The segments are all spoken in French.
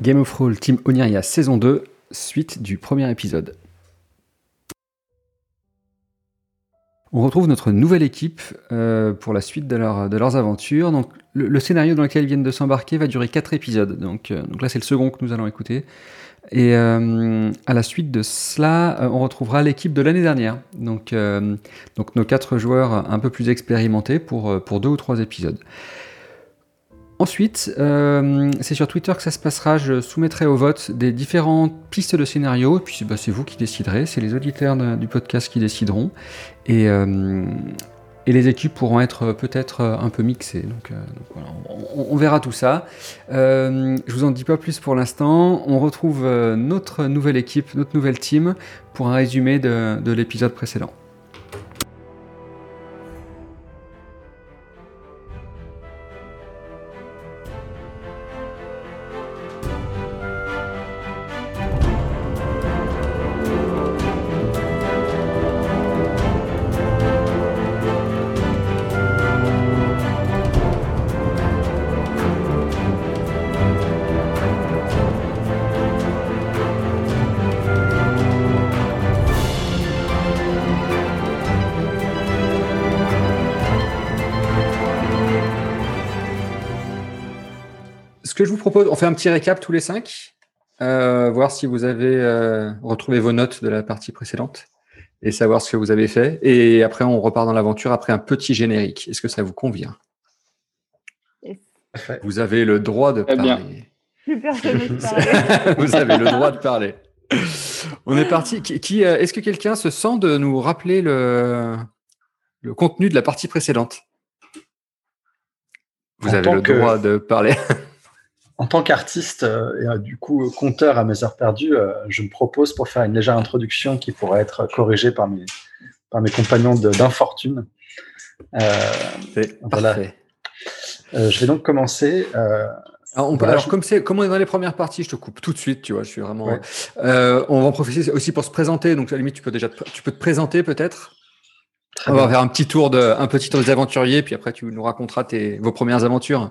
Game of Roll Team Oniria saison 2, suite du premier épisode. On retrouve notre nouvelle équipe euh, pour la suite de, leurs aventures. Le, scénario dans lequel ils viennent de s'embarquer va durer 4 épisodes. Donc, euh, donc là, c'est le second que nous allons écouter. Et euh, à la suite de cela, on retrouvera l'équipe de l'année dernière. Donc, nos quatre joueurs un peu plus expérimentés pour, pour deux ou trois épisodes. Ensuite, euh, c'est sur Twitter que ça se passera. Je soumettrai au vote des différentes pistes de scénario. Et puis, bah, c'est vous qui déciderez. C'est les auditeurs du podcast qui décideront. Et, euh, les équipes pourront être peut-être un peu mixées. Donc, euh, voilà, on, verra tout ça. je vous en dis pas plus pour l'instant. On retrouve notre nouvelle équipe, notre nouvelle team pour un résumé de l'épisode précédent. Fait un petit récap tous les cinq, euh, voir si vous avez euh, retrouvé vos notes de la partie précédente et savoir ce que vous avez fait. Et après, on repart dans l'aventure après un petit générique. Est-ce que ça vous convient? Vous avez le droit de parler. vous avez le droit de parler. On est parti. Qui, euh, Est-ce que quelqu'un se sent de nous rappeler le, le contenu de la partie précédente? Vous avez le droit de parler. En tant qu'artiste euh, et euh, du coup compteur à mes heures perdues, euh, je me propose pour faire une légère introduction qui pourrait être corrigée par mes, par mes compagnons d'infortune. voilà. je vais donc commencer. Alors, on alors comme c'est comme on est dans les premières parties, je te coupe tout de suite, tu vois, je suis vraiment. on va en profiter aussi pour se présenter. Donc à la limite, tu peux déjà te, tu peux te présenter peut-être? On va faire un petit tour de un petit tour des aventuriers, puis après tu nous raconteras tes, vos premières aventures.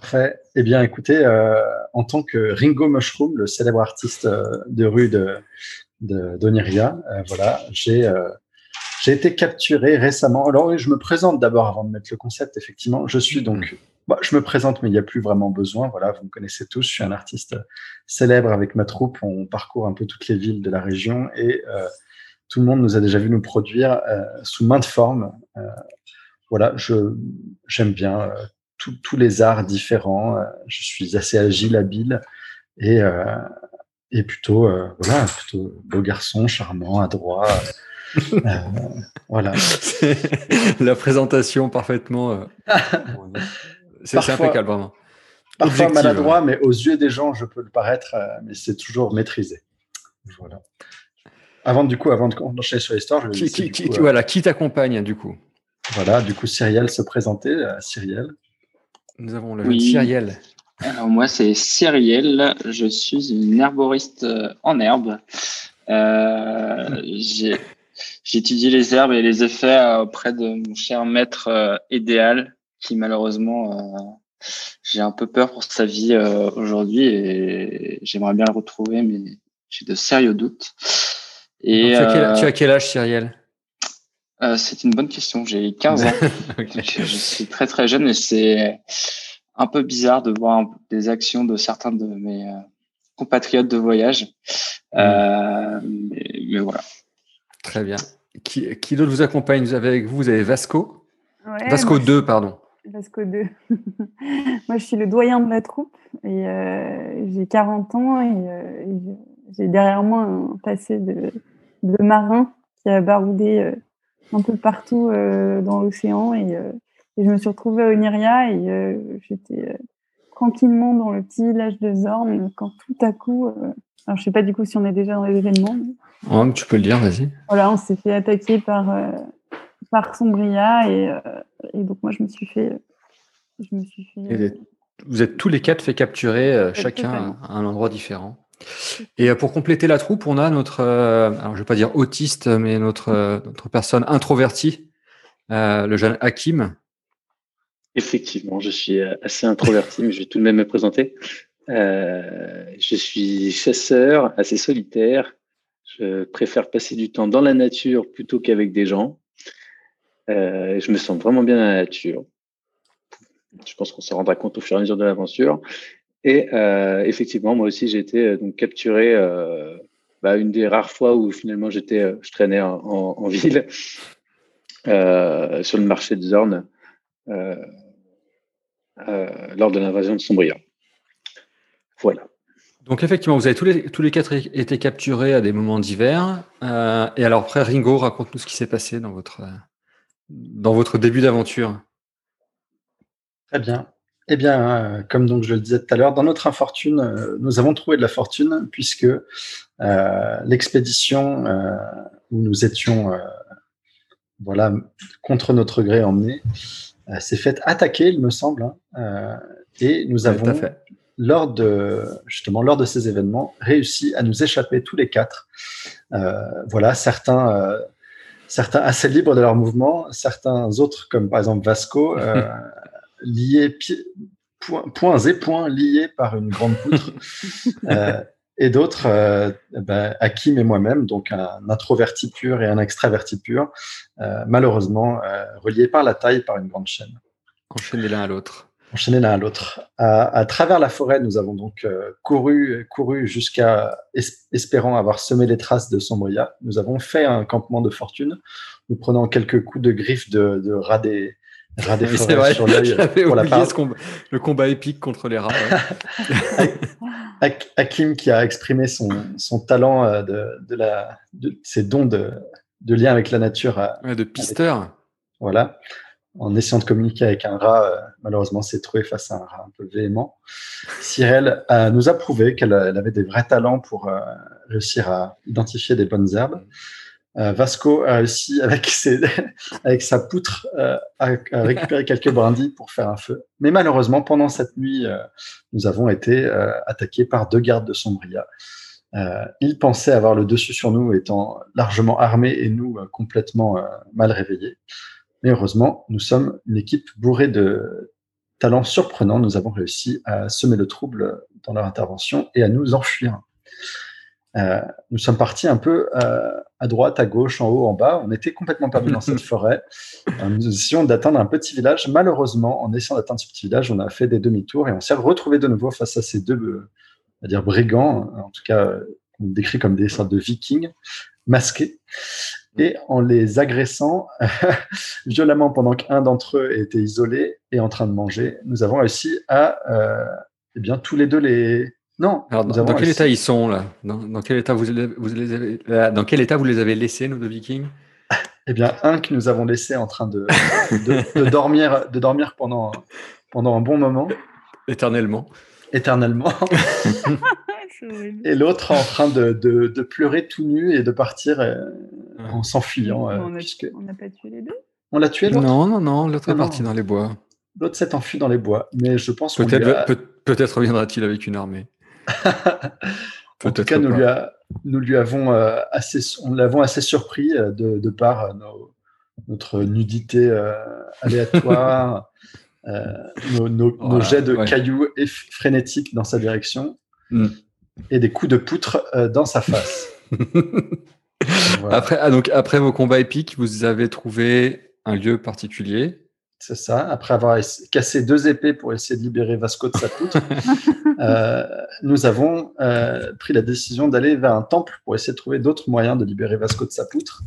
Parfait. Eh bien, écoutez, euh, en tant que Ringo Mushroom, le célèbre artiste euh, de rue de d'Oniria, euh, voilà, j'ai j'ai été capturé récemment. Alors oui, je me présente d'abord avant de mettre le concept. Effectivement, je suis donc, bah, je me présente, mais il n'y a plus vraiment besoin. Voilà, vous me connaissez tous. Je suis un artiste célèbre avec ma troupe. On parcourt un peu toutes les villes de la région et tout le monde nous a déjà vu nous produire sous maintes formes. voilà, je j'aime bien tous les arts différents. Euh, je suis assez agile, habile et, euh, et plutôt, euh, voilà, plutôt beau garçon, charmant, adroit. voilà. La présentation parfaitement. c'est impeccable, vraiment. Parfois maladroit, mais aux yeux des gens, je peux le paraître, mais c'est toujours maîtrisé. Voilà. Avant, du coup, avant d'enchaîner sur l'histoire, je vais qui, qui, voilà, qui t'accompagne, du coup? Voilà, du coup, Cyrielle se présenter. Cyrielle. Nous avons le oui. Cyrielle. Alors moi, c'est Cyrielle. Je suis une herboriste euh, en herbe. Euh, J'étudie les herbes et les effets euh, auprès de mon cher maître euh, idéal, qui malheureusement, j'ai un peu peur pour sa vie aujourd'hui et j'aimerais bien le retrouver, mais j'ai de sérieux doutes. Et, tu, as quel, tu, as quel, âge, Cyrielle? Euh, c'est une bonne question. J'ai 15 ans. je, suis très très jeune et c'est un peu bizarre de voir des actions de certains de mes euh, compatriotes de voyage. Mm. Euh, mais, voilà. Très bien. Qui, qui d'autre vous accompagne? Vous avez avec vous, vous avez Vasco Vasco 2, pardon. Vasco 2. moi, je suis le doyen de la troupe et j'ai 40 ans et, j'ai derrière moi un passé de, de marin qui a baroudé un peu partout euh, dans l'océan euh, et, je me suis retrouvée à Oniria et euh, j'étais tranquillement dans le petit village de Zorn quand tout à coup, alors je sais pas du coup si on est déjà dans les événements. tu peux le dire, vas-y. Voilà, on s'est fait attaquer par par Sombria et, et, donc moi je me suis fait, je me suis fait. vous êtes tous les quatre fait capturer, chacun à un endroit différent. Et euh, pour compléter la troupe, on a notre, euh, alors je vais pas dire autiste, mais notre, euh, notre personne introvertie, le jeune Hakim. Effectivement, je suis assez introverti, mais je vais tout de même me présenter. je suis chasseur, assez solitaire. Je préfère passer du temps dans la nature plutôt qu'avec des gens. je me sens vraiment bien dans la nature. Je pense qu'on se rendra compte au fur et à mesure de l'aventure. Et effectivement, moi aussi, j'ai été donc capturé bah, une des rares fois où finalement j'étais, je traînais en, ville sur le marché de Zorn lors de l'invasion de Sombria. Voilà. Donc effectivement, vous avez tous les, tous les quatre été capturés à des moments divers. Euh, et alors après, Ringo, raconte-nous ce qui s'est passé dans votre, dans votre début d'aventure. Très bien. Eh bien, euh, comme donc je le disais tout à l'heure, dans notre infortune, euh, nous avons trouvé de la fortune puisque l'expédition où nous étions, voilà, contre notre gré emmenés, s'est faite attaquer, il me semble, hein, et nous avons fait lors de justement lors de ces événements, réussi à nous échapper tous les quatre. Euh, voilà, certains euh, certains assez libres de leur mouvement, certains autres comme par exemple Vasco euh, liés points et points liés par une grande poutre. et d'autres, ben, Hakim et moi-même, donc un introverti pur et un extraverti pur, malheureusement reliés par la taille par une grande chaîne. Enchaînés l'un à l'autre enchaîner l'un à l'autre. À, travers la forêt, nous avons donc euh, couru, couru jusqu'à espérant avoir semé les traces de Sombria. Nous avons fait un campement de fortune, nous prenant quelques coups de griffes de, de rats des, forêts sur l'œil. pour la part. le combat épique contre les rats. Hakim qui a exprimé son, son talent euh, de, de, la, de ses dons de, de lien avec la nature. Euh, de pisteur. voilà en essayant de communiquer avec un rat, euh, malheureusement, s'est trouvé face à un rat un peu véhément. Cyril euh, nous a prouvé qu'elle avait des vrais talents pour euh, réussir à identifier des bonnes herbes. Vasco a réussi, avec, sa poutre, à, récupérer quelques brindilles pour faire un feu. Mais malheureusement, pendant cette nuit, nous avons été attaqués par deux gardes de Sombria. ils pensaient avoir le dessus sur nous, étant largement armés et nous complètement mal réveillés. Mais heureusement, nous sommes une équipe bourrée de talents surprenants. Nous avons réussi à semer le trouble dans leur intervention et à nous enfuir. Euh, nous sommes partis un peu euh, à droite, à gauche, en haut, en bas. On était complètement perdus dans cette forêt. Euh, nous essayons d'atteindre un petit village. Malheureusement, en essayant d'atteindre ce petit village, on a fait des demi-tours et on s'est retrouvé de nouveau face à ces deux, on dire brigands, en tout cas, on décrit comme des sortes de vikings masqués et en les agressant violemment pendant qu'un d'entre eux était isolé et en train de manger, nous avons réussi à, eh bien, tous les deux les. Non. Alors, dans, quel état ils sont là? Dans, quel état vous, vous les avez, euh, dans quel état vous les avez laissés, nos deux Vikings? Eh bien, un que nous avons laissé en train de, de, dormir, de dormir pendant, pendant un bon moment. Éternellement. Éternellement. et l'autre en train de, de, pleurer tout nu et de partir euh, en s'enfuyant. Euh, on n'a pas tué les deux? On l'a tué l'autre? Non, non, non, l'autre est parti dans les bois. L'autre s'est enfui dans les bois, mais je pense peut-être peut-être reviendra-t-il avec une armée. en tout cas, nous lui, nous lui, avons euh, assez, on l'avons assez surpris de, de par notre nudité aléatoire, nos, nos, jets de cailloux frénétiques dans sa direction. Mm et des coups de poutre euh, dans sa face. après, ah, donc, après vos combats épiques, vous avez trouvé un lieu particulier c'est ça. Après avoir cassé deux épées pour essayer de libérer Vasco de sa poutre, euh, nous avons euh, pris la décision d'aller vers un temple pour essayer de trouver d'autres moyens de libérer Vasco de sa poutre.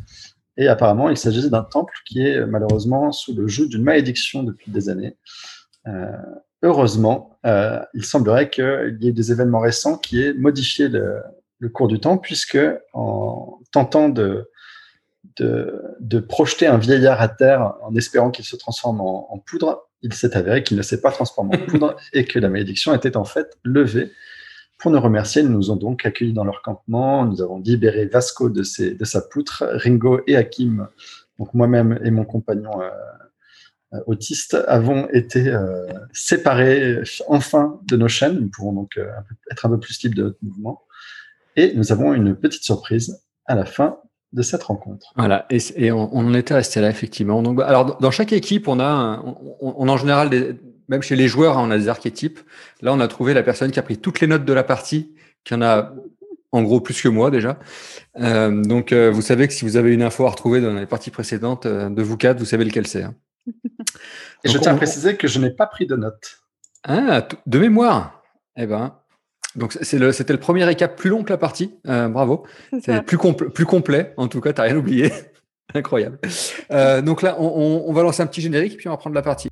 Et apparemment, il s'agissait d'un temple qui est malheureusement sous le joug d'une malédiction depuis des années. Heureusement, euh, il semblerait qu'il y ait des événements récents qui aient modifié le, cours du temps, puisque en tentant de, de, projeter un vieillard à terre en espérant qu'il se transforme en, poudre, il s'est avéré qu'il ne s'est pas transformé en poudre et que la malédiction était en fait levée. Pour nous remercier, ils nous ont donc accueillis dans leur campement. Nous avons libéré Vasco de, ses, de sa poutre, Ringo et Hakim, donc moi-même et mon compagnon euh, euh, autistes avons été euh, séparés enfin de nos chaînes. Nous pouvons donc euh, être un peu plus libres de notre mouvement. Et nous avons une petite surprise à la fin de cette rencontre. Voilà, et, on, en était resté là effectivement. Donc, bah, alors dans chaque équipe, on a, on, en général des, même chez les joueurs, hein, on a des archétypes. Là, on a trouvé la personne qui a pris toutes les notes de la partie, qui en a en gros plus que moi déjà. Euh, donc, euh, vous savez que si vous avez une info à retrouver dans les parties précédentes euh, de vous quatre, vous savez lequel c'est. hein. Et je tiens à on- préciser que je n'ai pas pris de notes. Ah, de mémoire. Eh ben, donc c'est le, c'était le premier récap plus long que la partie. Euh, bravo. C'est plus, compl- plus complet. En tout cas, t'as rien oublié. Incroyable. Euh, donc là, on, on- on va lancer un petit générique puis on va prendre la partie.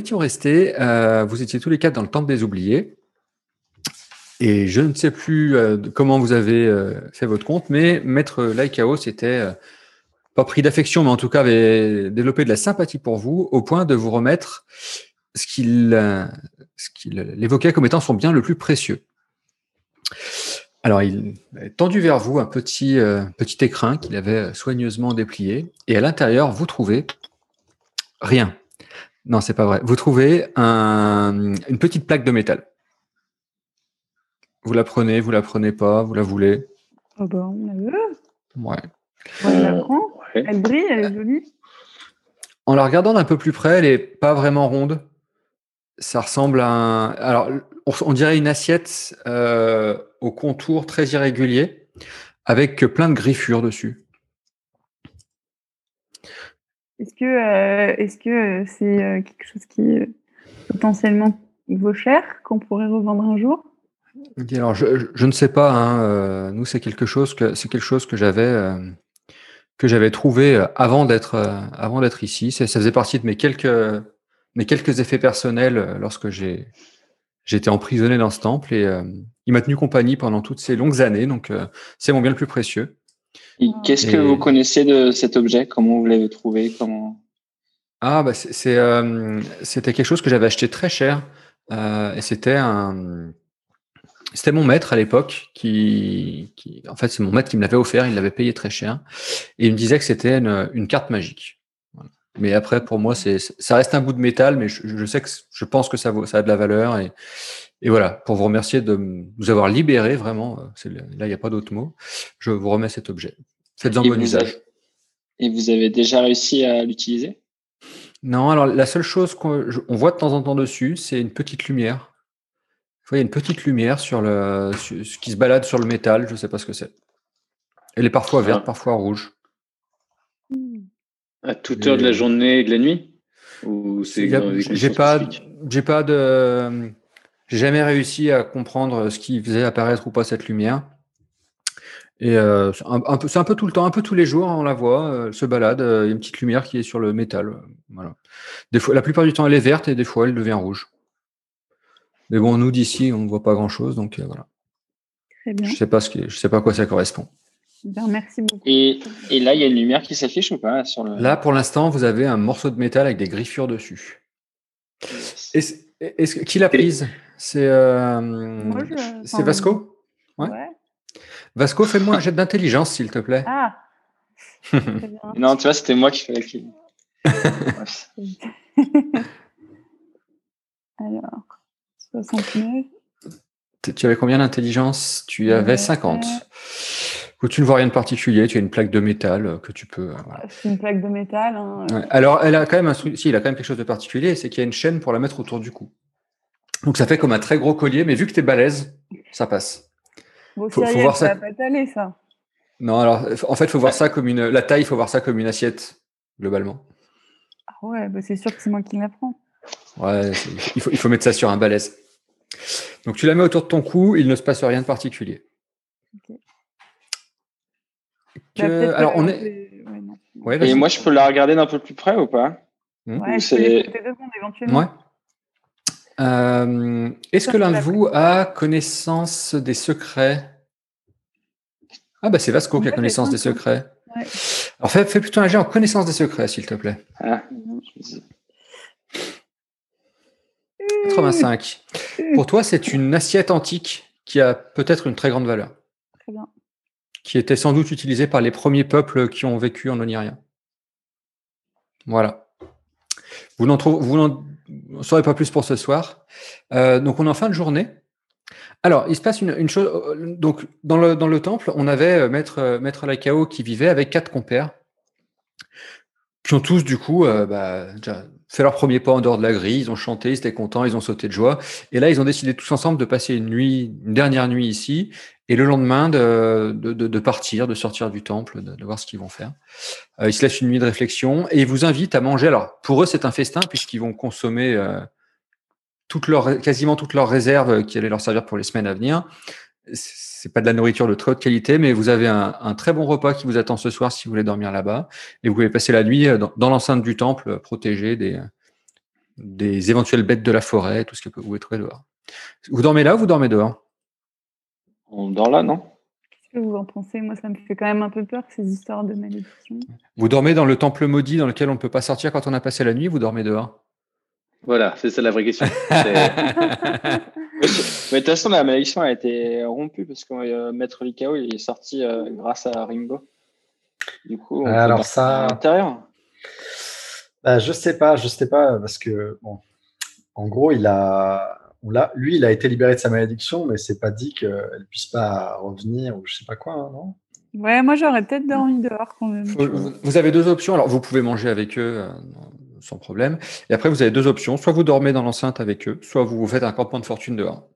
Étions restés. euh, vous étiez tous les quatre dans le temple des oubliés. Et je ne sais plus euh, comment vous avez euh, fait votre compte, mais Maître Laïkao s'était pas pris d'affection, mais en tout cas avait développé de la sympathie pour vous, au point de vous remettre ce qu'il évoquait comme étant son bien le plus précieux. Alors, il a tendu vers vous un petit, petit écrin qu'il avait soigneusement déplié, et à l'intérieur, vous trouvez rien. Non, c'est pas vrai. Vous trouvez un- une petite plaque de métal. Vous la prenez, vous la prenez pas, vous la voulez. Oh bah, on la veut. Ouais. On la prend. Ouais. Elle brille, elle est jolie. En la regardant d'un peu plus près, elle est pas vraiment ronde. Ça ressemble à un. Alors, on, on dirait une assiette euh, au contour très irrégulier, avec plein de griffures dessus. Est-ce que euh, est-ce que euh, c'est euh, quelque chose qui potentiellement vaut cher, qu'on pourrait revendre un jour? Alors, je, je- ne sais pas. hein, nous, c'est quelque chose que c'est quelque chose que j'avais que j'avais trouvé avant d'être avant d'être ici. C'est- Ça faisait partie de mes quelques mes quelques effets personnels lorsque j'ai j'étais emprisonné dans ce temple et il m'a tenu compagnie pendant toutes ces longues années. Donc, c'est mon bien le plus précieux. Et Qu'est-ce que vous connaissez de cet objet? Comment vous l'avez trouvé? Comment Ah, bah euh, c'était quelque chose que j'avais acheté très cher. euh, et c'était un. C'était mon maître à l'époque qui, qui. En fait, c'est mon maître qui me l'avait offert. Il l'avait payé très cher. Et il me disait que c'était une, une carte magique. Voilà. Mais après, pour moi, c'est, ça reste un bout de métal, mais je, je sais que je pense que ça, vaut, ça a de la valeur. Et, et voilà, pour vous remercier de nous avoir libérés, vraiment, euh, c'est le- là, il n'y a pas d'autre mot. Je vous remets cet objet. Faites-en bon usage. avez- Et vous avez déjà réussi à l'utiliser? Non, alors la seule chose qu'on je- on voit de temps en temps dessus, c'est une petite lumière. Vous voyez, une petite lumière sur le, sur- qui se balade sur le métal, je ne sais pas ce que c'est. Elle est parfois verte, Ah. parfois rouge. À toute heure de la journée et de la nuit? Ou c'est Il y a- J'ai pas, j'ai pas de, j'ai jamais réussi à comprendre ce qui faisait apparaître ou pas cette lumière. Et euh, c'est un, un peu, c'est un peu tout le temps, un peu tous les jours, on la voit, euh, elle se balade. euh, Il y a une petite lumière qui est sur le métal. euh, Voilà. Des fois, la plupart du temps, elle est verte et des fois, elle devient rouge. Mais bon, nous d'ici, on ne voit pas grand-chose, donc euh, voilà. Très bien. Je sais pas ce qui, je sais pas à quoi ça correspond. Bien, merci beaucoup. et, et là, il y a une lumière qui s'affiche ou pas là, sur le... Là, pour l'instant, vous avez un morceau de métal avec des griffures dessus. Est-ce, qui l'a prise? C'est, euh, c'est Vasco? Ouais. Ouais. Vasco, fais-moi un jet d'intelligence, s'il te plaît. Ah. Non, tu vois, c'était moi qui fallait qu'il. Alors, 69. Tu avais combien d'intelligence? Tu avais Euh, 50. Ou tu ne vois rien de particulier, tu as une plaque de métal euh, que tu peux. voilà. C'est une plaque de métal. hein. Ouais. Alors, elle a quand même un truc, si, il a quand même quelque chose de particulier, c'est qu'il y a une chaîne pour la mettre autour du cou. Donc ça fait comme un très gros collier, mais vu que tu es balèze, ça passe. Bon, faut- voir ça ça. va pas t'aller, ça. Non, alors en fait, il faut voir ça comme une. La taille, il faut voir ça comme une assiette, globalement. Ah ouais, bah c'est sûr que c'est moi qui la prends. Ouais, il faut, il faut mettre ça sur un balèze. Donc tu la mets autour de ton cou, il ne se passe rien de particulier. Que- Bah, alors on je est. ouais, Et moi, je peux la regarder d'un peu plus près ou pas? Hmm. Ouais, je peux l'écouter deux secondes éventuellement. Ouais. Euh, Est-ce que l'un de vous a connaissance des secrets? Ah bah c'est Vasco qui a connaissance des secrets. Alors fais, fais, plutôt un jet en connaissance des secrets, s'il te plaît. Ah. 85. Pour toi, c'est une assiette antique qui a peut-être une très grande valeur. Très bien. Qui était sans doute utilisée par les premiers peuples qui ont vécu en Onirien. Voilà. Vous n'en saurez pas plus pour ce soir. Euh, donc on est en fin de journée. Alors, il se passe une, chose. Euh, donc, dans le, temple, on avait euh, Maître, Maître qui vivait avec quatre compères, qui ont tous, du coup, bah, fait leur premier pas en dehors de la grille. Ils ont chanté, ils étaient contents, ils ont sauté de joie. Et là, ils ont décidé tous ensemble de passer une nuit, une dernière nuit ici, et le lendemain de, partir, de sortir du temple, de, voir ce qu'ils vont faire. ils se laissent une nuit de réflexion et ils vous invitent à manger. Alors, pour eux, c'est un festin puisqu'ils vont consommer leur, quasiment toutes leurs réserves qui allaient leur servir pour les semaines à venir. C'est pas de la nourriture de très haute qualité, mais vous avez un, très bon repas qui vous attend ce soir si vous voulez dormir là-bas. Et vous pouvez passer la nuit dans, l'enceinte du temple, protégé des, des éventuelles bêtes de la forêt, tout ce que vous pouvez trouver dehors. Vous dormez là ou vous dormez dehors? On dort là, non? Qu'est-ce que vous en pensez? Moi, ça me fait quand même un peu peur, ces histoires de malédiction. Vous dormez dans le temple maudit dans lequel on ne peut pas sortir quand on a passé la nuit, vous dormez dehors? Voilà, c'est ça la vraie question. Mais de toute façon, la malédiction a été rompue parce que euh, Maître Likao il est sorti euh, grâce à Rimbo. Du coup, on alors ça. À l'intérieur. Bah, je sais pas, je sais pas parce que bon, en gros, il a, on l'a, lui, il a été libéré de sa malédiction, mais c'est pas dit qu'elle puisse pas revenir ou je sais pas quoi, hein, non? Ouais, moi j'aurais peut-être dormi dehors quand même. Vous, avez deux options. Alors, vous pouvez manger avec eux. Euh, sans problème. Et après, vous avez deux options. Soit vous dormez dans l'enceinte avec eux, soit vous faites un campement de fortune dehors.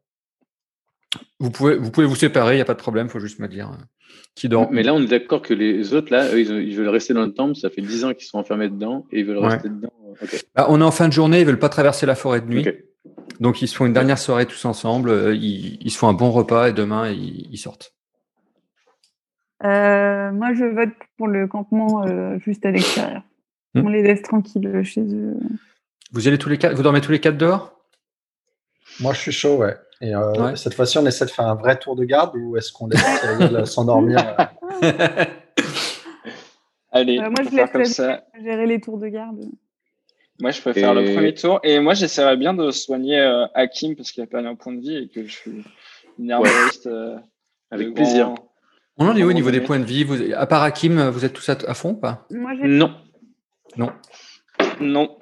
Vous pouvez vous, pouvez vous séparer, il n'y a pas de problème, il faut juste me dire euh, qui dort. Mais là, on est d'accord que les autres, là, ils, veulent rester dans le temple. Ça fait 10 ans qu'ils sont enfermés dedans et ils veulent rester dedans. Bah, on est en fin de journée, ils ne veulent pas traverser la forêt de nuit. Donc, ils se font une dernière soirée tous ensemble. Euh, ils, se font un bon repas et demain, ils, sortent. Euh, moi, je vote pour le campement juste à l'extérieur. Hmm. On les laisse tranquilles chez eux. Vous allez tous les quatre, vous dormez tous les quatre dehors? Moi, je suis chaud, ouais. Et euh, cette fois-ci, on essaie de faire un vrai tour de garde ou est-ce qu'on laisse s'endormir euh? Allez, euh, moi, je laisse comme ça. gérer les tours de garde. Moi, je peux faire le premier tour. Et moi, j'essaierais bien de soigner Hakim parce qu'il a perdu un point de vie et que je suis une herboriste. Avec plaisir. On en est où au niveau des points de vie? Vous, À part Hakim, vous êtes tous à, fond ou pas? Non. Non. Non.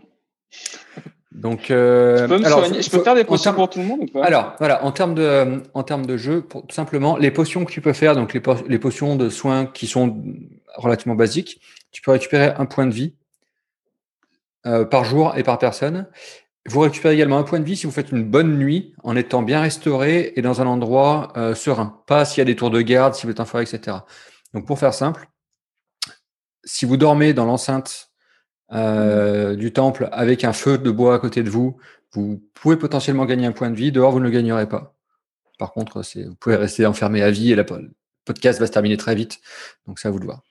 Donc, euh, je peux, faire des potions pour tout le monde ou pas? Alors, voilà, en termes de, en termes de jeu, tout simplement, les potions que tu peux faire, donc les, les, potions de soins qui sont relativement basiques, tu peux récupérer un point de vie euh, par jour et par personne. Vous récupérez également un point de vie si vous faites une bonne nuit en étant bien restauré et dans un endroit euh, serein. Pas s'il y a des tours de garde, si vous êtes en forêt, etc. Donc, pour faire simple, si vous dormez dans l'enceinte euh, du temple avec un feu de bois à côté de vous, vous pouvez potentiellement gagner un point de vie. Dehors, vous ne le gagnerez pas. Par contre, vous pouvez rester enfermé à vie et le podcast va se terminer très vite. Donc, c'est à vous de voir.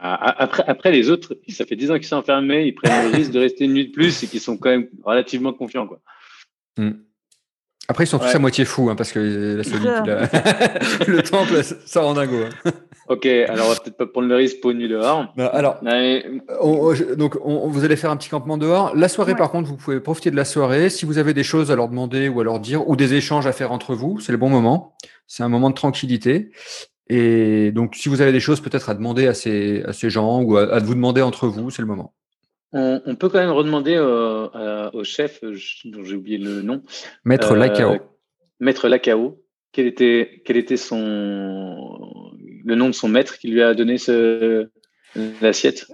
Ah, après, après, les autres, ça fait 10 ans qu'ils sont enfermés, ils prennent le risque de rester une nuit de plus et qu'ils sont quand même relativement confiants. Quoi. Hmm. Après, ils sont tous à moitié fous, hein, parce que la le temple, ça rend dingo. Hein. Ok, alors on va peut-être pas prendre le risque pour une nuit dehors. Bah, alors, donc vous allez faire un petit campement dehors. La soirée, par contre, vous pouvez profiter de la soirée. Si vous avez des choses à leur demander ou à leur dire, ou des échanges à faire entre vous, c'est le bon moment. C'est un moment de tranquillité. Et donc, si vous avez des choses peut-être à demander à ces, à ces gens ou à, vous demander entre vous, c'est le moment. On, peut quand même redemander euh, au chef, dont j'ai oublié le nom. Maître euh, Lacao. Maître Lacao. Quel était, quel était son, le nom de son maître qui lui a donné ce, l'assiette?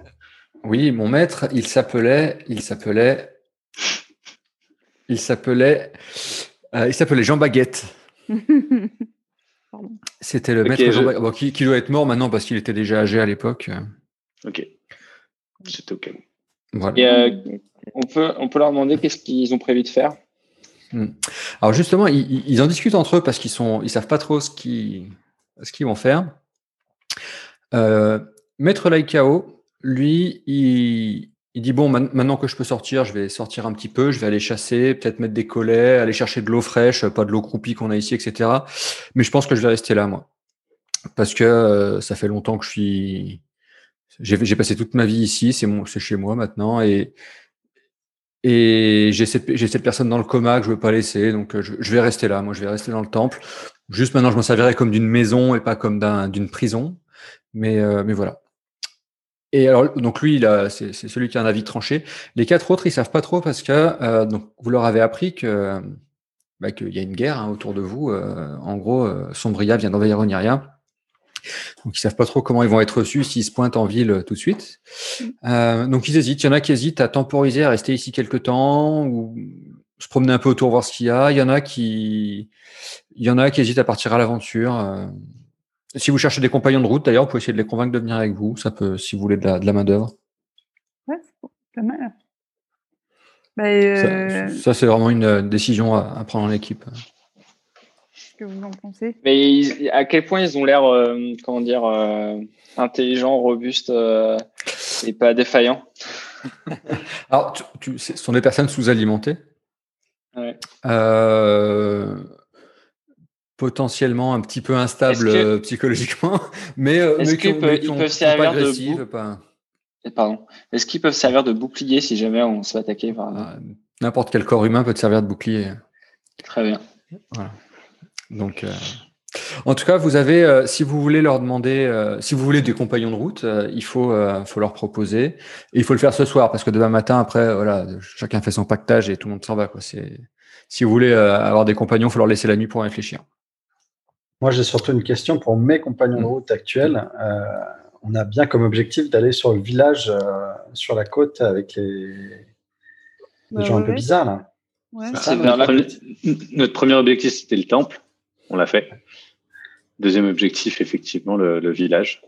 Oui, mon maître, il s'appelait, il s'appelait, il s'appelait, euh, il s'appelait Jean Baguette. C'était le maître Jean Baguette, qui, qui, doit être mort maintenant parce qu'il était déjà âgé à l'époque. Ok, c'était au cas où. Euh, on, peut, on peut leur demander qu'est-ce qu'ils ont prévu de faire. Hmm. Alors justement, ils, en discutent entre eux parce qu'ils sont, ils savent pas trop ce qu'ils, ce qu'ils vont faire. Euh, Maître Laikao, lui, il, il dit bon, maintenant que je peux sortir, je vais sortir un petit peu, je vais aller chasser, peut-être mettre des collets, aller chercher de l'eau fraîche, pas de l'eau croupie qu'on a ici, etc. Mais je pense que je vais rester là, moi. Parce que euh, ça fait longtemps que je suis. J'ai passé toute ma vie ici, c'est chez moi maintenant. Et, et j'ai cette, personne dans le coma que je veux pas laisser, donc euh, je, vais rester là. Moi, je vais rester dans le temple. Juste maintenant, je m'en servirai comme d'une maison et pas comme d'une prison. Mais, euh, mais voilà. Et alors, donc lui, c'est celui qui a un avis tranché. Les quatre autres, ils savent pas trop parce que euh, donc vous leur avez appris que bah, qu'il y a une guerre hein, autour de vous. En gros, Sombria vient d'envahir Oniria. Donc ils savent pas trop comment ils vont être reçus s'ils se pointent en ville tout de suite. donc ils hésitent. Il y en a qui hésitent à temporiser, à rester ici quelques temps ou se promener un peu autour voir ce qu'il y a. Il y en a qui, il y en a qui hésitent à partir à l'aventure. Si vous cherchez des compagnons de route, d'ailleurs, vous pouvez essayer de les convaincre de venir avec vous. Ça peut, si vous voulez de la, de la main-d'œuvre. Ouais, c'est pas mal. Bah, euh... Ça, c'est vraiment une euh, décision à, à prendre en équipe. Que vous en pensez Mais ils, à quel point ils ont l'air, euh, comment dire, euh, intelligents, robustes euh, et pas défaillants Alors, tu, tu, ce sont des personnes sous-alimentées. Ouais. Euh, potentiellement un petit peu instable que, euh, psychologiquement, mais, est-ce mais qu'ils peuvent, ils peuvent servir pas de bou- pas... Pardon. Est-ce qu'ils peuvent servir de bouclier si jamais on se fait attaquer par Ah, N'importe quel corps humain peut te servir de bouclier. Très bien. Voilà. Donc, euh, en tout cas, vous avez, euh, si vous voulez leur demander, euh, si vous voulez des compagnons de route, euh, il faut, euh, faut leur proposer. Et il faut le faire ce soir parce que demain matin, après, voilà, chacun fait son pactage et tout le monde s'en va. Quoi. C'est, si vous voulez euh, avoir des compagnons, il faut leur laisser la nuit pour réfléchir. Moi, j'ai surtout une question pour mes compagnons de route actuels. Euh, on a bien comme objectif d'aller sur le village, euh, sur la côte, avec les, les Bah gens un peu bizarres là. Ouais. C'est C'est ça, vers notre la- premier- Notre premier objectif, c'était le temple. On l'a fait. Deuxième objectif, effectivement, le, le village.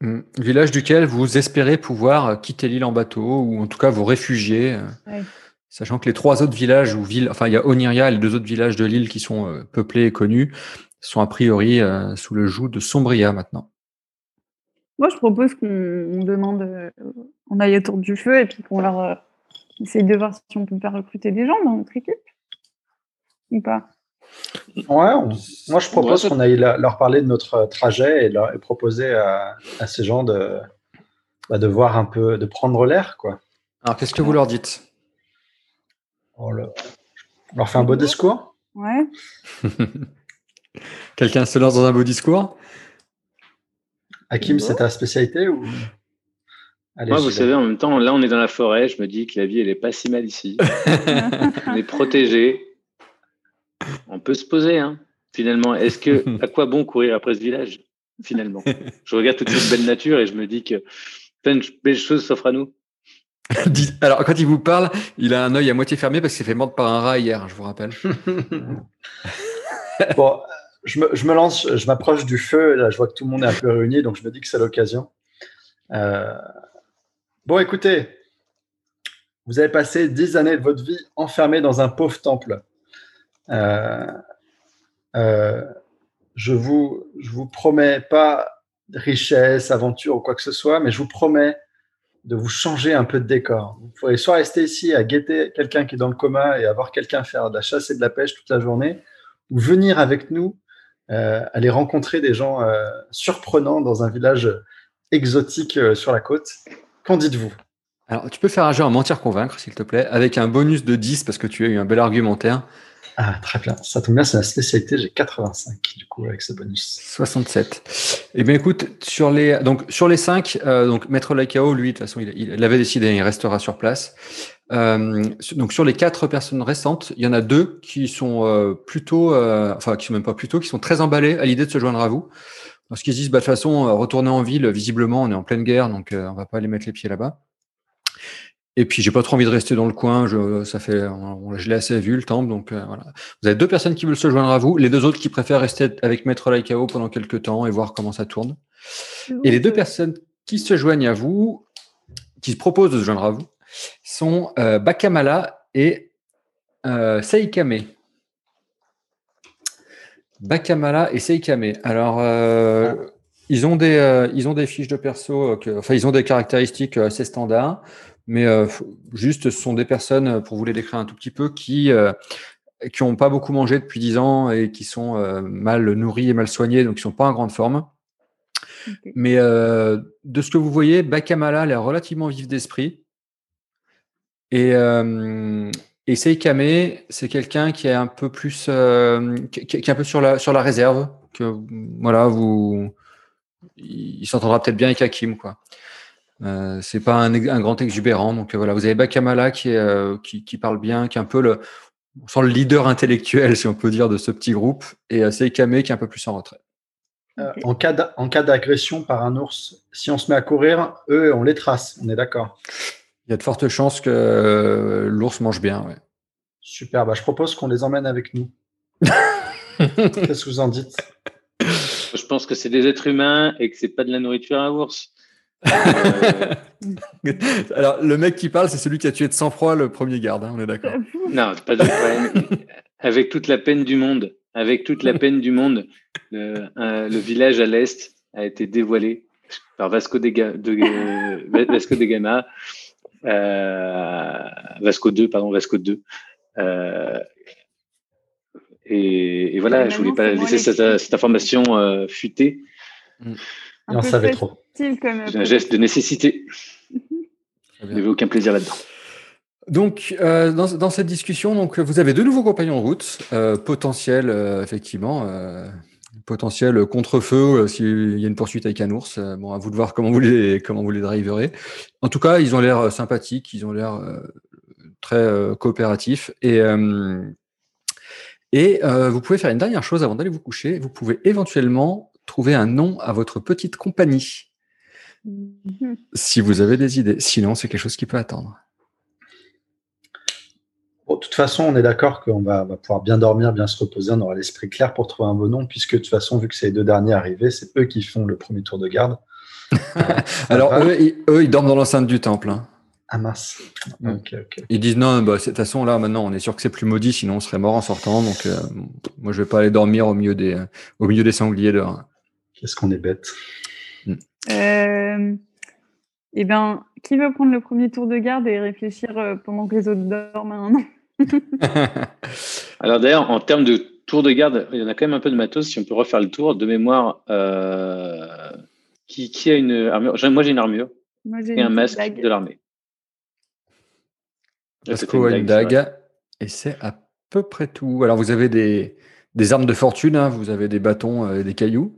Mm. Village duquel vous espérez pouvoir quitter l'île en bateau ou en tout cas vous réfugier. euh, Ouais. Sachant que les trois autres villages ou villes, enfin il y a Oniria et les deux autres villages de l'île qui sont euh, peuplés et connus, sont a priori euh, sous le joug de Sombria maintenant. Moi, je propose qu'on on demande, euh, on aille autour du feu et puis qu'on leur euh, essaye de voir si on peut faire recruter des gens dans notre équipe. Ou pas Ouais, on- moi je propose qu'on aille leur parler de notre euh, trajet et, leur, et proposer à, à ces gens de, bah, de voir un peu, de prendre l'air quoi. Alors qu'est-ce que vous leur dites? On, le- on leur fait un beau discours? Ouais. Quelqu'un se lance dans un beau discours? Hakim, c'est ta spécialité ou? Allez, Moi, vous savez, en même temps, là, on est dans la forêt. Je me dis que la vie, elle est pas si mal ici. on est protégé. On peut se poser, hein. Finalement, est-ce que à quoi bon courir après ce village Finalement, je regarde toute cette belle nature et je me dis que plein de belles choses s'offrent à nous. Alors quand il vous parle, il a un œil à moitié fermé parce qu'il s'est fait mordre par un rat hier, je vous rappelle. Bon, je me, je me lance, je m'approche du feu. Là, je vois que tout le monde est un peu réuni, donc je me dis que c'est l'occasion. Euh, Bon, écoutez, vous avez passé dix années de votre vie enfermé dans un pauvre temple. Euh, euh, je vous, je vous promets pas richesse, aventure ou quoi que ce soit, mais je vous promets de vous changer un peu de décor. Vous pourrez soit rester ici à guetter quelqu'un qui est dans le coma et avoir quelqu'un faire de la chasse et de la pêche toute la journée, ou venir avec nous, euh, aller rencontrer des gens surprenants dans un village exotique sur la côte. Qu'en dites-vous? Alors tu peux faire un jeu en mentir convaincre, s'il te plaît, avec un bonus de 10 parce que tu as eu un bel argumentaire. Ah, très bien. Ça tombe bien, c'est la spécialité. J'ai 85 du coup avec ce bonus. 67. Eh bien, écoute, sur les, donc, sur les 5, donc, Maître Laikao, lui, de toute façon, il, il avait décidé, il restera sur place. Euh, donc, sur les quatre personnes restantes, il y en a deux qui sont euh, plutôt, euh, enfin, qui sont même pas plutôt, qui sont très emballés à l'idée de se joindre à vous. Parce qu'ils se disent, bah, de toute façon, euh, retourner en ville, visiblement, on est en pleine guerre, donc euh, on va pas aller mettre les pieds là-bas. Et puis, j'ai pas trop envie de rester dans le coin. Je, ça fait, on- je l'ai assez vu le temple, donc euh, voilà. Vous avez deux personnes qui veulent se joindre à vous, les deux autres qui préfèrent rester avec Maître Laikao pendant quelques temps et voir comment ça tourne. Et les deux personnes qui se joignent à vous, qui se proposent de se joindre à vous, sont euh, Bakamala et euh, Seikame. Bakamala et Seikame. Alors, euh, ils, ont des, euh, ils ont des fiches de perso, euh, que- enfin, ils ont des caractéristiques euh, assez standards. Mais euh, juste, ce sont des personnes, pour vous les décrire un tout petit peu, qui qui n'ont pas beaucoup mangé depuis 10 ans et qui sont mal nourris et mal soignés, donc qui ne sont pas en grande forme. Mais de ce que vous voyez, Bakamala est relativement vif d'esprit. Et, et Seikame, c'est quelqu'un qui est un peu plus, qui, qui, est un peu sur la, sur la réserve, que voilà, vous, il s'entendra peut-être bien avec Hakim, quoi. Euh, c'est pas un, un, grand exubérant, donc voilà, vous avez Bakamala qui, est, qui, qui, parle bien, qui est un peu le, on sent le leader intellectuel, si on peut dire, de ce petit groupe, et Seikame qui est un peu plus en retrait. Euh, en cas d'agression par un ours, si on se met à courir, eux, on les trace, on est d'accord. Il y a de fortes chances que euh, l'ours mange bien. Ouais. Super, bah, je propose qu'on les emmène avec nous. Qu'est-ce que vous en dites? Je pense que c'est des êtres humains et que c'est pas de la nourriture à ours. Euh, Alors, le mec qui parle, c'est celui qui a tué de sang-froid le premier garde, hein, on est d'accord. Non, pas de problème. Avec toute la peine du monde, avec toute la peine du monde, le, le village à l'est a été dévoilé par Vasco de, de, Vasco de Gama euh, Vasco 2, pardon, Vasco 2. Euh, et, et, voilà, je voulais pas laisser cette, cette, information euh, fuiter. Mm. On en savait trop. C'est un geste de nécessité. Il n'y avait aucun plaisir là-dedans. Donc, euh, dans, dans, cette discussion, donc, vous avez deux nouveaux compagnons de route, euh, potentiels, euh, effectivement, potentiel contre-feu euh, s'il y a une poursuite avec un ours. Euh, bon, à vous de voir comment vous les comment vous les driverez. En tout cas, ils ont l'air sympathiques, ils ont l'air très coopératifs et et vous pouvez faire une dernière chose avant d'aller vous coucher. Vous pouvez éventuellement trouver un nom à votre petite compagnie. Si vous avez des idées. Sinon, c'est quelque chose qui peut attendre de toute façon, on est d'accord qu'on va, pouvoir bien dormir, bien se reposer, on aura l'esprit clair pour trouver un bon nom, puisque de toute façon, vu que c'est les deux derniers arrivés, c'est eux qui font le premier tour de garde. Alors, eux ils, dorment dans l'enceinte du temple. Hein. Ah mince. Ils disent non, bah, de toute façon, là, maintenant, on est sûr que c'est plus maudit, sinon on serait mort en sortant. Donc, euh, moi, je vais pas aller dormir au milieu des, au milieu des sangliers dehors. Qu'est-ce qu'on est bête. Mm. Euh, eh bien, qui veut prendre le premier tour de garde et réfléchir euh, pendant que les autres dorment un an? Alors d'ailleurs, en termes de tour de garde, il y en a quand même un peu de matos. Si on peut refaire le tour de mémoire, euh, qui, a une armure? Moi, j'ai une armure et un masque de l'armée. Vasco a une dague et c'est à peu près tout. Alors vous avez des, des armes de fortune, hein. vous avez des bâtons et des cailloux,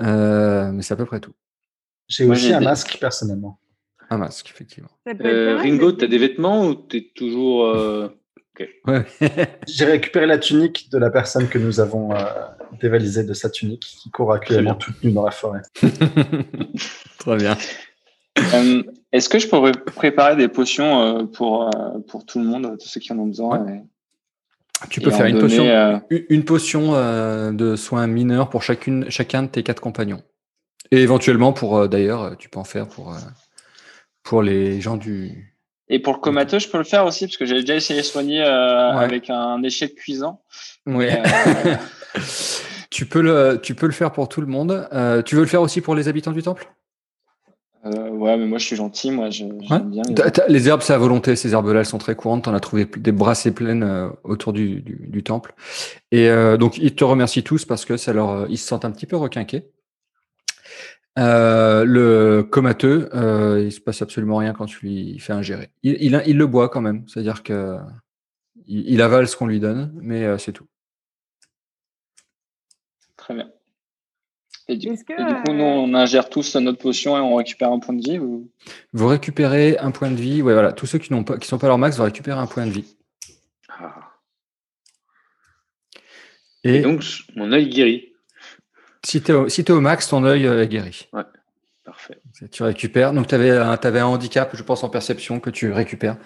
euh, mais c'est à peu près tout. J'ai aussi un masque personnellement. Un masque, effectivement. Ringo, tu as des vêtements ou tu es toujours J'ai récupéré la tunique de la personne que nous avons euh, dévalisée de sa tunique, qui court actuellement toute nue dans la forêt. Très bien. Euh, est-ce que je pourrais préparer des potions euh, pour, pour tout le monde, tous ceux qui en ont besoin Tu peux faire une potion, une potion de soins mineurs pour chacune, chacun de tes quatre compagnons. Et éventuellement, pour d'ailleurs, tu peux en faire pour, pour les gens du, et pour le comateux, je peux le faire aussi, parce que j'ai déjà essayé de soigner euh, avec un échec cuisant. Oui. Euh, tu, peux le, tu peux le faire pour tout le monde. Euh, tu veux le faire aussi pour les habitants du temple? Ouais, mais moi je suis gentil, moi j'aime bien. Les, herbes, c'est à volonté, ces herbes-là, elles sont très courantes. On a trouvé des brassées pleines autour du, du, temple. Et donc, ils te remercient tous parce que ça leur, ils se sentent un petit peu requinqués. Euh, le comateux, euh, il se passe absolument rien quand tu lui fais ingérer. Il, il, il le boit quand même, c'est-à-dire que il, avale ce qu'on lui donne, mais euh, c'est tout. Très bien. Et du, coup, nous, on ingère tous notre potion et on récupère un point de vie ou... Vous récupérez un point de vie. Ouais, voilà. Tous ceux qui n'ont pas, qui sont pas leur max vont récupérer un point de vie. Ah. Et, et donc, mon œil guérit. Si tu es, au max, ton œil euh, est guéri. Ouais, parfait. Tu récupères. Donc, tu avais, avais, un handicap, je pense, en perception que tu récupères.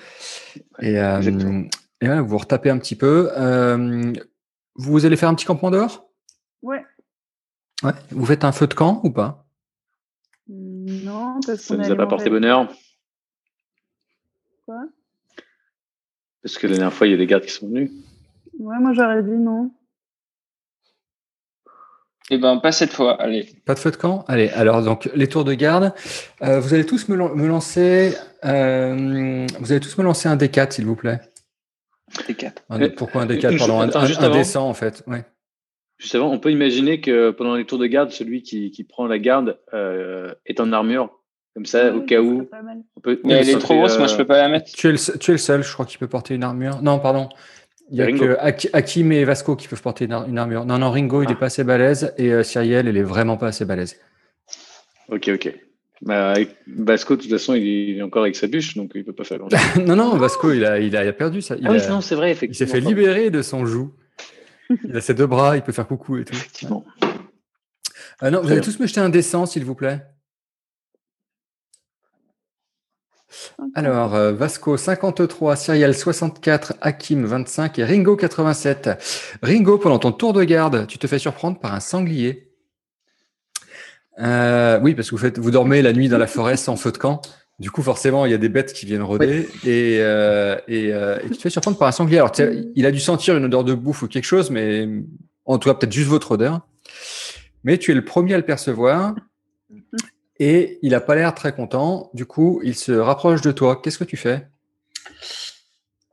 et, euh, et voilà, vous retapez un petit peu. Euh, vous allez faire un petit campement dehors? Ouais. Vous faites un feu de camp ou pas? Non, parce Ça nous a pas porté bonheur. Quoi? Parce que la dernière fois, il y a des gardes qui sont venus. Ouais, moi j'aurais dit non. Eh ben, pas cette fois, allez. Pas de feu de camp? Allez, alors, donc, les tours de garde. Euh, vous allez tous me, me lancer. Euh, vous allez tous me lancer un D4, s'il vous plaît. D4. Un, pourquoi un D4 Pardon, un, un, un D100, en fait. Ouais. Juste avant, on peut imaginer que pendant les tours de garde, celui qui, qui prend la garde euh, est en armure. Comme ça, au cas où. On peut, mais elle est trop grosse, moi je peux pas la mettre. Tu es, le, tu es le seul, je crois, qui peut porter une armure. Non, pardon. Il y a que Hakim et Vasco qui peuvent porter une, armure. Non, non, Ringo, il n'est pas assez balèze et euh, Cyriel, il est vraiment pas assez balèze. Ok, ok. Bah, Vasco, de toute façon, il est encore avec sa bûche, donc il ne peut pas faire grand Non, non, Vasco, il a, il a, perdu ça. Il ah oui, a, non, c'est vrai, effectivement. Il s'est fait libérer de son joug. Il a ses deux bras, il peut faire coucou et tout. Effectivement. Ah non, vous allez tous me jeter un dessin, s'il vous plaît. Alors, euh, Vasco 53, Cyriel 64, Hakim 25 et Ringo 87. Ringo, pendant ton tour de garde, tu te fais surprendre par un sanglier. Euh, oui, parce que vous, faites, vous dormez la nuit dans la forêt sans feu de camp. Du coup, forcément, il y a des bêtes qui viennent rôder et, euh, et, euh, et, tu te fais surprendre par un sanglier. Alors, il a dû sentir une odeur de bouffe ou quelque chose, mais en tout cas, peut-être juste votre odeur. Mais tu es le premier à le percevoir et il n'a pas l'air très content. Du coup, il se rapproche de toi. Qu'est-ce que tu fais?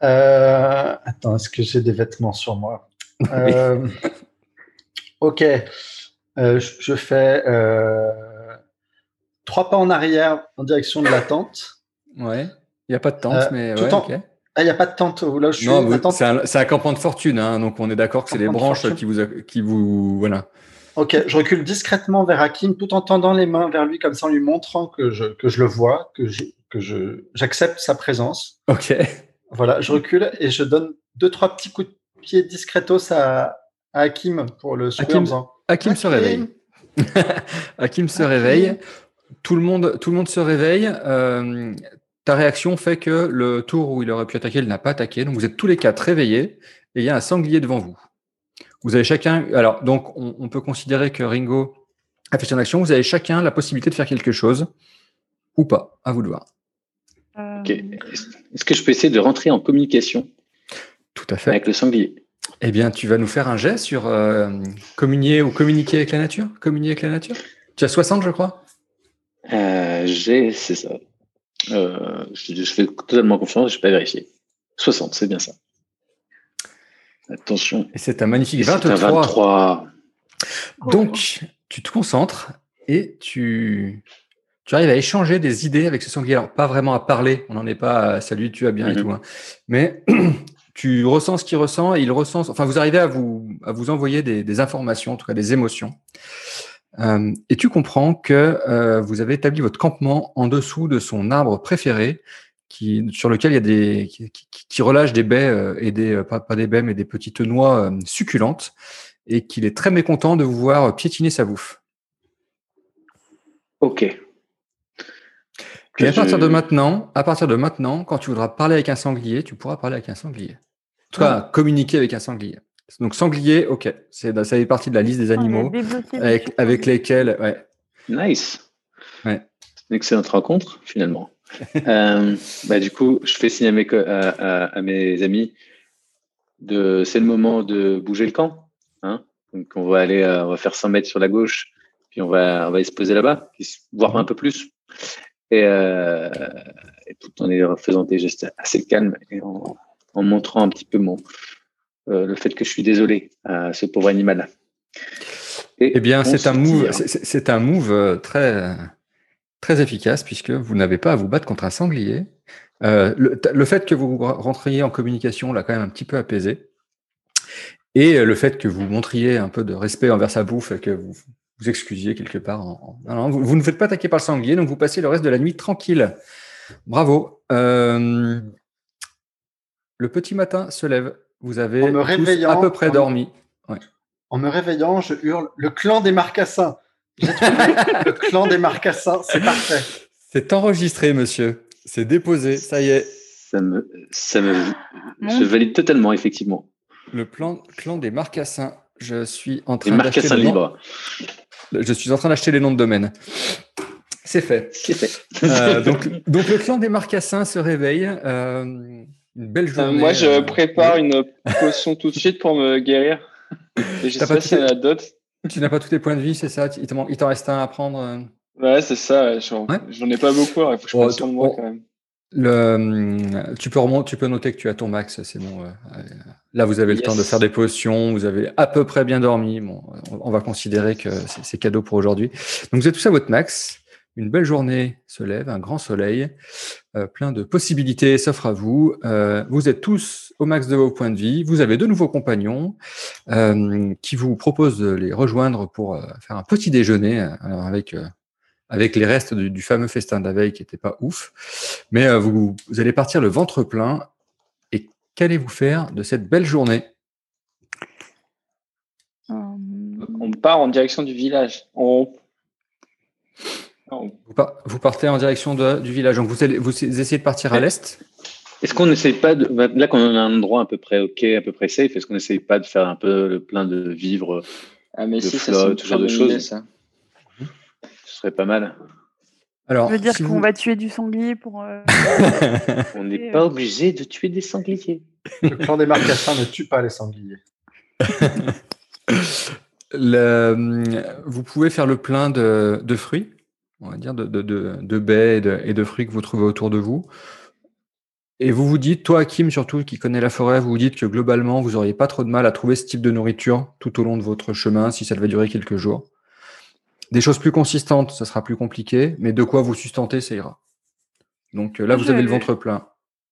Euh, Attends, est-ce que j'ai des vêtements sur moi? Ok. Je, je, fais trois pas en arrière en direction de la tente. Ouais. Il n'y a pas de tente, mais ouais, en... Ah, il n'y a pas de tente là je suis. Non, c'est un, un, campement de fortune, hein, donc on est d'accord que c'est les branches qui vous, qui vous, voilà. Ok, je recule discrètement vers Hakim tout en tendant les mains vers lui comme ça en lui montrant que je, que je le vois, que je, que je, j'accepte sa présence. Ok. Voilà, je recule et je donne deux, trois petits coups de pied discretos à, à Hakim pour le secouer Hakim, Hakim, Hakim se réveille. Hakim se réveille. Tout le monde, tout le monde se réveille. Euh, ta réaction fait que le tour où il aurait pu attaquer, il n'a pas attaqué. Donc vous êtes tous les quatre réveillés et il y a un sanglier devant vous. Vous avez chacun, alors donc on, on, peut considérer que Ringo a fait son action. Vous avez chacun la possibilité de faire quelque chose ou pas. À vous de voir. Euh... Okay. Est-ce que je peux essayer de rentrer en communication Tout à fait. Avec le sanglier? Eh bien, tu vas nous faire un jet sur euh, communier ou communiquer avec la nature? Communier avec la nature? Tu as 60, je crois? Euh, j'ai, c'est ça. Euh, je, je, fais totalement confiance. Je ne vais pas vérifier. 60, c'est bien ça. Attention. Et c'est un magnifique 23. Un 23. Donc, tu te concentres et tu, tu arrives à échanger des idées avec ce sanglier. Alors, pas vraiment à parler, on n'en est pas à salut, tu vas bien mm -hmm. et tout. Hein. Mais tu ressens ce qu'il ressent et il ressent. Enfin, vous arrivez à vous, à vous envoyer des, des informations, en tout cas des émotions. Euh, et tu comprends que euh, vous avez établi votre campement en dessous de son arbre préféré qui, sur lequel il y a des qui, qui, qui relâche des baies euh, et des pas, pas, des baies mais des petites noix succulentes et qu'il est très mécontent de vous voir piétiner sa bouffe. Ok. Et à partir de maintenant, à partir de maintenant, quand tu voudras parler avec un sanglier, tu pourras parler avec un sanglier. En tout cas, ah. communiquer avec un sanglier. Donc sanglier, ok, c'est ça fait partie de la liste des animaux oh, avec, avec lesquels, ouais. Nice. Ouais. Une excellente rencontre finalement. euh, bah, du coup, je fais signe à mes, à, à, à mes amis de c'est le moment de bouger le camp. Hein Donc on va aller, euh, on va faire 100 mètres sur la gauche, puis on va, on va se poser là-bas, voir un peu plus. Et, euh, et, tout en faisant des gestes assez calmes et en, en montrant un petit peu mon, le fait que je suis désolé à ce pauvre animal. Et eh bien, c'est un move, c'est un move très très efficace puisque vous n'avez pas à vous battre contre un sanglier. Euh, le, le, fait que vous rentriez en communication l'a quand même un petit peu apaisé. Et le fait que vous montriez un peu de respect envers sa bouffe et que vous vous excusiez quelque part. En, en... Non, non, vous, vous, ne faites pas attaquer par le sanglier, donc vous passez le reste de la nuit tranquille. Bravo. Euh, le petit matin se lève. Vous avez à peu près en, dormi. Ouais. En me réveillant, je hurle le clan des marcassins. J'ai trouvé le clan des marcassins, c'est parfait. C'est enregistré, monsieur. C'est déposé, ça y est. Ça me, ça me, je valide totalement, effectivement. Le plan, clan des marcassins. Je suis en train Les marcassins libres. Je suis en train d'acheter les noms de domaine. C'est fait. C'est fait. Euh, donc, donc, le clan des marcassins se réveille. Euh, une belle journée. Euh, moi, je prépare une potion tout de suite pour me guérir. Et je sais pas si il y en a d'autres. Tu n'as pas tous tes points de vie, c'est ça? Il t'en reste un à prendre euh? Ouais, c'est ça. J'en Ouais. ai pas beaucoup, il faut que je Oh, prenne soin de moi oh. quand même. Le, hum, tu, peux remonter, tu peux noter que tu as ton max, c'est bon. euh, euh, Là, vous avez le Yes. temps de faire des potions, vous avez à peu près bien dormi. Bon, on, va considérer que c'est c'est cadeau pour aujourd'hui. Donc, vous êtes tous à votre max. Une belle journée se lève, un grand soleil, euh, plein de possibilités s'offrent à vous. Euh, vous êtes tous au max de vos points de vie. Vous avez de nouveaux compagnons euh, qui vous proposent de les rejoindre pour euh, faire un petit déjeuner euh, avec euh, avec les restes du, du fameux festin de la veille qui n'était pas ouf. Mais euh, vous, vous allez partir le ventre plein. Et qu'allez-vous faire de cette belle journée? On part en direction du village. On... vous, par- vous partez en direction de- du village. Donc vous, allez, vous essayez de partir à l'est? Est-ce qu'on n'essaye pas de. bah, Là qu'on a un endroit à peu près OK, à peu près safe, est-ce qu'on n'essaye pas de faire un peu le plein de vivres Ah, mais De si, ça flotte, ce genre de choses? ça. Ce serait pas mal. Alors, Je veux dire si qu'on vous- va tuer du sanglier pour. euh, On n'est euh, pas obligé de tuer des sangliers. Le clan des Marcassins ne tue pas les sangliers. Le- vous pouvez faire le plein de, de fruits, on va dire, de, de, de, de baies et de, et de fruits que vous trouvez autour de vous. Et vous vous dites, toi, Kim, surtout, qui connaît la forêt, vous vous dites que globalement, vous n'auriez pas trop de mal à trouver ce type de nourriture tout au long de votre chemin, si ça devait durer quelques jours. Des choses plus consistantes, ça sera plus compliqué, mais de quoi vous sustenter, ça ira. Donc euh, là, vous Je- avez le ventre plein.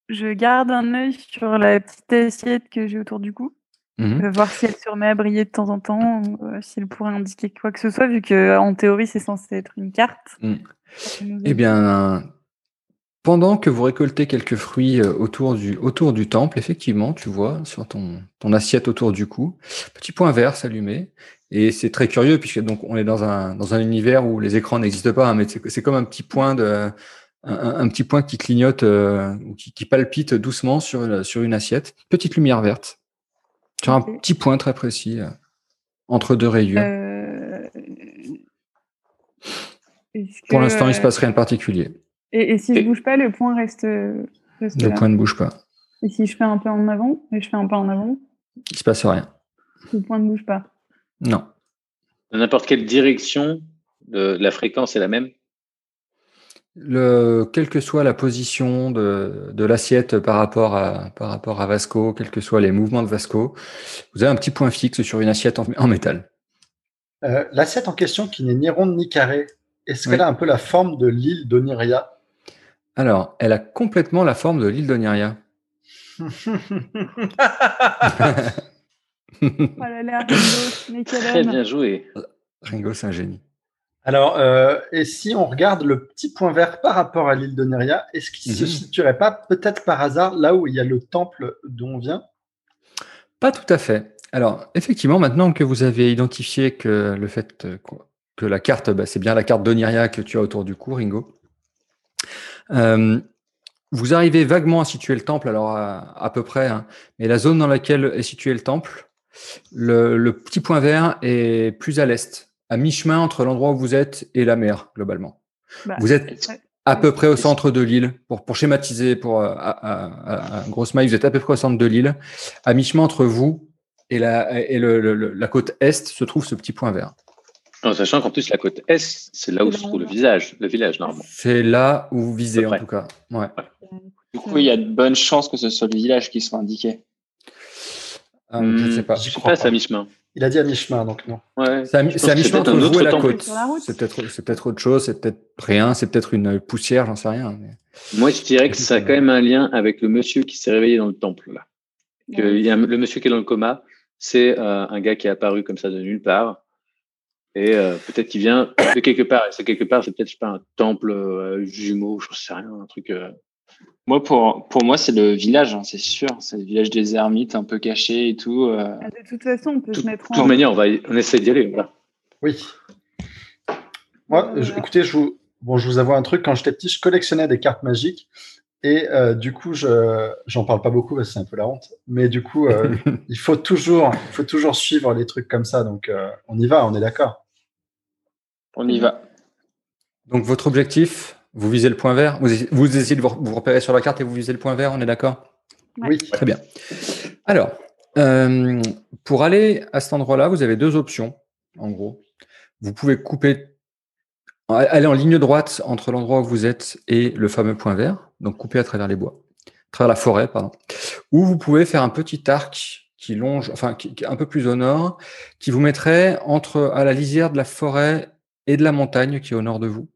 Je garde un œil sur la petite assiette que j'ai autour du cou. Vais voir si elle se remet à briller de temps en temps, ou euh, si elle pourrait indiquer quoi que ce soit, vu que en théorie c'est censé être une carte. Mm. Eh bien, pendant que vous récoltez quelques fruits euh, autour du, autour du temple, effectivement, tu vois sur ton, ton assiette autour du cou, petit point vert s'allumer. Et c'est très curieux puisque donc on est dans un, dans un univers où les écrans n'existent pas, hein, mais c'est comme un petit point de, un, petit point qui clignote euh, ou qui, qui palpite doucement sur, sur une assiette. Petite lumière verte sur un petit point très précis euh, entre deux rayures. Euh, Pour que, l'instant, il se euh, passe rien de particulier. Et, et si je Et- bouge pas, le point reste, reste Le là. point ne bouge pas. Et si je fais un peu en avant, et je fais un pas en avant, Il se passe rien. le point ne bouge pas. Non. Dans n'importe quelle direction, le- la fréquence est la même. Le, quelle que soit la position de, de l'assiette par rapport à par rapport à Vasco, quels que soient les mouvements de Vasco, vous avez un petit point fixe sur une assiette en, en métal. Euh, L'assiette en question, qui n'est ni ronde ni carrée, est-ce Oui. qu'elle a un peu la forme de l'île d'Oniria? Alors, elle a complètement la forme de l'île d'Oniria. Oh là là, Ringo, mais quel Très bien joué. Ringo, c'est un génie. Alors, euh, et si on regarde le petit point vert par rapport à l'île d'Oniria, est-ce qu'il se Mhm. situerait pas peut-être par hasard là où il y a le temple d'où on vient? Pas tout à fait. Alors, effectivement, maintenant que vous avez identifié que le fait euh, que la carte, bah, c'est bien la carte d'Oniria que tu as autour du cou, Ringo, euh, vous arrivez vaguement à situer le temple, alors à, à peu près, hein, mais la zone dans laquelle est situé le temple, le, le petit point vert est plus à l'est, à mi-chemin entre l'endroit où vous êtes et la mer, globalement. Bah, Vous êtes à peu près au centre de l'île, pour, pour schématiser, pour euh, à, à, à- grosse maille, vous êtes à peu près au centre de l'île. À mi-chemin entre vous et, la, et le, le- le- la côte est se trouve ce petit point vert. En sachant qu'en plus, la côte Est, c'est là où se trouve le visage, le village, normalement. C'est là où vous visez, en tout cas. Ouais. Du coup, il y a de bonnes chances que ce soit le village qui soit indiqué. Euh, je ne Hmm, sais pas. J'y Je crois passe pas. à mi-chemin. Il a dit à mi-chemin, donc non. Ouais. C'est à, mi- mi-chemin entre vous et la côte. C'est peut-être autre chose, c'est peut-être rien, c'est peut-être une poussière, j'en sais rien. mais- Moi, je dirais que ça a quand même un lien avec le monsieur qui s'est réveillé dans le temple. Là. Que il y a un- le monsieur qui est dans le coma, c'est euh, un gars qui est apparu comme ça de nulle part. Et euh, peut-être qu'il vient de quelque part. Et c'est quelque part, c'est peut-être, je sais pas, un temple euh, jumeau, je sais rien, un truc. Moi, pour, pour moi, c'est le village, hein, c'est sûr. C'est le village des ermites, un peu caché et tout. euh. Ah, De toute façon, on peut Tout- se mettre De toute en. manière, on, va y- on essaie d'y aller. Voilà. Oui. Moi, je- écoutez, je vous, bon, je vous avoue un truc. Quand j'étais petit, je collectionnais des cartes magiques. Et euh, du coup, je j'en parle pas beaucoup parce que c'est un peu la honte. Mais du coup, euh, il faut toujours, il faut toujours suivre les trucs comme ça. Donc, euh, on y va, on est d'accord. On y va. Donc votre objectif, vous visez le point vert, vous, vous essayez de vous, vous repérer sur la carte et vous visez le point vert, on est d'accord? Ouais. Oui. Très bien. Alors, euh, pour aller à cet endroit-là, vous avez deux options. en gros. Vous pouvez couper, aller en ligne droite entre l'endroit où vous êtes et le fameux point vert, donc couper à travers les bois, à travers la forêt, pardon. Ou vous pouvez faire un petit arc qui longe, enfin, qui, est un peu plus au nord, qui vous mettrait entre, à la lisière de la forêt et de la montagne qui est au nord de vous,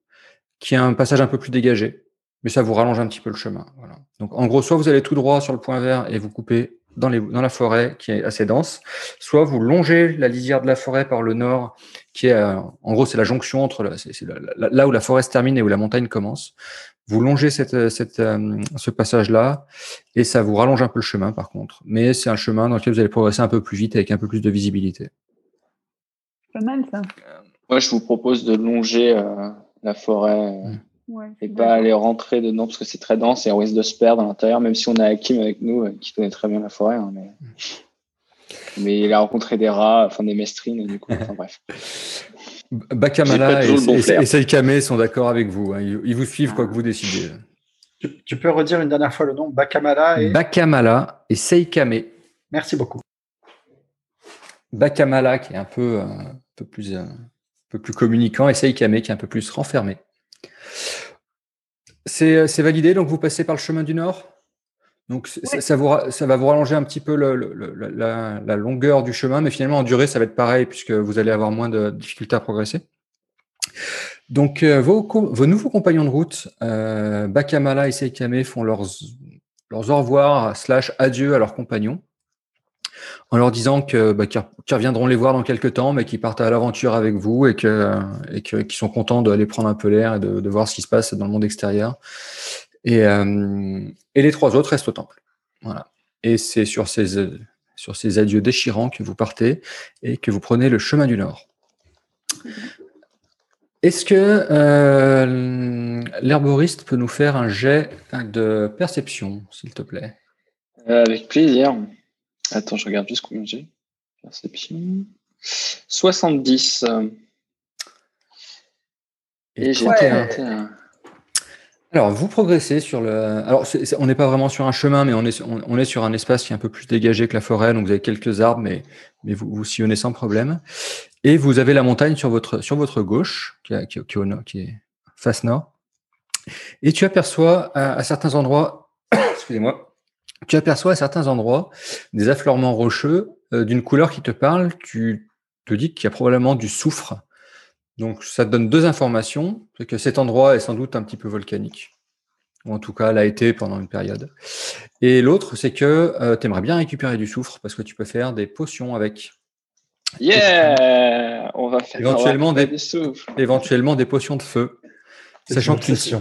qui a un passage un peu plus dégagé, mais ça vous rallonge un petit peu le chemin. Voilà. Donc, en gros, soit vous allez tout droit sur le point vert et vous coupez dans, les, dans la forêt qui est assez dense, soit vous longez la lisière de la forêt par le nord, qui est, euh, en gros, c'est la jonction entre là où la forêt se termine et où la montagne commence. Vous longez cette, cette, euh, ce passage-là et ça vous rallonge un peu le chemin par contre. Mais c'est un chemin dans lequel vous allez progresser un peu plus vite avec un peu plus de visibilité. Pas mal ça. Moi, je vous propose de longer euh, la forêt et pas aller rentrer dedans parce que c'est très dense et on risque de se perdre à l'intérieur, même si on a Hakim avec nous euh, qui connaît très bien la forêt. Hein, mais... mais... il a rencontré des rats, enfin des mestrines, du coup, enfin bref. Bakamala et, et, Seikame sont d'accord avec vous. Hein. Ils, vous suivent quoi que vous décidez. Tu, peux redire une dernière fois le nom Bakamala et. Bakamala et Seikame. Merci beaucoup. Bakamala qui est un peu, euh, un peu, plus, euh, peu plus communicant et Seikame qui est un peu plus renfermé. C'est validé, donc vous passez par le chemin du Nord? Donc ça, vous, ça, va vous rallonger un petit peu la, longueur du chemin, mais finalement en durée, ça va être pareil puisque vous allez avoir moins de difficultés à progresser. Donc euh, vos, vos, nouveaux compagnons de route, euh, Bakamala et Seikame, font leurs, leurs au revoir slash adieu à leurs compagnons en leur disant que bah, qu'ils reviendront les voir dans quelques temps, mais qu'ils partent à l'aventure avec vous et que et qu'ils sont contents d'aller prendre un peu l'air et de, de, voir ce qui se passe dans le monde extérieur. Et, euh, et les trois autres restent au temple. Voilà. Et c'est sur ces, sur ces adieux déchirants que vous partez et que vous prenez le chemin du Nord. Est-ce que euh, l'herboriste peut nous faire un jet de perception, s'il te plaît? Euh, Avec plaisir. Attends, je regarde juste combien j'ai. Perception. 70. Et, j'ai 21. Alors, vous progressez sur le. Alors, on n'est pas vraiment sur un chemin, mais on est, on, est sur un espace qui est un peu plus dégagé que la forêt. Donc, vous avez quelques arbres, mais, mais vous, vous sillonnez sans problème. Et vous avez la montagne sur votre, sur votre gauche, qui, qui, qui, qui est face nord. Et tu aperçois à, certains endroits, excusez-moi, tu aperçois à certains endroits des affleurements rocheux euh, d'une couleur qui te parle. Tu te dis qu'il y a probablement du soufre donc, ça te donne deux informations. C'est que cet endroit est sans doute un petit peu volcanique. Ou en tout cas, l'a été pendant une période. Et l'autre, c'est que euh, tu aimerais bien récupérer du soufre parce que tu peux faire des potions avec. Yeah On va faire éventuellement, des, éventuellement des potions de feu. Sachant que, tu,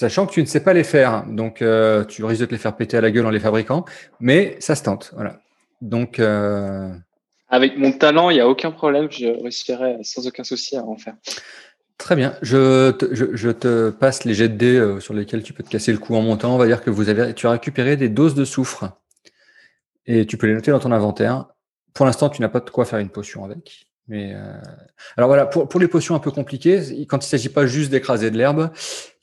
sachant que tu ne sais pas les faire. Donc, euh, tu risques de te les faire péter à la gueule en les fabriquant. Mais ça se tente. Voilà. Donc. Euh, avec mon talent, il n'y a aucun problème. Je réussirai sans aucun souci à en faire. Très bien. Je te, je, te, passe les jets de dés euh, sur lesquels tu peux te casser le cou en montant. On va dire que vous avez, tu as récupéré des doses de soufre. Et tu peux les noter dans ton inventaire. Pour l'instant, tu n'as pas de quoi faire une potion avec. Mais euh, Alors voilà, pour, pour, les potions un peu compliquées, quand il ne s'agit pas juste d'écraser de l'herbe,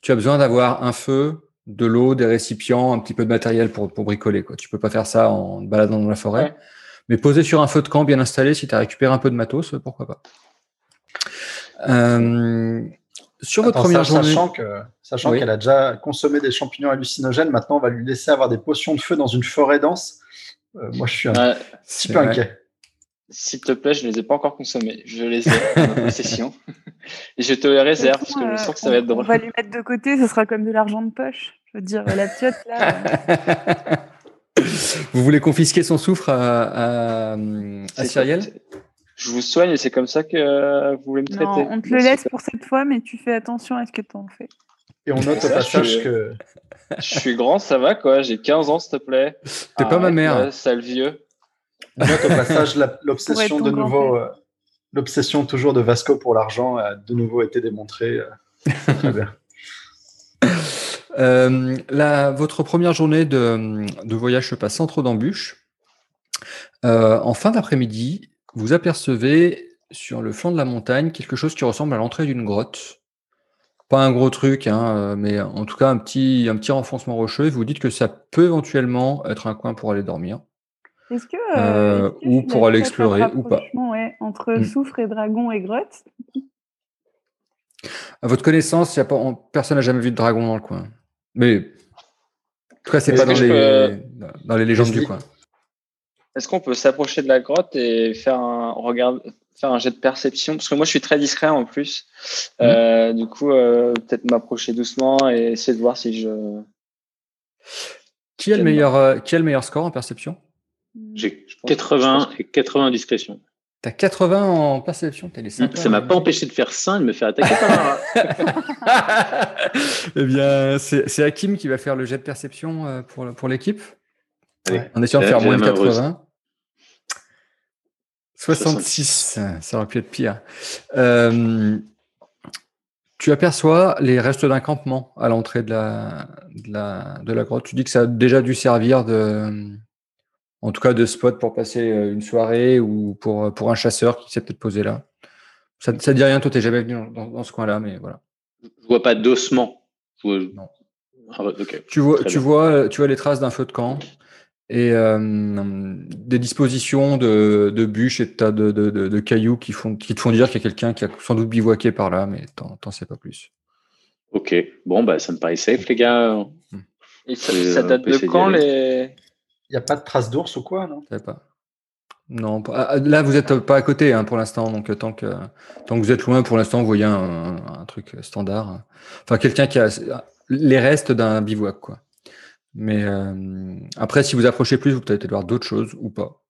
tu as besoin d'avoir un feu, de l'eau, des récipients, un petit peu de matériel pour, pour bricoler. Quoi. Tu peux pas faire ça en te baladant dans la forêt. Mais poser sur un feu de camp bien installé, si tu as récupéré un peu de matos, pourquoi pas. Euh, sur votre première journée. Sachant qu'elle a déjà consommé des champignons hallucinogènes, maintenant on va lui laisser avoir des potions de feu dans une forêt dense. Euh, moi, je suis un petit peu inquiet. S'il te plaît, je ne les ai pas encore consommés. Je les ai en possession. Et je te les réserve parce que je sens que ça va être drôle. On va lui mettre de côté, ce sera comme de l'argent de poche. Je veux dire, la piote là. Vous voulez confisquer son soufre à, à, Cyrielle Je vous soigne et c'est comme ça que vous voulez me traiter. Non, on te le laisse pour cette fois, mais tu fais attention à ce que tu en fais. Et on note au passage que. Je suis grand, ça va quoi. J'ai 15 ans, s'il te plaît. T'es pas ma mère. sale vieux. Note au passage l'obsession de nouveau. Euh, l'obsession toujours de Vasco pour l'argent a de nouveau été démontrée. Euh, très bien. Euh, la, votre première journée de, de, voyage se passe sans trop d'embûches. Euh, en fin d'après-midi, vous apercevez sur le flanc de la montagne quelque chose qui ressemble à l'entrée d'une grotte. Pas un gros truc, hein, mais en tout cas un petit, un petit renfoncement rocheux. vous dites que ça peut éventuellement être un coin pour aller dormir. Est-ce que, Euh, est-ce que ou pour aller explorer, ou pas. ouais, entre Mm. soufre et dragon et grotte? À votre connaissance, y a pas, on- personne n'a jamais vu de dragon dans le coin. Mais en tout cas, c'est Est-ce pas dans les, dans les légendes du coin. Est-ce qu'on peut s'approcher de la grotte et faire un regard, faire un jet de perception? Parce que moi, je suis très discret en plus. Euh, du coup, euh, peut-être m'approcher doucement et essayer de voir si je. Qui a le meilleur, euh, qui a le meilleur score en perception? J'ai je pense- 80 et 80 en discrétion. T'as 80 en perception, t'es les Ça m'a pas empêché de faire 5 de me faire attaquer par un rat. eh bien, c'est c'est Hakim qui va faire le jet de perception euh, pour, pour l'équipe. En essayant de J'ai- faire j'ai moins de main heureuse. 80. 66, ça aurait pu être pire. Euh, tu aperçois les restes d'un campement à l'entrée de la, de, la, de la grotte. Tu dis que ça a déjà dû servir de, en tout cas de spot pour passer euh, une soirée ou pour, pour un chasseur qui s'est peut-être posé là. Ça ne dit rien, toi, tu n'es jamais venu dans, ce coin-là, mais voilà. Je vois pas d'ossement. Vois- Non. Ah. Tu vois, tu vois, tu vois les traces d'un feu de camp et euh, des dispositions de, de bûches et de tas de, de, de- de cailloux qui, font, qui te font dire qu'il y a quelqu'un qui a sans doute bivouaqué par là, mais t'en sais pas plus. Ok. Bon, bah, ça me paraît safe, les gars. Et ça, Euh, ça date de quand les Il n'y a pas de traces d'ours ou quoi, non? Pas. Non, pas- ah, là vous êtes pas à côté hein, pour l'instant, donc euh, tant que tant que vous êtes loin, pour l'instant vous voyez un, un truc standard. Enfin quelqu'un qui a les restes d'un bivouac quoi. Mais euh, après si vous approchez plus, vous pouvez peut-être voir d'autres choses ou pas.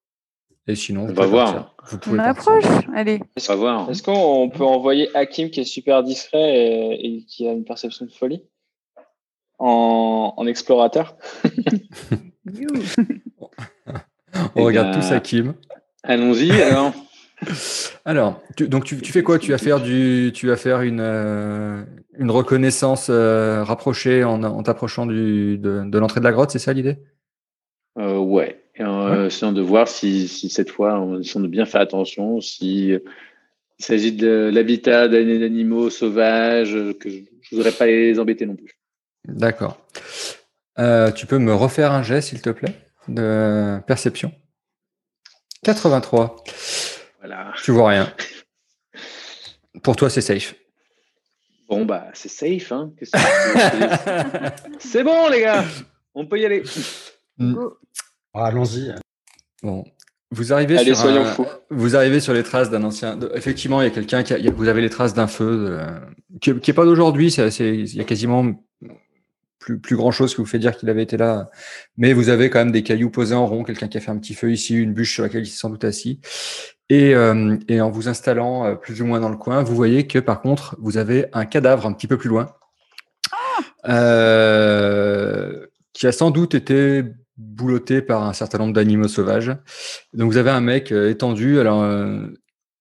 Et sinon, vous On va pouvez voir. partir. Vous On pouvez partir. approche Allez. On va voir. Est-ce qu'on peut envoyer Hakim qui est super discret et, et qui a une perception de folie? En, en explorateur? On regarde tous Hakim. Allons-y, alors. Alors, tu- donc tu, tu fais quoi? Tu vas faire du, tu vas faire une euh, une reconnaissance euh, rapprochée en, en t'approchant du de, de l'entrée de la grotte, c'est ça l'idée? Euh, ouais. Et, euh, essayant de voir si, si cette fois, en essayant de bien faire attention, si euh, il s'agit de l'habitat d'an- d'animaux sauvages, euh, que je ne voudrais pas les embêter non plus. D'accord. Euh, tu peux me refaire un jet, s'il te plaît, de perception 83. Voilà. Tu vois rien. Pour toi, c'est safe. Bon, bah, c'est safe. Hein. Qu'est-ce que- c'est bon, les gars. On peut y aller. Ah, Allons-y. Bon. Vous arrivez, Allez, sur un- vous arrivez sur les traces d'un ancien. de- effectivement, il y a quelqu'un qui a, vous avez les traces d'un feu qui, n'est pas d'aujourd'hui. il y a quasiment plus, plus grand chose qui vous fait dire qu'il avait été là. Mais vous avez quand même des cailloux posés en rond, quelqu'un qui a fait un petit feu ici, une bûche sur laquelle il s'est sans doute assis. Et, euh, et en vous installant euh, plus ou moins dans le coin, vous voyez que par contre, vous avez un cadavre un petit peu plus loin. Euh, qui a sans doute été boulotté par un certain nombre d'animaux sauvages. Donc vous avez un mec étendu. Alors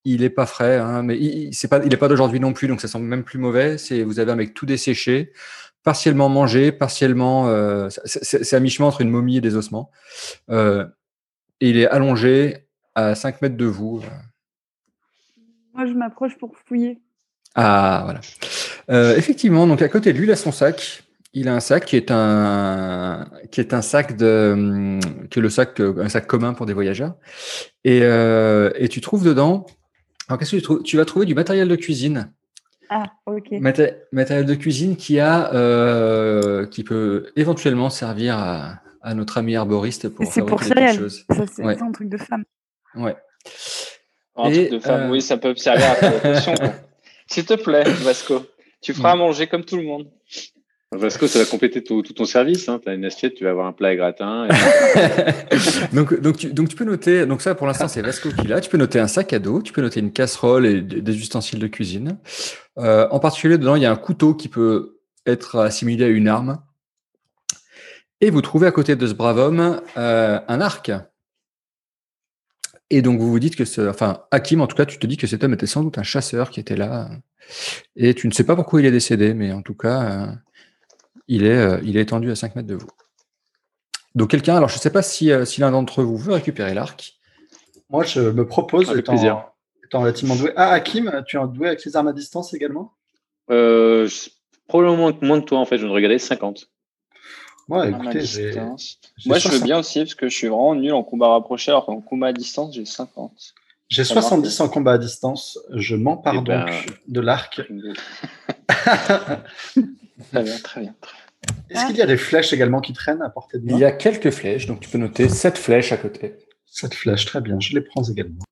il est pas frais, hein, mais il, il- c'est pas, il est pas d'aujourd'hui non plus, donc ça semble même plus mauvais. C'est vous avez un mec tout desséché, partiellement mangé, partiellement. euh, c'est- à mi chemin entre une momie et des ossements. Euh, et il est allongé à 5 mètres de vous. Moi, je m'approche pour fouiller. Ah, voilà. Euh, effectivement, donc à côté de lui, il a son sac. Il a un sac qui est un, qui est un sac de, qui est le sac, euh, un sac commun pour des voyageurs. Et, euh, et tu trouves dedans, alors qu'est-ce que tu trouves Tu vas trouver du matériel de cuisine. Ah, ok. Maté- matériel de cuisine qui a, euh, qui peut éventuellement servir à, à notre ami arboriste pour c'est pour. Ça, c'est Ouais. c'est un truc de femme. Ouais. Un Et, truc de femme, euh, oui, ça peut servir à faire quoi. S'il te plaît, Vasco, tu feras à Mm. manger comme tout le monde. Vasco, ça va compléter tout, tout ton service. Hein. Tu as une assiette, tu vas avoir un plat et gratin. et- donc, donc, tu, donc tu peux noter, donc ça pour l'instant c'est Vasco qui l'a, tu peux noter un sac à dos, tu peux noter une casserole et des des ustensiles de cuisine. Euh, en particulier dedans il y a un couteau qui peut être assimilé à une arme. Et vous trouvez à côté de ce brave homme euh, un arc. Et donc vous vous dites que ce, enfin Hakim en tout cas tu te dis que cet homme était sans doute un chasseur qui était là. Et tu ne sais pas pourquoi il est décédé, mais en tout cas euh, il est, euh, il est étendu à 5 mètres de vous. Donc quelqu'un, alors je ne sais pas si, euh, si l'un d'entre vous veut récupérer l'arc. Moi, je me propose, Avec étant, plaisir. étant relativement doué. Ah, Hakim, tu es doué avec les armes à distance également? Euh, je- probablement moins que toi, en fait. Je viens de regarder 50. Moi, Arme à écoutez, j'ai. distance. j'ai Moi, je veux 60 bien aussi, parce que je suis vraiment nul en combat rapproché, alors qu'en combat à distance, j'ai 50. J'ai Ça marche. 70 en combat à distance. Je m'empare Eh ben, donc de l'arc. Très bien, très bien. Est-ce qu'il y a des flèches également qui traînent à portée de Il main y a quelques flèches, donc tu peux noter 7 flèches à côté. Cette flèche, très bien. Je les prends également.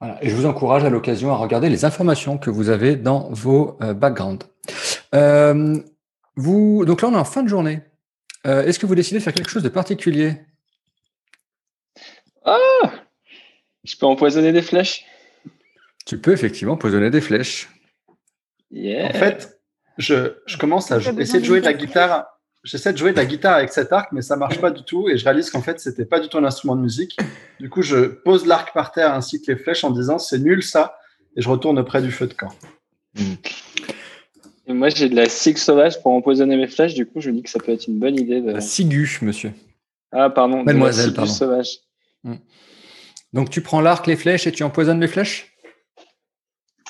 Voilà. Et je vous encourage à l'occasion à regarder les informations que vous avez dans vos euh, backgrounds. Euh, vous, donc là, on est en fin de journée. Euh, Est-ce que vous décidez de faire quelque chose de particulier? Je peux empoisonner des flèches? Tu peux effectivement poisonner des flèches. Yeah. En fait, je, je commence à essayer de jouer de la guitare. J'essaie de jouer de la guitare avec cet arc, mais ça marche pas du tout. Et je réalise qu'en fait, c'était pas du tout un instrument de musique. Du coup, je pose l'arc par terre ainsi que les flèches en disant c'est nul ça. Et je retourne auprès du feu de camp. Et moi, j'ai de la cig sauvage pour empoisonner mes flèches, du coup, je me dis que ça peut être une bonne idée de. La ciguë, monsieur. Ah, pardon. de la Mademoiselle, pardon. sauvage. Donc tu prends l'arc, les flèches et tu empoisonnes les flèches?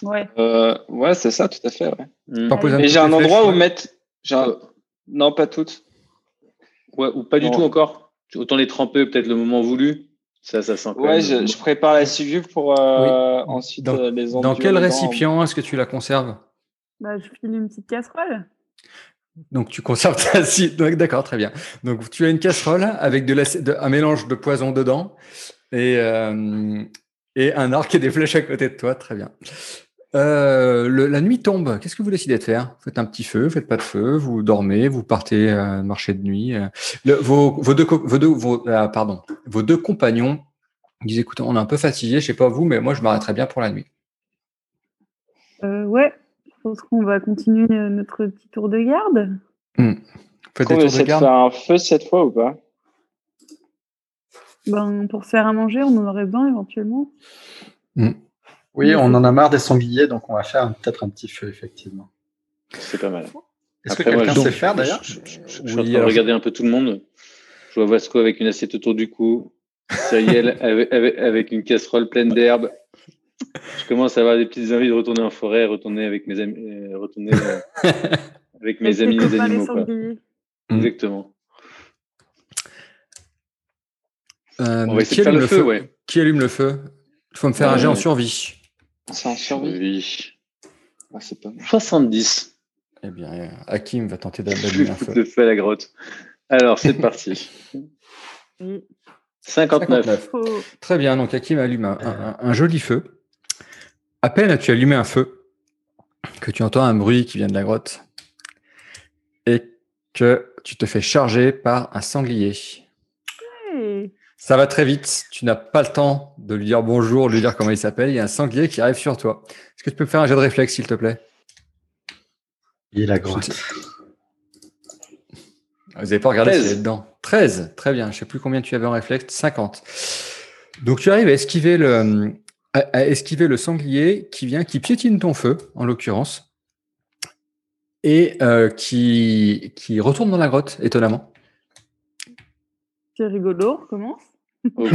Ouais. Euh, ouais, c'est ça, tout à fait. Ouais. T'empoisonnes Et j'ai un endroit où mettre. un- Non, pas toutes. Ouais, ou pas du Non. tout encore. Autant les tremper peut-être le moment voulu. Ça, ça sent quand Ouais, même- je, je prépare la ciguë pour euh, ensuite Dans- euh, les Dans quel récipient est-ce que tu la conserves? Bah, je file une petite casserole. Donc tu conserves ta D'accord, très bien. Donc tu as une casserole avec de la, de- un mélange de poison dedans et, euh, et un arc et des flèches à côté de toi. Très bien. Euh, le- la nuit tombe. Qu'est-ce que vous décidez de faire? Faites un petit feu, faites pas de feu, vous dormez, vous partez euh, marcher de nuit. euh. Le- vos, vos deux, co- vos deux, vos- pardon, vos deux compagnons disent écoutez, on est un peu fatigué, je sais pas vous, mais moi je m'arrêterai bien pour la nuit. Euh, ouais, je pense qu'on va continuer notre petit tour de garde. Faites des tours essaie de garde? faire un feu cette fois ou pas? Ben, pour se faire à manger, on en aurait besoin éventuellement. Oui, on en a marre des sangliers, donc on va faire un- peut-être un petit feu, effectivement. C'est pas mal. Est-ce que quelqu'un je- sait faire d'ailleurs Je, je- je- je suis Oui, en train de alors- regarder un peu tout le monde. Je vois Vasco avec une assiette autour du cou. Cyril avec, avec, avec une casserole pleine d'herbe. Je commence à avoir des petites envies de retourner en forêt, retourner avec mes amis, euh, retourner euh, avec mes amis les animaux. Quoi. Mm. Exactement. Euh, On va essayer qui de faire allume le feu, ouais. Qui allume le feu? Il faut me faire un jet en survie. C'est en survie Oui. Ah, C'est pas mal. 70. Eh bien, Hakim va tenter d'allumer un feu. De fait à la grotte. Alors, c'est parti. Oui. 59. 59. Faut- Très bien, donc Hakim allume un, un- un joli feu. À peine as-tu allumé un feu que tu entends un bruit qui vient de la grotte et que tu te fais charger par un sanglier. Hey. Ça va très vite, tu n'as pas le temps de lui dire bonjour, de lui dire comment il s'appelle, il y a un sanglier qui arrive sur toi. Est-ce que tu peux me faire un jet de réflexe, s'il te plaît? Il est la grotte. Vous n'avez pas regardé 13. ce qu'il y a dedans. 13, très bien. Je ne sais plus combien tu avais en réflexe. 50. Donc tu arrives à esquiver le, à, à esquiver le sanglier qui vient, qui piétine ton feu, en l'occurrence, et euh, qui, qui retourne dans la grotte, étonnamment. C'est rigolo, on recommence. Ok.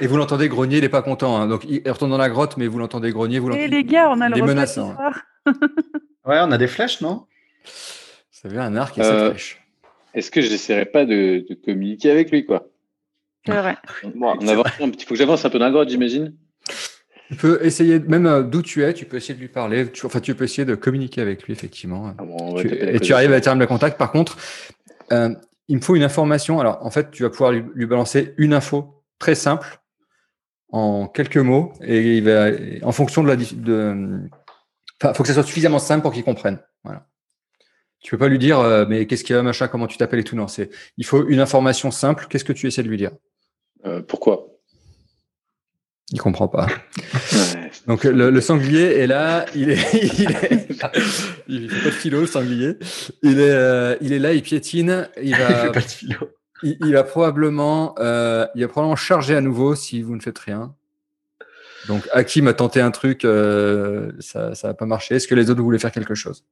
Et vous l'entendez grogner, il n'est pas content. hein. Donc il retourne dans la grotte, mais vous l'entendez grogner. Vous Et l'entendez- les gars, on a le menaçant, soir. Ouais, on a des flèches, non? Vous avez un arc et Euh, cette flèche. Est-ce que j'essaierai pas de, de communiquer avec lui, quoi? C'est vrai. Bon, on avance un petit. Faut que j'avance un peu dans la grotte, j'imagine. Tu peux essayer, même euh, d'où tu es, tu peux essayer de lui parler. Tu- enfin, tu peux essayer de communiquer avec lui, effectivement. Ah bon, Tu- et tu arrives à terme le contact. Par contre, euh, il me faut une information. Alors, en fait, tu vas pouvoir lui, balancer une info très simple en quelques mots et il va, en fonction de la. De, faut que ça soit suffisamment simple pour qu'il comprenne. Voilà. Tu peux pas lui dire, euh, mais qu'est-ce qu'il y a, machin, comment tu t'appelles et tout. Non, c'est, il faut une information simple. Qu'est-ce que tu essaies de lui dire? Euh, pourquoi? Il comprend pas. Ouais. Donc le, le sanglier est là, il est, il est, il fait pas de philo, le sanglier. Il est, euh, il est là, il piétine, il Il va, fait pas de philo. il, il va probablement, euh, il va probablement charger à nouveau si vous ne faites rien. Donc Hakim a tenté un truc, euh, ça, ça va pas marché. Est-ce que les autres voulaient faire quelque chose?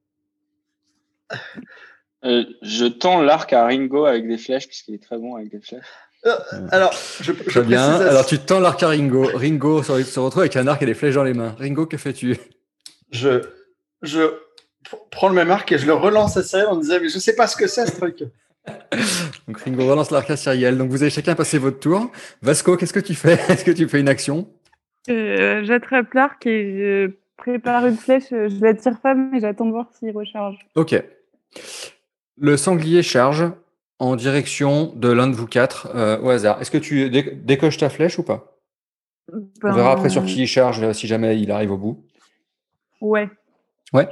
Euh, je tends l'arc à Ringo avec des flèches, puisqu'il est très bon avec des flèches. Alors, je, je Très bien. précise Alors tu tends l'arc à Ringo. Ringo se retrouve avec un arc et des flèches dans les mains. Ringo, que fais-tu? Je, je prends le même arc et je le relance à Cyrielle en disant Mais je sais pas ce que c'est ce truc. Donc Ringo relance l'arc à Cyrielle. Donc vous avez chacun passé votre tour. Vasco, qu'est-ce que tu fais? Est-ce que tu fais une action? Euh, J'attrape l'arc et je prépare une flèche. Je la tire pas, mais j'attends de voir s'il recharge. Ok. Le sanglier charge en direction de l'un de vous quatre euh, au hasard. Est-ce que tu décoches ta flèche ou pas? On verra après sur qui il charge si jamais il arrive au bout. Ouais. Ouais.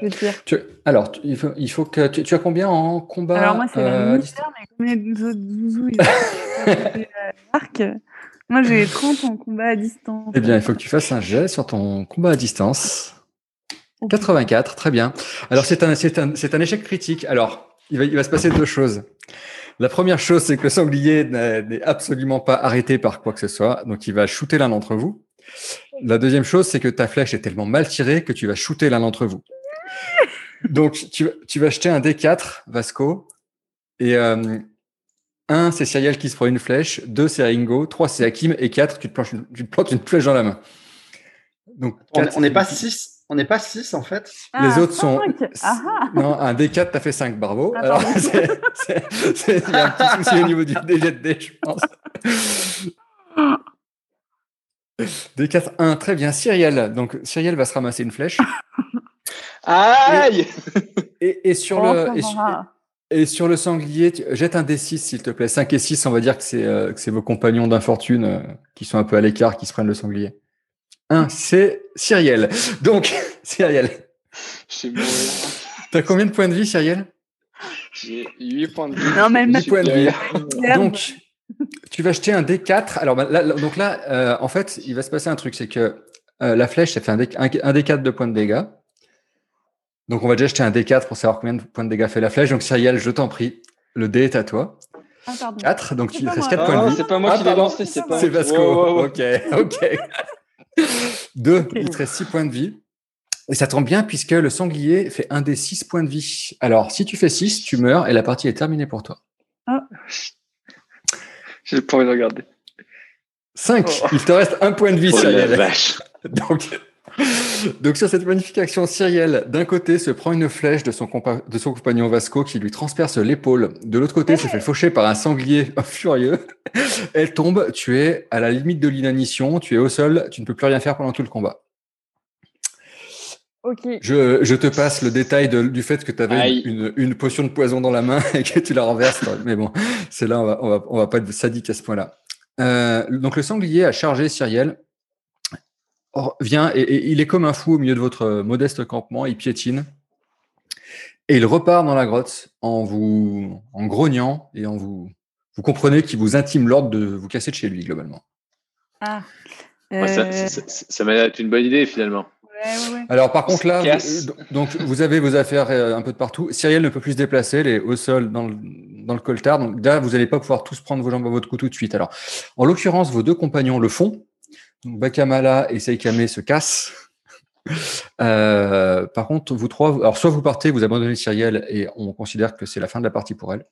alors, il faut, il faut que tu, as combien en combat Alors moi c'est la euh, misère, mais combien autres zouzous Moi j'ai 30 en combat à distance. Eh bien, il faut que tu fasses un jet sur ton combat à distance. 84, très bien. Alors c'est un, un, un échec critique. Alors, il va, il va se passer deux choses. La première chose, c'est que le sanglier n'est absolument pas arrêté par quoi que ce soit, donc il va shooter l'un d'entre vous. La deuxième chose, c'est que ta flèche est tellement mal tirée que tu vas shooter l'un d'entre vous. Donc, tu, tu, vas jeter un D4, Vasco, et euh, un, c'est Cyriel qui se prend une flèche, deux, c'est Ringo, trois, c'est Hakim, et quatre, tu te, plantes une, tu te plantes une flèche dans la main. Donc, on n'est pas six on n'est pas 6 en fait. les ah, autres sont. Ah, ah. Non, un D4, t'as fait 5, bravo. Alors, c'est, il y a un petit souci au niveau du DGD, je pense. D4, 1, très bien. Cyriel. Donc, Cyriel va se ramasser une flèche. Aïe et, et, sur oh, le. Et sur, le sanglier, jette un D6 s'il te plaît. 5 et 6, on va dire que c'est, euh, que c'est vos compagnons d'infortune euh, qui sont un peu à l'écart qui se prennent le sanglier. 1, c'est Cyriel. Donc, Cyriel. Tu T'as combien de points de vie, Cyriel J'ai 8 points de vie. Non, mais 8 points de vie. Donc, tu vas jeter un D4. Alors, bah, là, donc là, euh, en fait, il va se passer un truc, c'est que euh, la flèche, ça fait un, D, 4 de points de dégâts. Donc, on va déjà jeter un D4 pour savoir combien de points de dégâts fait la flèche. Donc, Cyriel, je t'en prie, le D est à toi. Ah, 4, donc tu restes 4 points de vie. C'est pas moi qui l'ai lancé, c'est pas. C'est Vasco. Ok, ok. Deux, il te reste 6 points de vie. Et ça tombe bien puisque le sanglier fait un des 6 points de vie. Alors, si tu fais 6, tu meurs et la partie est terminée pour toi. Ah. J'ai pas envie de regarder. 5, il te reste un point de vie, oh, Donc, donc sur cette magnifique action, Cyrielle, d'un côté, se prend une flèche de son, de son compagnon Vasco qui lui transperce l'épaule. De l'autre côté, se fait faucher par un sanglier furieux. Elle tombe, tu es à la limite de l'inanition, tu es au sol, tu ne peux plus rien faire pendant tout le combat. Je, je, te passe le détail du fait que tu avais une, une, potion de poison dans la main et que tu la renverses. Mais bon, c'est là, on va, on va, on va pas être sadique à ce point-là. Euh, donc le sanglier a chargé Cyrielle vient et, il est comme un fou au milieu de votre euh, modeste campement, il piétine. Et il repart dans la grotte en vous en grognant et en vous. Vous comprenez qu'il vous intime l'ordre de vous casser de chez lui, globalement. Ah. ça, ça, m'a l'air une bonne idée, finalement. Alors, par contre, là, vous, donc, vous avez vos affaires euh, un peu de partout. Cyrielle ne peut plus se déplacer, elle est au sol dans le, dans le coltard. Donc, là, vous n'allez pas pouvoir tous prendre vos jambes à votre cou tout de suite. Alors, en l'occurrence, vos deux compagnons le font. Donc Bakamala et Seikame se cassent. Euh, par contre, vous trois, alors soit vous partez, vous abandonnez Cyrielle et on considère que c'est la fin de la partie pour elle.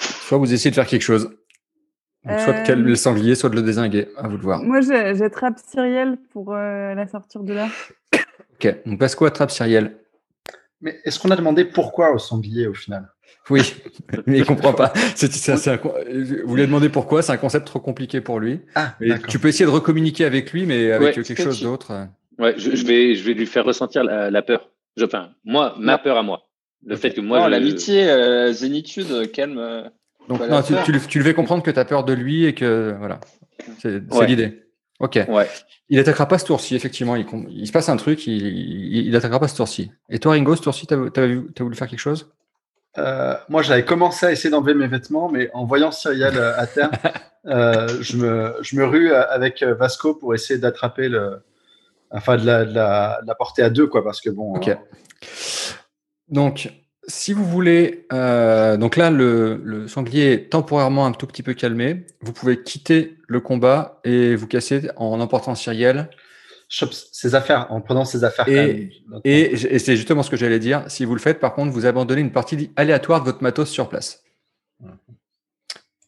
Soit vous essayez de faire quelque chose. soit de calmer le sanglier, soit de le désinguer. À vous de voir. Moi, j'attrape Cyrielle pour euh, la sortir de là. ok. Donc Pasco attrape Cyrielle. Mais est-ce qu'on a demandé pourquoi au sanglier au final? Oui, mais il comprend pas. vous lui avez demandé pourquoi, c'est un concept trop compliqué pour lui. Ah, tu peux essayer de recommuniquer avec lui, mais avec quelque chose d'autre. Ouais, je, vais, je vais lui faire ressentir la, peur. enfin, moi, ma peur à moi. Le fait que moi. l'amitié, la zénitude, euh, calme. Euh, Donc, tu, tu, lui fais comprendre que tu as peur de lui et que. Voilà. C'est l'idée. Ok. Ouais. Il attaquera pas ce tour-ci, effectivement. Il, il, se passe un truc, il, il, attaquera pas ce tour-ci. Et toi, Ringo, ce tour-ci, tu as, voulu faire quelque chose? Euh, moi, j'avais commencé à essayer d'enlever mes vêtements, mais en voyant Cyrielle euh, à terre, euh, je, me, je me rue avec Vasco pour essayer d'attraper le. Enfin, de la, de, la, porter à deux, quoi, parce que bon. Ok. Donc, si vous voulez. donc là, le, le, sanglier est temporairement un tout petit peu calmé. Vous pouvez quitter le combat et vous casser en emportant Cyrielle ses affaires, en prenant ses affaires. Et, et, c'est justement ce que j'allais dire. Si vous le faites, par contre, vous abandonnez une partie aléatoire de votre matos sur place.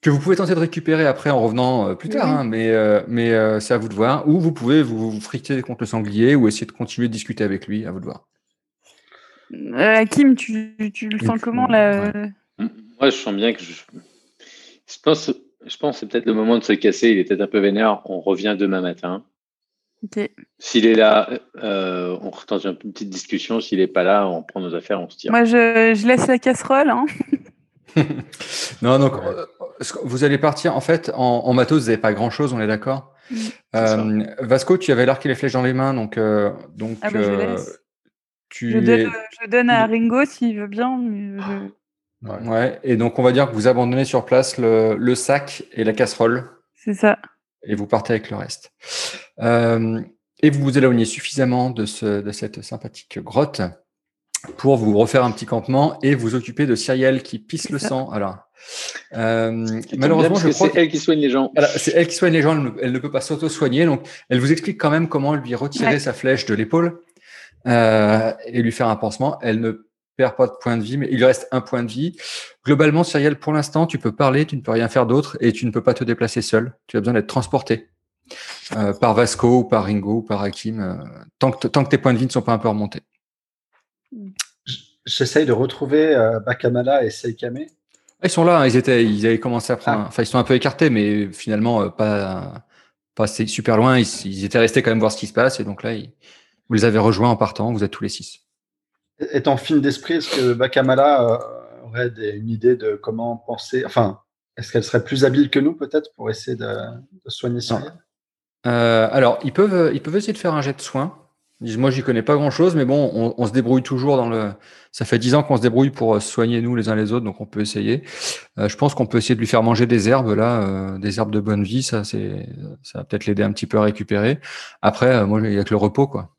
Que vous pouvez tenter de récupérer après en revenant euh, plus tard, hein, mais, euh, mais euh, c'est à vous de voir. Ou vous pouvez vous, vous friter contre le sanglier ou essayer de continuer de discuter avec lui, à vous de voir. Euh, Hakim, tu, tu le sens comment là euh Moi, je sens bien que je, je pense, je pense que c'est peut-être le moment de se casser. Il est peut-être un peu vénère. On revient demain matin. S'il est là, euh, on retente une petite discussion. S'il n'est pas là, on prend nos affaires, on se tire. Moi, je, je laisse la casserole. Hein. non, donc euh, vous allez partir. En fait, en, en matos, vous n'avez pas grand-chose, on est d'accord? Euh, Vasco, tu avais l'arc et les flèches dans les mains, donc, euh, donc Ah bah, je euh, laisse. tu Je es- donne, je donne à Ringo s'il veut bien. mais je- Ouais. Ouais, et donc on va dire que vous abandonnez sur place le, le sac et la casserole C'est ça. Et vous partez avec le reste. Euh, et vous vous éloignez suffisamment de, ce, de cette sympathique grotte pour vous refaire un petit campement et vous occuper de Cyrielle qui pisse le sang. Alors, euh, malheureusement, je crois c'est elle qui soigne les gens. C'est elle qui soigne les gens, elle ne, elle ne peut pas s'auto-soigner, donc elle vous explique quand même comment lui retirer Ouais. sa flèche de l'épaule euh, et lui faire un pansement. Elle ne perd pas de point de vie, mais il lui reste un point de vie. Globalement, Cyrielle, pour l'instant, tu peux parler, tu ne peux rien faire d'autre et tu ne peux pas te déplacer seul. Tu as besoin d'être transporté euh, par Vasco ou par Ringo ou par Hakim, euh, tant, que, tant que tes points de vie ne sont pas un peu remontés. J'essaye de retrouver euh, Bakamala et Seikame. Ils sont là, hein, ils étaient, ils avaient commencé à prendre. Enfin, ils sont un peu écartés, mais finalement pas, pas assez- super loin. Ils, ils étaient restés quand même voir ce qui se passe, et donc là, ils- vous les avez rejoints en partant. Vous êtes tous les six. Étant fine d'esprit, est-ce que Bakamala euh, aurait des- une idée de comment penser Enfin, est-ce qu'elle serait plus habile que nous, peut-être, pour essayer de, de soigner Cyrielle Euh, alors, ils peuvent, ils peuvent essayer de faire un jet de soins. Moi, j'y connais pas grand-chose, mais bon, on, on se débrouille toujours dans le. Ça fait dix ans qu'on se débrouille pour euh, soigner nous les uns les autres, donc on peut essayer. Euh, je pense qu'on peut essayer de lui faire manger des herbes là, euh, des herbes de bonne vie. Ça, c'est, ça va peut-être l'aider un petit peu à récupérer. Après, euh, moi, il y a que le repos, quoi.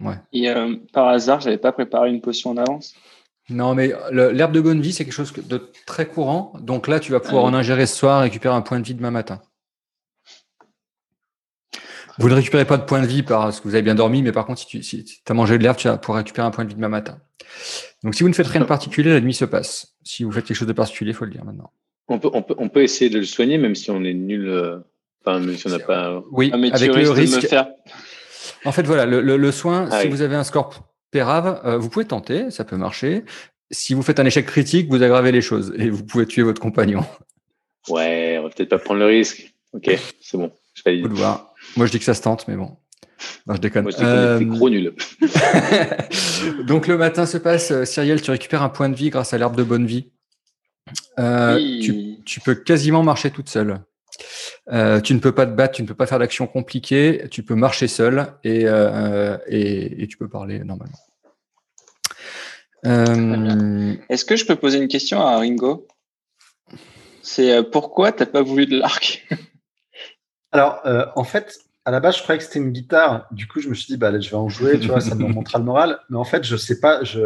Ouais. Et euh, par hasard, j'avais pas préparé une potion en avance. Non, mais l'herbe de bonne vie, c'est quelque chose de très courant. Donc là, tu vas pouvoir Ah en ingérer ce soir et récupérer un point de vie demain matin. Vous ne récupérez pas de point de vie parce que vous avez bien dormi, mais par contre, si tu si as mangé de l'herbe, tu vas pouvoir récupérer un point de vie demain matin. Donc si vous ne faites rien de particulier, la nuit se passe. Si vous faites quelque chose de particulier, il faut le dire maintenant. On peut, on, peut, on peut essayer de le soigner, même si on est nul. euh, Enfin, même si on n'a pas. Oui, Ah, mais avec tu le de risque. me faire. En fait, voilà, le, le- le soin, Ah si oui. vous avez un score pérave, euh, vous pouvez tenter, ça peut marcher. Si vous faites un échec critique, vous aggravez les choses et vous pouvez tuer votre compagnon. Ouais, on va peut-être pas prendre le risque. Ok, c'est bon. Je. Faut le voir. Moi, je dis que ça se tente, mais bon. Non, je déconne. Moi, je était Euh, gros nuls. Donc le matin se passe, euh, Cyrielle, tu récupères un point de vie grâce à l'herbe de bonne vie. Euh, Oui. tu, tu peux quasiment marcher toute seule. Euh, tu ne peux pas te battre, tu ne peux pas faire d'action compliquée, tu peux marcher seul et, euh, et, et tu peux parler normalement. Euh, Est-ce que je peux poser une question à Ringo? C'est euh, pourquoi t'as pas voulu de l'arc? Alors, euh, en fait, à la base, je croyais que c'était une guitare. Du coup, je me suis dit, bah, allez, je vais en jouer, tu vois, ça me remontera le moral. Mais en fait, je sais pas, je,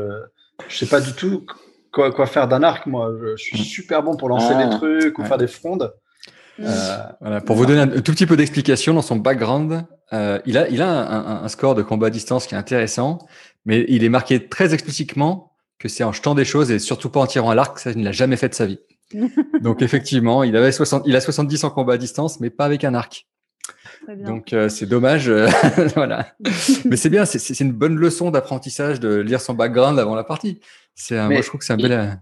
je sais pas du tout quoi, quoi faire d'un arc, moi. Je, je suis super bon pour lancer Ah. des trucs ou Ouais. faire des frondes. Mm. Euh, Voilà, pour vous donner un tout petit peu d'explication dans son background, euh, il a, il a un, un- un score de combat à distance qui est intéressant, mais il est marqué très explicitement que c'est en jetant des choses et surtout pas en tirant à l'arc, ça il ne l'a jamais fait de sa vie. Donc effectivement, il avait 60, il a 70 en combat à distance, mais pas avec un arc. Très bien. Donc euh, c'est dommage, euh, voilà. Mais c'est bien, c'est- c'est c'est une bonne leçon d'apprentissage de lire son background avant la partie. C'est, moi je trouve que c'est un bel.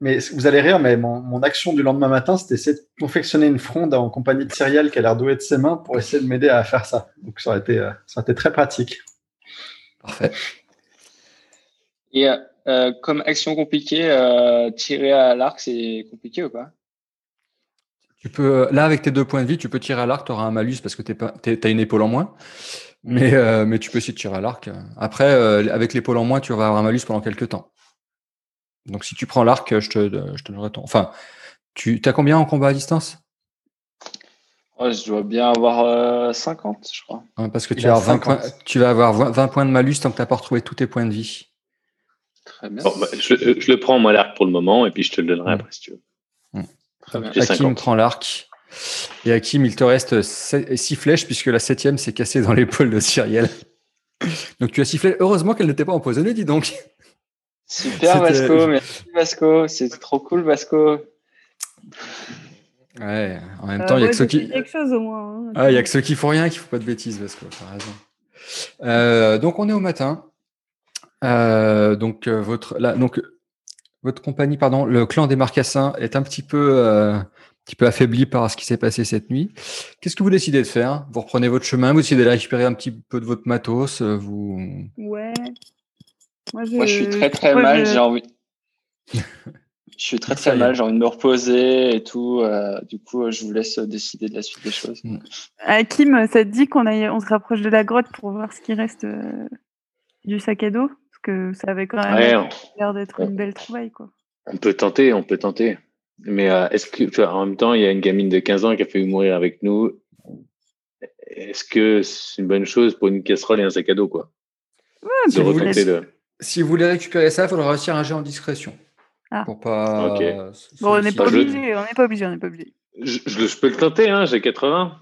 Mais vous allez rire, mais mon, mon action du lendemain matin, c'était essayer de confectionner une fronde en compagnie de Cyrielle qui a l'air douée de ses mains pour essayer de m'aider à faire ça. Donc, ça aurait été, euh, ça aurait été très pratique. Parfait. Et euh, euh, comme action compliquée, euh, tirer à l'arc, c'est compliqué ou pas? Tu peux, là, avec tes deux points de vie, tu peux tirer à l'arc, tu auras un malus parce que tu as une épaule en moins. Mais, euh, mais tu peux aussi tirer à l'arc. Après, euh, avec l'épaule en moins, tu vas avoir un malus pendant quelques temps. Donc, si tu prends l'arc, je te, je te donnerai ton. Enfin, tu as combien en combat à distance? Oh, Je dois bien avoir euh, 50, je crois. Parce que tu, a vas avoir 20 50. points, tu vas avoir 20 20 points de malus tant que tu n'as pas retrouvé tous tes points de vie. Très bien. Bon, bah, je, je le prends, moi, l'arc pour le moment, et puis je te le donnerai Mm. après si tu veux. Très bien. Hakim 50. prend l'arc. Et Hakim, il te reste 6 flèches puisque la septième s'est cassée dans l'épaule de Cyrielle. Donc tu as sifflé. Heureusement qu'elle n'était pas empoisonnée, dis donc. Super Vasco, merci Vasco, c'est trop cool Vasco. Ouais, en même Euh, temps, il y a ouais, que ceux qui. fait quelque chose au moins. hein. Ah, il y a que ceux qui font rien qui font pas de bêtises, que t'as raison. Euh, donc on est au matin. Euh, donc, euh, votre, là, donc, votre compagnie, pardon, le clan des Marcassins est un petit peu, euh, un petit peu affaibli par ce qui s'est passé cette nuit. Qu'est-ce que vous décidez de faire? Vous reprenez votre chemin, vous décidez d'aller récupérer un petit peu de votre matos, vous. Ouais. Moi je, Moi, je suis très très moi, mal, je- j'ai envie. Je suis très très mal, j'ai envie de me reposer et tout. euh, du coup, euh, je vous laisse décider de la suite des choses. Hakim, ça te dit qu'on aille, on se rapproche de la grotte pour voir ce qui reste euh, du sac à dos? Parce que ça avait quand même Ouais, on, l'air d'être une belle trouvaille, quoi. on peut tenter, on peut tenter. Mais euh, est-ce que, enfin, en même temps, il y a une gamine de 15 ans qui a failli mourir avec nous. Est-ce que c'est une bonne chose pour une casserole et un sac à dos, quoi? Ouais, De retenter le. Si vous voulez récupérer ça, il faudra réussir un jet en discrétion. Ah. Pour pas. Ok. euh, Bon, on n'est pas je- obligé, on n'est pas obligé, on n'est pas obligé. Je, je, je peux le tenter, hein, j'ai 80.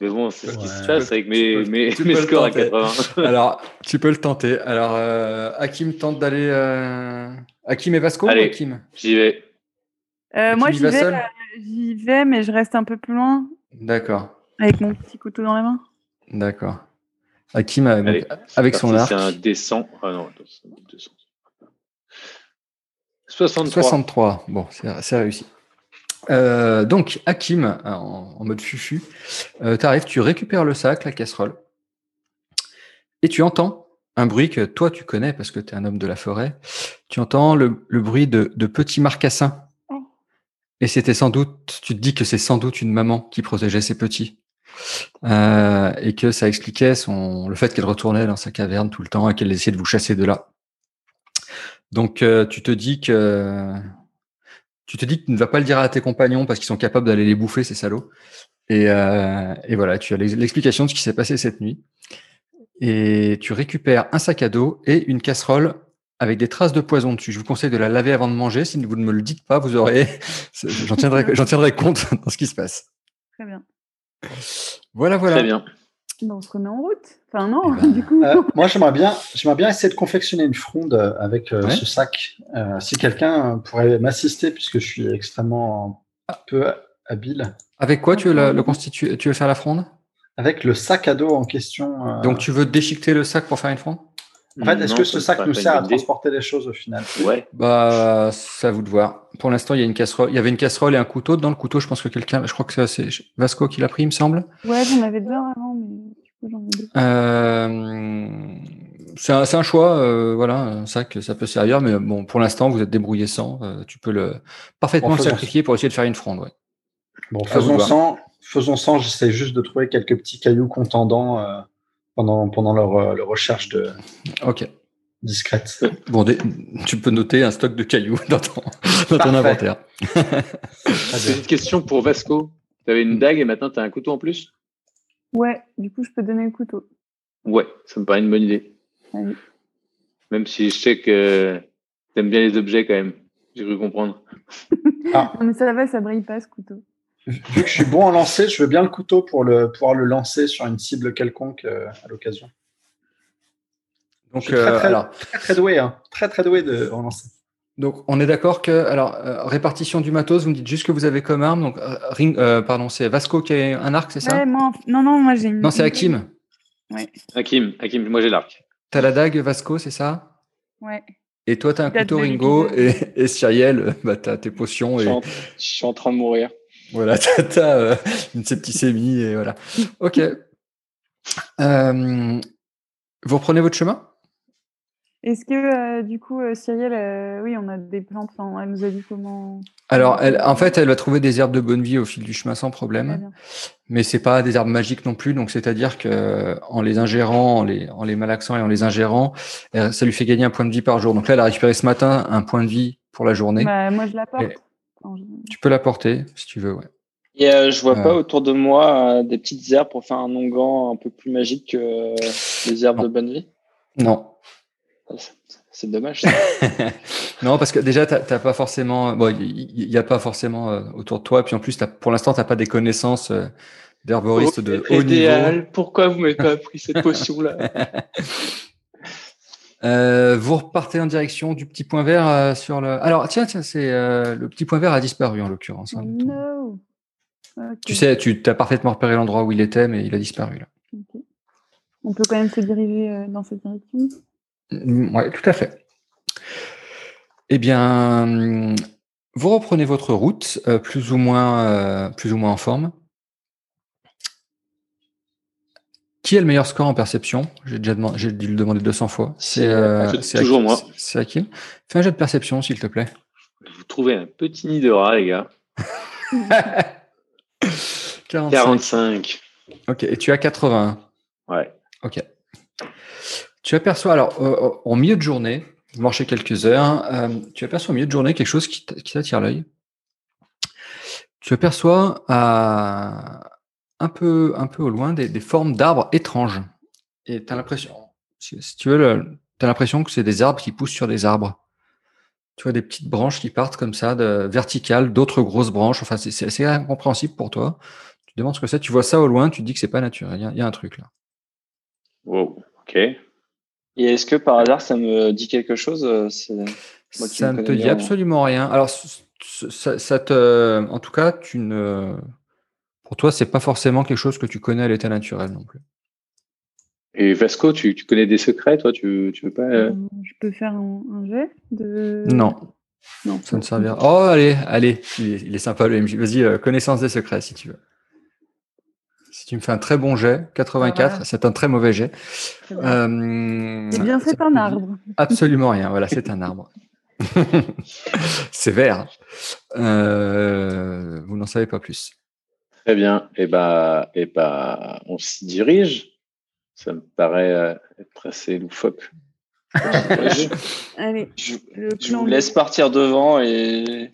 Mais bon, c'est ce qui se passe avec mes, peux- mes, mes scores à tenter. 80. Alors, tu peux le tenter. Alors, euh, Hakim tente d'aller. euh, Hakim et Vasco ou Allez. Hakim? J'y vais. Euh, moi, j'y va vais, j'y vais, mais je reste un peu plus loin D'accord. avec mon petit couteau dans la main. D'accord. Hakim, Allez, avec son arc. C'est un descend. Ah non, attends, c'est un descend. 63. 63. Bon, c'est réussi. Euh, donc, Hakim, en, en mode fufu, euh, tu arrives, tu récupères le sac, la casserole, et tu entends un bruit que toi tu connais parce que tu es un homme de la forêt. Tu entends le, le bruit de, de petits marcassins. Oh. Et c'était sans doute, tu te dis que c'est sans doute une maman qui protégeait ses petits. Euh, et que ça expliquait le fait qu'elle retournait dans sa caverne tout le temps et qu'elle essayait de vous chasser de là. Donc, euh, tu te dis que tu te dis que tu ne vas pas le dire à tes compagnons parce qu'ils sont capables d'aller les bouffer, ces salauds. Et, euh, voilà, tu as l'ex- l'explication de ce qui s'est passé cette nuit. Et tu récupères un sac à dos et une casserole avec des traces de poison dessus. Je vous conseille de la laver avant de manger. Si vous ne me le dites pas, vous aurez. J'en tiendrai compte dans ce qui se passe. Très bien. Voilà, voilà. Très bien. Bon, on se remet en route. Enfin, non, Eh ben, du coup. Euh, moi, j'aimerais bien, j'aimerais bien essayer de confectionner une fronde euh, avec euh, Ouais. ce sac. Euh, si quelqu'un pourrait m'assister, puisque je suis extrêmement peu habile, Avec quoi tu veux la- le constituer Tu veux faire la fronde? Avec le sac à dos en question. euh, Donc, tu veux déchiqueter le sac pour faire une fronde? En fait, est-ce que ça ce sac nous sert à transporter les choses au final Ouais. Bah, c'est à vous de voir. Pour l'instant, il y a une casserole. Il y avait une casserole et un couteau. Dans le couteau, je pense que quelqu'un, je crois que c'est Vasco qui l'a pris, il me semble. Ouais, j'en avais deux avant, mais du coup, j'en ai deux. Euh, c'est un, choix, euh, voilà, un sac, ça peut servir, mais bon, pour l'instant, vous êtes débrouillé sans. euh, tu peux le parfaitement Bon, le faisons- sacrifier pour essayer de faire une fronde. Ouais. Bon, vous faisons sans, faisons sans. J'essaie juste de trouver quelques petits cailloux contendants euh, pendant pendant leur, euh, leur recherche de Ok. discrète. Bon, des- tu peux noter un stock de cailloux dans ton, dans ton inventaire. Petite question pour Vasco. Tu avais une dague et maintenant tu as un couteau en plus? Ouais, du coup, je peux donner le couteau. Ouais, ça me paraît une bonne idée. Allez. Même si je sais que tu aimes bien les objets quand même. J'ai cru comprendre. Non, mais ça va, ça brille pas, ce couteau. Vu que je suis bon en lancer, je veux bien le couteau pour le pouvoir le lancer sur une cible quelconque euh, à l'occasion. Donc, Je suis très, euh, très- alors, Très très doué, hein. très très doué de en lancer. donc, on est d'accord que, alors, euh, répartition du matos, vous me dites juste que vous avez comme arme. Donc, euh, ring, euh, pardon, c'est Vasco qui a un arc, c'est ça? Ouais, moi, non, non, moi, j'ai une. Non, c'est Hakim. Hakim, Hakim, moi j'ai l'arc. T'as la dague, Vasco, c'est ça? Ouais. Et toi, t'as un couteau Ringo et, et Cyriel, bah, t'as tes potions Je et suis, en, je suis en train de mourir. Voilà, t'as, euh, une septicémie et voilà. Ok. Euh, vous reprenez votre chemin? Est-ce que, euh, du coup, euh, Cyrielle, euh, oui, on a des plantes, enfin, elle nous a dit comment. Alors, elle, en fait, elle va trouver des herbes de bonne vie au fil du chemin sans problème, mais c'est pas des herbes magiques non plus. Donc, c'est-à-dire que en les ingérant, en les, en les malaxant et en les ingérant, ça lui fait gagner un point de vie par jour. Donc là, elle a récupéré ce matin un point de vie pour la journée. Bah, moi, je la Tu peux l'apporter si tu veux. Ouais. Et euh, je vois Euh. pas autour de moi euh, des petites herbes pour faire un onguent un peu plus magique que euh, les herbes Non. de bonne vie? Non, Ah, c'est- dommage. ça. non, parce que déjà, t'as t'as pas forcément, bon, il n'y a pas forcément euh, autour de toi. Puis en plus, pour l'instant, t'as pas des connaissances euh, d'herboriste de haut niveau. Idéal. Pourquoi vous m'avez pas appris cette potion-là? Euh, vous repartez en direction du petit point vert euh, sur le. Alors, tiens, tiens, c'est euh, le petit point vert a disparu en l'occurrence. hein. No. Tu sais, tu as parfaitement repéré l'endroit où il était, mais il a disparu là. On peut quand même se diriger dans cette direction? Oui, tout à fait. Eh bien, vous reprenez votre route, plus, ou moins, plus ou moins en forme. Qui a le meilleur score en perception? J'ai déjà demandé, j'ai dû le demander 200 fois. C'est euh, toujours moi. C'est Akim. Fais un jet de perception, s'il te plaît. Vous trouvez un petit nid de rat, les gars. 45. Ok, et tu as 80. Ouais. Ok. Tu aperçois, alors, en milieu de journée, vous marchez quelques heures, euh, tu aperçois au milieu de journée quelque chose qui t'attire l'œil. Tu aperçois à, un, peu, un peu au loin des, formes d'arbres étranges. Et tu as l'impression, si, tu veux, tu as l'impression que c'est des arbres qui poussent sur des arbres. Tu vois des petites branches qui partent comme ça, de, verticales, d'autres grosses branches. Enfin, c'est assez incompréhensible pour toi. Tu te demandes ce que c'est. Tu vois ça au loin, tu te dis que c'est pas naturel. Il y, y, a un truc là. Wow, ok. Et est-ce que par hasard ça me dit quelque chose euh, Ça ne te dit absolument rien. Alors, ça, te, en tout cas, tu ne, pour toi, c'est pas forcément quelque chose que tu connais à l'état naturel non plus. Et Vasco, tu, connais des secrets, toi? Tu, tu veux pas euh? Euh, Je peux faire un, jet de. Non. Non. Ça ne servira. Oh, allez, allez, il est, sympa le MJ. Vas-y, connaissance des secrets si tu veux. Si tu me fais un très bon jet, 84, c'est un très mauvais jet. Euh, c'est bien, c'est un arbre. Absolument rien, voilà, c'est un arbre. c'est vert. Euh, vous n'en savez pas plus. Très bien. Et eh bah, et bah, on s'y dirige. Ça me paraît euh, être assez loufoque. Allez, je, je vous laisse partir devant et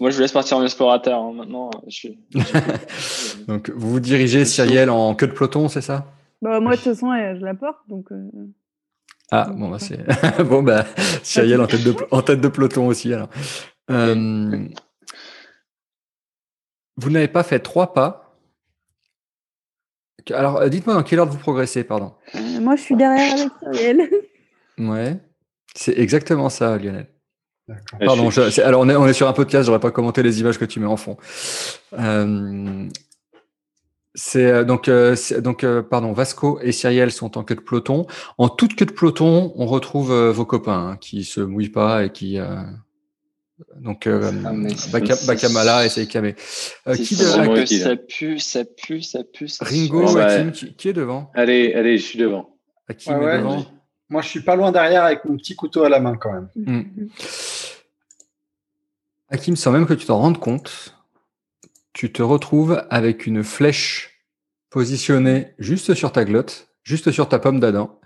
moi, je vous laisse partir en explorateur. Hein. Maintenant, je donc, vous vous dirigez, Cyrielle, en queue de peloton, c'est ça? Bah, Moi, de toute façon, je la porte. Donc, euh, Ah, bon, bah, c'est. bon, bah, Cyrielle en tête, de, en tête de peloton aussi. Alors. Euh, vous n'avez pas fait trois pas. Alors, euh, dites-moi dans quelle ordre vous progressez, pardon. moi, je suis derrière avec Cyrielle. ouais, c'est exactement ça, Lionel. Pardon, alors on est, on est, sur un podcast, j'aurais pas commenté les images que tu mets en fond. Euh, c'est euh, donc, euh, pardon, Vasco et Cyrielle sont en queue de peloton. En toute queue de peloton, on retrouve vos copains hein, qui se mouillent pas et qui donc ah, Bakamala et Seikame. qui de, ça pue, ça pue, ça pue. Ringo, Hakim, qui, est devant Allez, allez, je suis devant. Hakim est devant. Moi, je suis pas loin derrière avec mon petit couteau à la main quand même. Mm. Hakim, sans même que tu t'en rendes compte, tu te retrouves avec une flèche positionnée juste sur ta glotte, juste sur ta pomme d'Adam.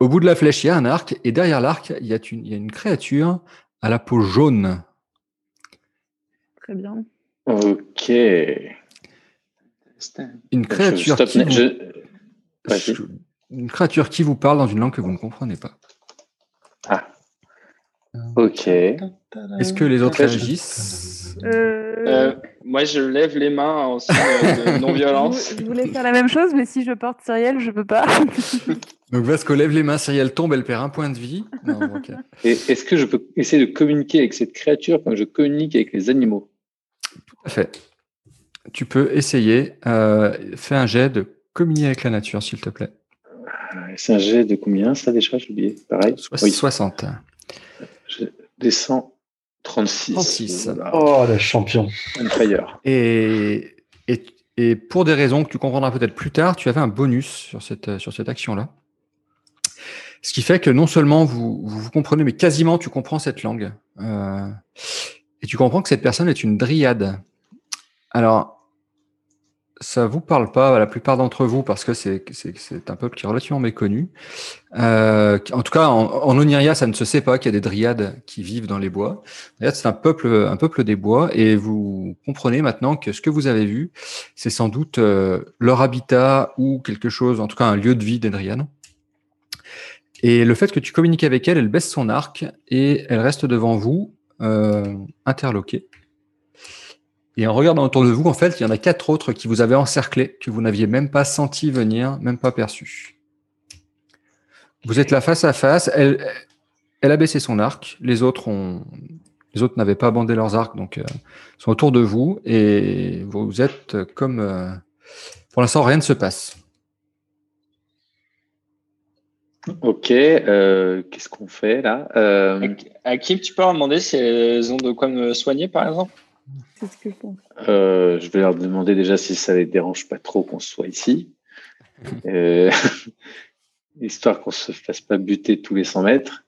Au bout de la flèche, il y a un arc, et derrière l'arc, il, y a une créature à la peau jaune. Très bien. Ok. Une créature qui une créature qui vous parle dans une langue que vous ne comprenez pas. Ah. Ok. Est-ce que les autres réagissent euh, euh, Moi, je lève les mains en signe de non-violence. Je voulais faire la même chose, mais si je porte Cyrielle, je peux pas. Donc Vasco lève les mains, Cyrielle tombe, elle perd un point de vie. Est-ce que je peux essayer de communiquer avec cette créature? Comme je communique avec les animaux Tout à fait. Tu peux essayer. Euh, fais un jet de communiquer avec la nature, s'il te plaît. C'est un jet de combien ça déjà? J'ai oublié. Pareil? 60. Je descends 36. 36. Oh, le champion. Et, et, et, pour des raisons que tu comprendras peut-être plus tard, tu avais un bonus sur cette, sur cette action-là. Ce qui fait que non seulement vous, vous, comprenez, mais quasiment tu comprends cette langue. Euh, et tu comprends que cette personne est une dryade. Alors, ça vous parle pas à la plupart d'entre vous parce que c'est un peuple qui est relativement méconnu. Euh, en tout cas, en, Oniria, ça ne se sait pas qu'il y a des dryades qui vivent dans les bois. C'est un peuple, un peuple des bois, et vous comprenez maintenant que ce que vous avez vu, c'est sans doute euh, leur habitat ou quelque chose, en tout cas un lieu de vie des dryades. Et le fait que tu communiques avec elle, elle baisse son arc et elle reste devant vous, euh, interloquée. Et en regardant autour de vous, en fait, il y en a quatre autres qui vous avaient encerclé, que vous n'aviez même pas senti venir, même pas perçu. Vous êtes là face à face. Elle, a baissé son arc. Les autres ont, les autres n'avaient pas bandé leurs arcs, donc euh, sont autour de vous et vous êtes comme. Euh, pour l'instant, rien ne se passe. Ok, euh, qu'est-ce qu'on fait là euh, Hakim, tu peux leur demander si elles ont de quoi me soigner, par exemple? C'est ce que je pense. euh, Je vais leur demander déjà si ça les dérange pas trop qu'on soit ici. Euh, histoire qu'on se fasse pas buter tous les 100 mètres.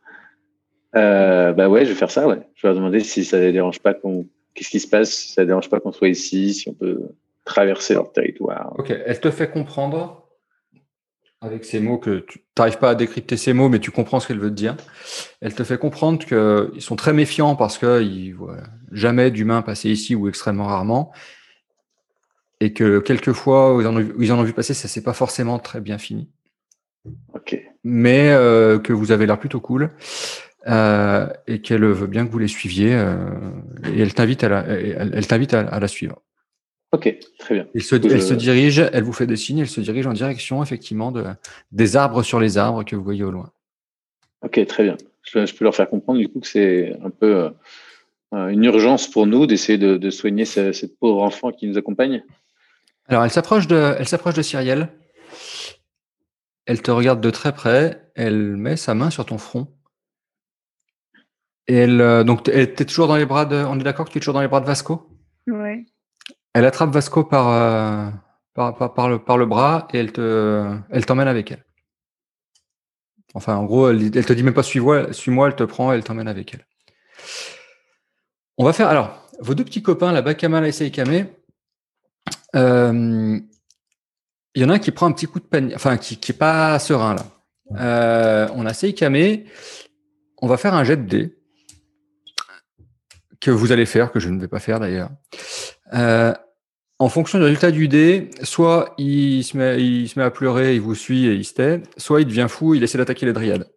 Euh, bah ouais, je vais faire ça, ouais. Je vais leur demander si ça les dérange pas qu'on. Qu'est-ce qui se passe si ça les dérange pas qu'on soit ici, si on peut traverser leur territoire. Ok, elle te fait comprendre avec ces mots que tu n'arrives pas à décrypter ces mots, mais tu comprends ce qu'elle veut te dire. Elle te fait comprendre qu'ils sont très méfiants parce qu'ils voient jamais d'humains passer ici ou extrêmement rarement. Et que quelquefois, où ils en ont, où ils en ont vu passer, ça s'est pas forcément très bien fini. Ok. Mais euh, que vous avez l'air plutôt cool. euh, et qu'elle veut bien que vous les suiviez. euh, et elle t'invite à la, elle, elle t'invite à, à la suivre. Ok, très bien. Elle se, Je- elle se dirige, elle vous fait des signes, elle se dirige en direction effectivement de, des arbres sur les arbres que vous voyez au loin. Ok, très bien. Je, je peux leur faire comprendre du coup que c'est un peu euh, une urgence pour nous d'essayer de, de soigner ce- cette pauvre enfant qui nous accompagne. Alors elle s'approche de, elle s'approche de Cyrielle. Elle te regarde de très près. Elle met sa main sur ton front. Et elle, euh, donc t'es t'es toujours dans les bras de, on est d'accord que tu es toujours dans les bras de Vasco? Ouais. Elle attrape Vasco par, euh, par, le, bras et elle te, t'emmène avec elle. Enfin, en gros, elle, te dit même pas suis-moi, suis-moi, elle te prend, elle t'emmène avec elle. On va faire alors vos deux petits copains, là, Kamal et Seikame. euh, Il y en a un qui prend un petit coup de panique, enfin qui, qui est pas serein là. Euh, on a Seikame. On va faire un jet de dés que vous allez faire, que je ne vais pas faire d'ailleurs. En fonction du résultat du dé, soit il se, met, il se met à pleurer, il vous suit et il se tait, soit il devient fou, il essaie d'attaquer les dryades.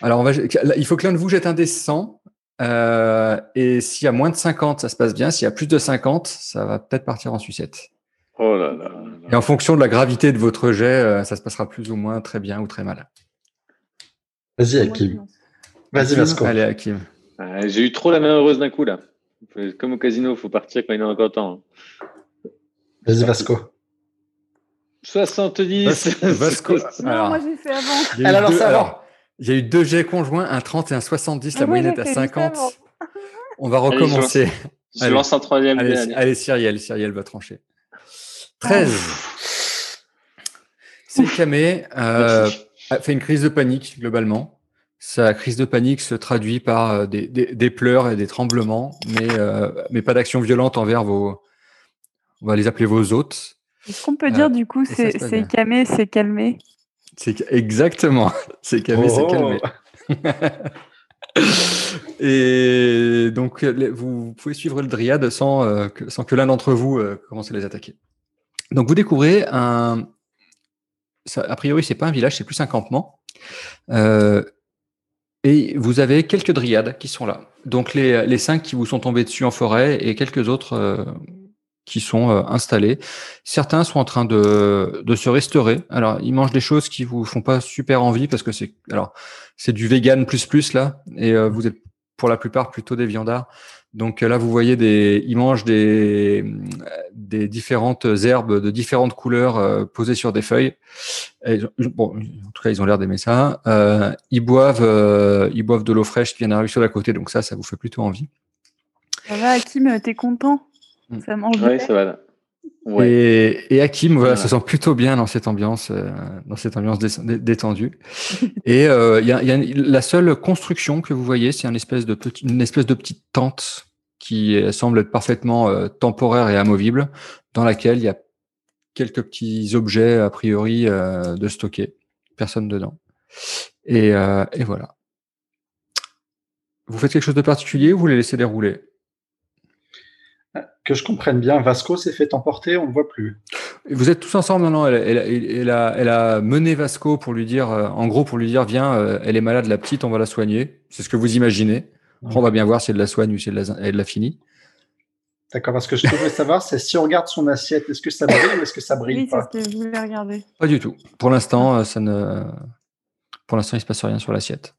Alors, on va, là, il faut que l'un de vous jette un dé 100. euh, et s'il y a moins de 50, ça se passe bien. S'il y a plus de 50, ça va peut-être partir en sucette. Oh là là. Et en fonction de la gravité de votre jet, euh, ça se passera plus ou moins très bien ou très mal. Vas-y, Hakim. Vas-y, Vasco. Allez, Hakim. Ah, J'ai eu trop la main heureuse d'un coup là. Comme au casino, faut partir quand il est encore temps. Vas-y, Vasco. 70. Vas- Vasco. Non, Alors, moi j'ai fait avant. Il y a eu Elle a lancé deux- avant. alors, il y a eu deux jets conjoints, un 30 et un 70. La Ah, moyenne est à fait juste 50. avant. On va Allez, je recommencer. Je Allez. lance un troisième. Allez, allez. allez, Cyrielle, Cyrielle va trancher. 13. Seikame euh, a fait une crise de panique, globalement. Sa crise de panique se traduit par euh, des, des- des pleurs et des tremblements, mais, euh, mais pas d'action violente envers vos, on va les appeler vos hôtes. Est-ce qu'on peut Euh, dire du coup c'est passe c'est bien. camé, c'est calmé? C'est que- exactement. Seikame s'est Oh. calmé. Et donc, vous, vous pouvez suivre le dryade sans, euh, que, sans que l'un d'entre vous euh, commence à les attaquer. Donc, vous découvrez un. ça, a priori, c'est pas un village, c'est plus un campement. Euh, et vous avez quelques dryades qui sont là. Donc, les, les cinq qui vous sont tombés dessus en forêt et quelques autres euh, qui sont euh, installés. Certains sont en train de, de se restaurer. Alors, ils mangent des choses qui vous font pas super envie parce que c'est alors c'est du vegan plus plus là, et euh, vous êtes pour la plupart plutôt des viandards. Donc euh, là, vous voyez des, ils mangent des des différentes herbes de différentes couleurs posées sur des feuilles. Bon, en tout cas, ils ont l'air d'aimer ça. Ils boivent, ils boivent de l'eau fraîche qui vient d'arriver sur la côté, donc ça, ça vous fait plutôt envie. Ça va, Hakim, t'es content? Ça mange Ouais, bien ça va. Ouais. Et, et Hakim voilà, se sent plutôt bien dans cette ambiance, euh, dans cette ambiance dé- dé- détendue. et euh, il y a, il y a une- la seule construction que vous voyez, c'est une espèce de petit, une espèce de petite tente qui euh, semble être parfaitement euh, temporaire et amovible, dans laquelle il y a quelques petits objets a priori euh, de stocker, personne dedans. Et, euh, et voilà. Vous faites quelque chose de particulier ou vous les laissez dérouler? Que je comprenne bien, Vasco s'est fait emporter, on ne le voit plus. Et Vous êtes tous ensemble, non, non, elle, elle- elle- elle a, elle a mené Vasco pour lui dire, euh, en gros, pour lui dire, viens, euh, elle est malade, la petite, on va la soigner. C'est ce que vous imaginez. Après, on va bien voir si elle la soigne ou si elle l'a elle l'a. D'accord, parce que je voulais savoir, c'est si on regarde son assiette, est-ce que ça brille ou est-ce que ça brille Oui, c'est pas ce que je voulais regarder. Pas du tout. Pour l'instant, euh, ça ne, pour l'instant, il se passe rien sur l'assiette.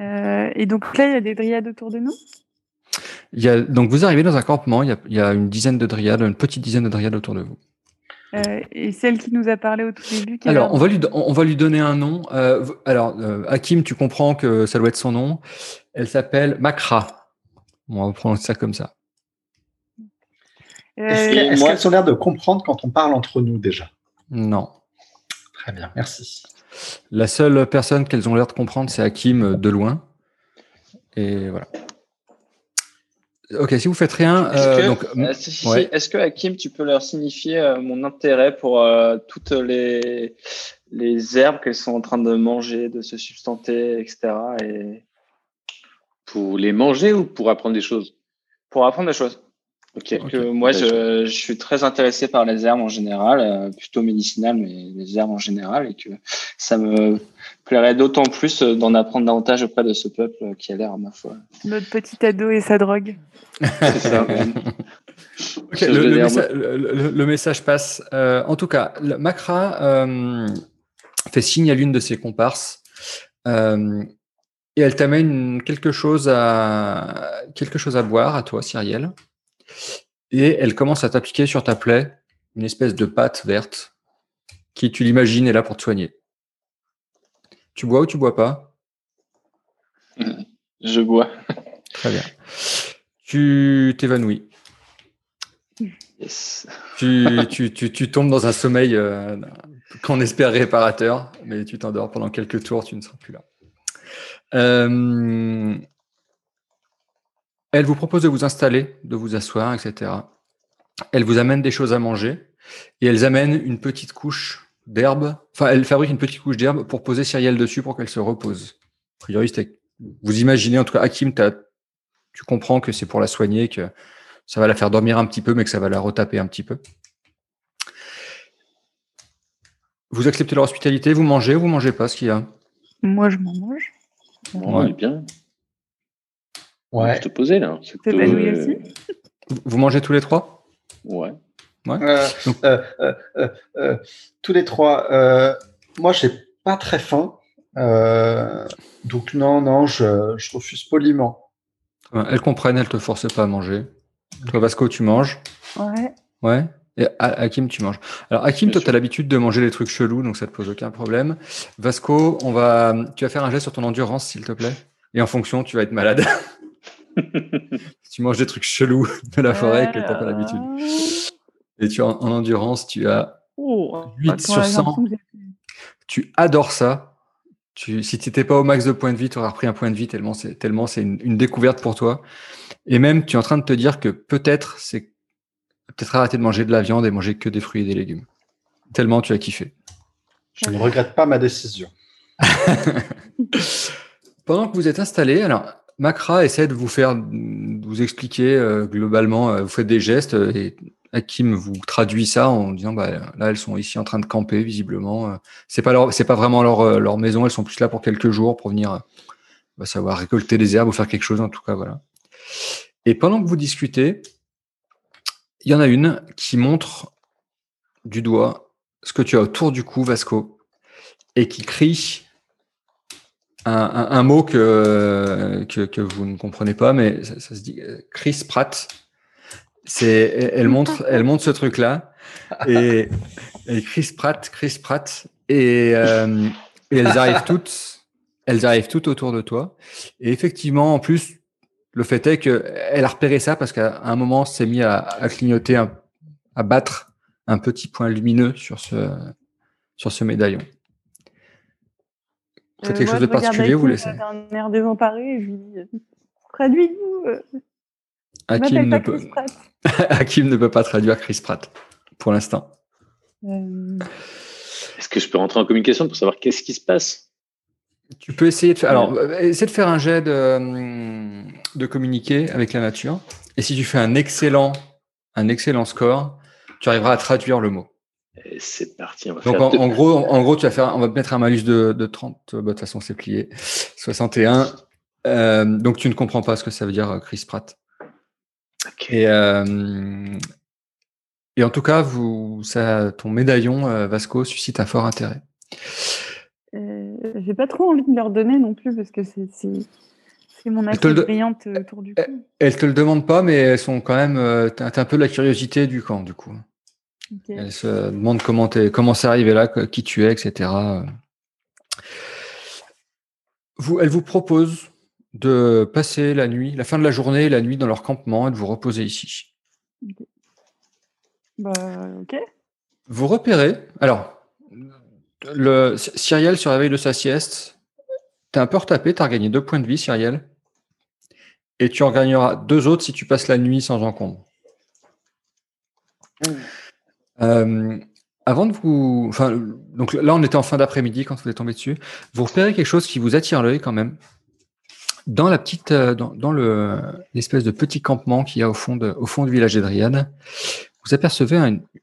Euh, et donc là, il y a des dryades autour de nous? Il y a, donc, vous arrivez dans un campement, il y a, il y a une dizaine de dryades, une petite dizaine de dryades autour de vous. Euh, et celle qui nous a parlé au tout début. Alors, on va, lui, on va lui donner un nom. Euh, alors, euh, Hakim, tu comprends que ça doit être son nom. Elle s'appelle Makra. on va prendre ça comme ça. Est-ce qu'elles ont l'air de comprendre quand on parle entre nous déjà? Non. Très bien, merci. La seule personne qu'elles ont l'air de comprendre, c'est Hakim de loin. Et voilà. Ok, si vous faites rien, est-ce que, euh, est que Hakim, tu peux leur signifier euh, mon intérêt pour euh, toutes les, les herbes qu'elles sont en train de manger, de se substanter, etc. Et... Pour les manger ou pour apprendre des choses? Pour apprendre des choses. Que moi, je, je, suis très intéressé par les herbes en général, euh, plutôt médicinales, mais les herbes en général, et que ça me plairait d'autant plus d'en apprendre davantage auprès de ce peuple qui a l'air, à ma foi. Notre petit ado et sa drogue. ça. le, message, passe. Euh, en tout cas, Macra euh, fait signe à l'une de ses comparses. et elle t'amène quelque chose à quelque chose à boire à toi, Cyrielle et elle commence à t'appliquer sur ta plaie une espèce de pâte verte qui, tu l'imagines, est là pour te soigner. Tu bois ou tu bois pas? Je bois. Très bien. Tu t'évanouis. Yes. Tu, tu, tombes dans un sommeil euh, qu'on espère réparateur, mais tu t'endors pendant quelques tours, tu ne seras plus là. Euh, elle vous propose de vous installer, de vous asseoir, etc. Elle vous amène des choses à manger et elles amènent une petite couche d'herbe. Enfin, elle fabrique une petite couche d'herbe pour poser Cyrielle dessus pour qu'elle se repose. A priori, vous imaginez, en tout cas, Hakim, tu comprends que c'est pour la soigner, que ça va la faire dormir un petit peu, mais que ça va la retaper un petit peu. Vous acceptez leur hospitalité, vous mangez ou vous mangez pas ce qu'il y a? Moi, je m'en mange. Ouais. bien. Ouais. Je te posais là. aussi? Vous mangez tous les trois? Ouais. Ouais. Euh, euh, euh, tous les trois. moi, j'ai pas très faim. donc non, non, je, je, refuse poliment. Elles comprennent, elles te forcent pas à manger. Toi, Vasco, tu manges? Ouais. Ouais. Et Hakim, tu manges. Alors, Hakim, toi, tu as l'habitude de manger des trucs chelous, donc ça te pose aucun problème. Vasco, on va, tu vas faire un geste sur ton endurance, s'il te plaît. Et en fonction, tu vas être malade. tu manges des trucs chelous de la forêt que tu n'as pas l'habitude. Et tu en, endurance, tu as 8 oh, sur 100. Tu adores ça. Tu, si tu n'étais pas au max de points de vie, tu aurais repris un point de vie tellement c'est tellement c'est une, découverte pour toi. Et même, tu es en train de te dire que peut-être c'est peut-être arrêter de manger de la viande et manger que des fruits et des légumes. Tellement tu as kiffé. Je ne regrette pas ma décision. Pendant que vous êtes installé, alors Macra essaie de vous faire, vous expliquer euh, globalement, euh, vous faites des gestes euh, et Hakim vous traduit ça en disant bah, là elles sont ici en train de camper visiblement. c'est pas c'est pas vraiment leur, leur maison, elles sont plus là pour quelques jours pour venir bah, savoir récolter des herbes ou faire quelque chose en tout cas voilà. Et pendant que vous discutez, il y en a une qui montre du doigt ce que tu as autour du cou Vasco et qui crie un, mot que, vous ne comprenez pas, mais ça, se dit euh, Chris Pratt. C'est, elle montre, elle montre ce truc-là et, Chris Pratt, Chris Pratt et, euh, et, elles arrivent toutes, elles arrivent toutes autour de toi. Et effectivement, en plus, le fait est qu'elle a repéré ça parce qu'à un moment, s'est mis à, à clignoter, à battre un petit point lumineux sur ce, sur ce médaillon. Faites euh, quelque chose de particulier, vous laissez. un air désemparé et je lui dis traduis-nous. Euh. Hakim ne, peut... Hakim ne peut pas traduire Chris Pratt pour l'instant. Euh. Est-ce que je peux rentrer en communication pour savoir qu'est-ce qui se passe? Tu peux essayer de faire. Alors, essaie de faire un jet de, de communiquer avec la nature. Et si tu fais un excellent, un excellent score, tu arriveras à traduire le mot. C'est parti. Donc en, gros, en gros, tu vas faire, on va te mettre un malus de, de 30. Bah, de toute façon, c'est plié. 61. Euh, donc tu ne comprends pas ce que ça veut dire, Chris Pratt. Et, euh, et en tout cas, vous, ça, ton médaillon euh, Vasco suscite un fort intérêt. J'ai pas trop envie de leur donner non plus parce que c'est mon affaire brillante autour du cou. Elles te le demandent pas, mais elles sont quand même. T'as un peu la curiosité du camp, du coup. Elle se demande comment comment c'est arrivé là, qui tu es, etc. Vous, elle vous propose de passer la nuit, la fin de la journée, la nuit dans leur campement et de vous reposer ici. Ok. Bah, ok. Vous repérez. Alors, le Cyriel se réveille de sa sieste. T'es un peu retapé, t'as regagné deux points de vie, Cyriel. Et tu en gagneras deux autres si tu passes la nuit sans encombre. Euh, avant de vous. Enfin, donc là, on était en fin d'après-midi quand vous êtes tombé dessus. Vous repérez quelque chose qui vous attire l'œil quand même. Dans la petite, euh, dans, le l'espèce de petit campement qu'il y a au fond de, au fond du village d'Edriade, vous apercevez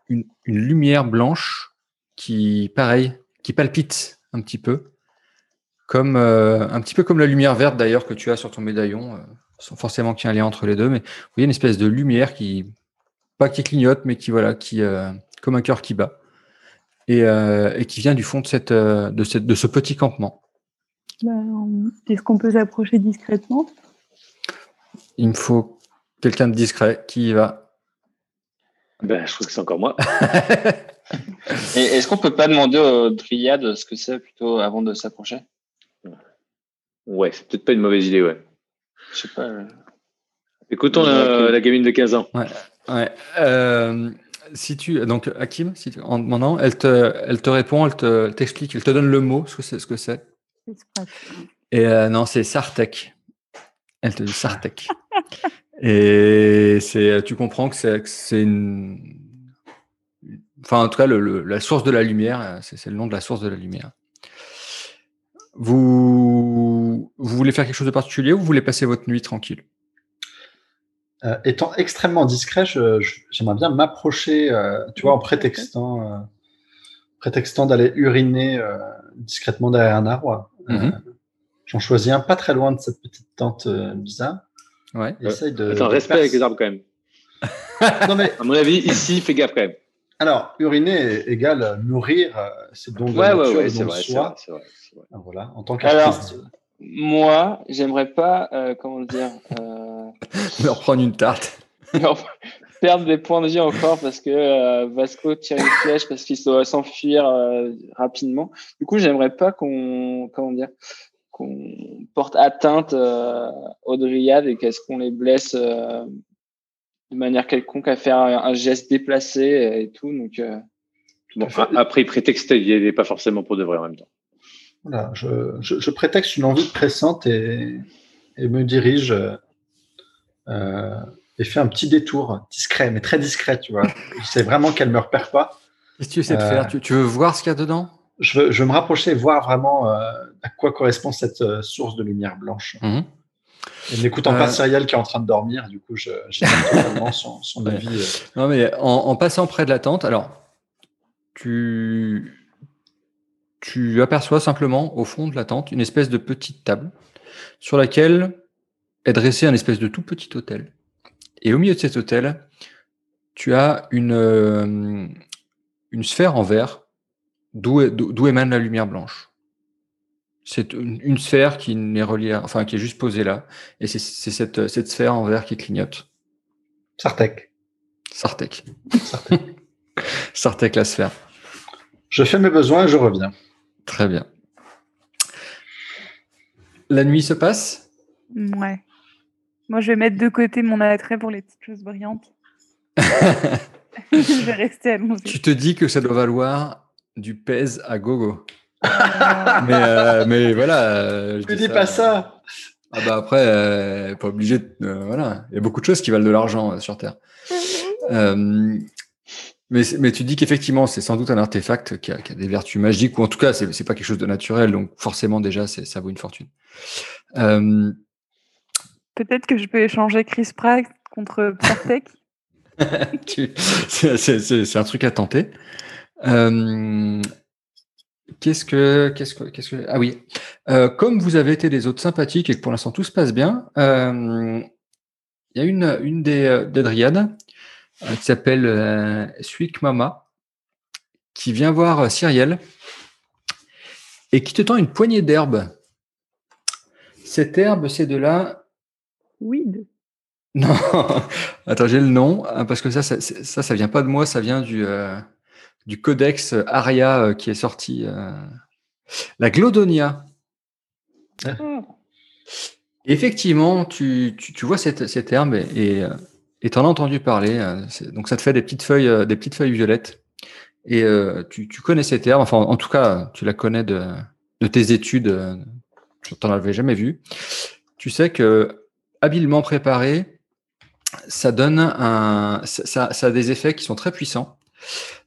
une, lumière blanche qui, pareil, qui palpite un petit peu, comme euh, un petit peu comme la lumière verte d'ailleurs que tu as sur ton médaillon, sans forcément qu'il y ait un lien entre les deux, mais vous voyez une espèce de lumière qui, pas qui clignote, mais qui voilà, qui comme un cœur qui bat, euh, et, qui vient du fond de, cette, euh, de, cette, de ce petit campement. Ben, est-ce qu'on peut s'approcher discrètement? Il me faut quelqu'un de discret. Qui y va? Ben, Je trouve que c'est encore moi. et est-ce qu'on peut pas demander aux dryades ce que c'est plutôt avant de s'approcher? Ouais, c'est peut-être pas une mauvaise idée, ouais. Je sais pas. Euh. Écoutons la, gamine de 15 ans. Ouais. ouais si tu donc Hakim, si tu, en demandant, elle te, elle te répond, elle te, t'explique, elle te donne le mot, ce que c'est, ce que c'est. Et euh, non, c'est Sartek. Elle te dit Sartek. Et c'est, tu comprends que c'est, une, enfin en tout cas le, la source de la lumière, c'est, c'est le nom de la source de la lumière. Vous, vous voulez faire quelque chose de particulier ou vous voulez passer votre nuit tranquille? Euh, étant extrêmement discret, j'aimerais bien m'approcher, euh, tu vois, en prétextant, euh, prétextant d'aller uriner discrètement derrière un arbre. Mhm. J'en choisis un pas très loin de cette petite tente bizarre. Ouais. Essaye de, Attends, respect avec les arbres quand même. non mais à mon avis, ici, fais gaffe quand même. Alors, uriner égale nourrir, c'est donc ouais, ouais, ouais, c'est vrai, c'est vrai, vrai, Voilà, en tant qu'artiste. Moi, j'aimerais pas, comment dire, me reprendre une tarte. perdre des points de vie encore parce que euh, Vasco tire une flèche parce qu'il doit s'enfuir euh, rapidement. Du coup, j'aimerais pas qu'on comment dire qu'on porte atteinte euh, aux dryades et qu'est-ce qu'on les blesse de manière quelconque à faire un, geste déplacé et tout. Donc après, il prétexte, il n'est pas forcément pour de vrai en même temps. Voilà, je, je, prétexte une envie pressante et, et me dirige euh, et fait un petit détour discret, mais très discret, tu vois. Je sais vraiment qu'elle me repère pas. Qu'est-ce que tu essaies de faire euh, tu, veux voir ce qu'il y a dedans? je veux, je veux me rapprocher et voir vraiment euh, à quoi correspond cette source de lumière blanche. Mhm. Et n'écoutant pas Cyriel qui est en train de dormir, du coup, j'ai totalement son, son avis. Non, mais en, passant près de la tente, alors, tu, tu aperçois simplement au fond de la tente une espèce de petite table sur laquelle est dressé un espèce de tout petit hôtel. Et au milieu de cet hôtel, tu as une, euh, une sphère en verre d'où émane la lumière blanche. C'est une, sphère qui n'est reliée, enfin qui est juste posée là, et c'est cette, cette sphère en verre qui clignote. Sartek. Sartek. Sartek. Sartek la sphère. Je fais mes besoins et je reviens. Très bien. La nuit se passe? Ouais. Moi, je vais mettre de côté mon attrait pour les petites choses brillantes. je vais rester allongé. Tu te dis que ça doit valoir du pèse à gogo. Ah. mais, euh, mais voilà. Euh, je ne dis pas ça. Ah bah après, euh, pas obligé. De, voilà, il y a beaucoup de choses qui valent de l'argent sur Terre. mais, mais tu dis qu'effectivement, c'est sans doute un artefact qui a, qui a, des vertus magiques, ou en tout cas, c'est pas quelque chose de naturel, donc forcément déjà, ça vaut une fortune. Peut-être que je peux échanger Chris Pratt contre Partek. c'est un truc à tenter. Euh, qu'est-ce que, ah oui, euh, comme vous avez été des autres sympathiques et que pour l'instant tout se passe bien, euh, il y a une, une des, qui s'appelle Suik Mama qui vient voir Cyriel et qui te tend une poignée d'herbe. Cette herbe, c'est de la Weed. Non, attends, j'ai le nom, hein, parce que ça, ça, ça, ça vient pas de moi, ça vient du, euh, du codex Aria euh, qui est sorti. euh, La Glodonia. Effectivement, tu, tu, tu vois cette, cette herbe et t'en as entendu parler. euh, Donc ça te fait des petites feuilles, euh, des petites feuilles violettes. Et euh, tu, tu connais cette herbe, enfin en tout cas, tu la connais de, de tes études. euh, Tu t'en avais jamais vu. Tu sais que habilement préparé, ça donne un, ça, a des effets qui sont très puissants.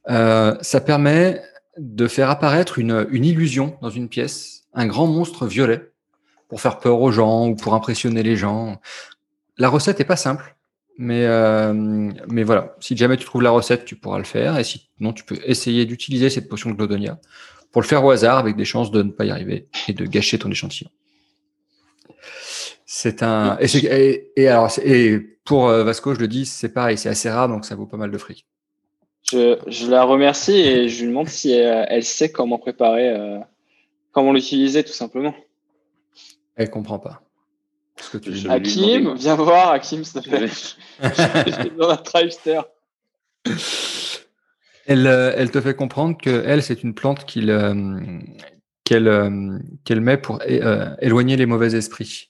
Euh, ça permet de faire apparaître une, une illusion dans une pièce, un grand monstre violet, pour faire peur aux gens ou pour impressionner les gens. La recette est pas simple, mais, euh, mais voilà. Si jamais tu trouves la recette, tu pourras le faire. Et sinon, tu peux essayer d'utiliser cette potion de Glodonia pour le faire au hasard avec des chances de ne pas y arriver et de gâcher ton échantillon. C'est un. Et, c'est- et- et alors, c'est- et pour euh, Vasco, je le dis, c'est pareil, c'est assez rare, donc ça vaut pas mal de fric. Je, je la remercie et je lui demande si elle, elle sait comment préparer, euh, comment l'utiliser tout simplement. Elle comprend pas. Ce que tu Je Hakim, viens voir, Hakim, s'il te plaît. dans un. Elle, euh, elle te fait comprendre que elle, c'est une plante qu'il, euh, qu'elle, euh, qu'elle met pour euh, éloigner les mauvais esprits.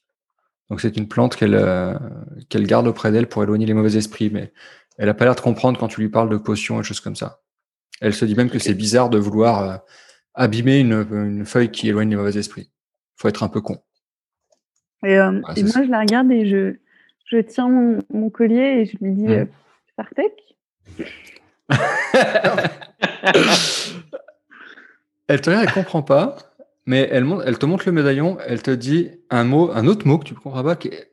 Donc c'est une plante qu'elle, euh, qu'elle garde auprès d'elle pour éloigner les mauvais esprits, mais elle a pas l'air de comprendre quand tu lui parles de potions et choses comme ça. Elle se dit même que c'est bizarre de vouloir euh, abîmer une, une feuille qui éloigne les mauvais esprits. Faut être un peu con. Et, euh, et moi, ça. je la regarde et je, je tiens mon, mon collier et je lui dis euh, Sartek elle te regarde, elle comprend pas, mais elle, te montre le médaillon, elle te dit un mot, un autre mot que tu ne comprends pas, qui est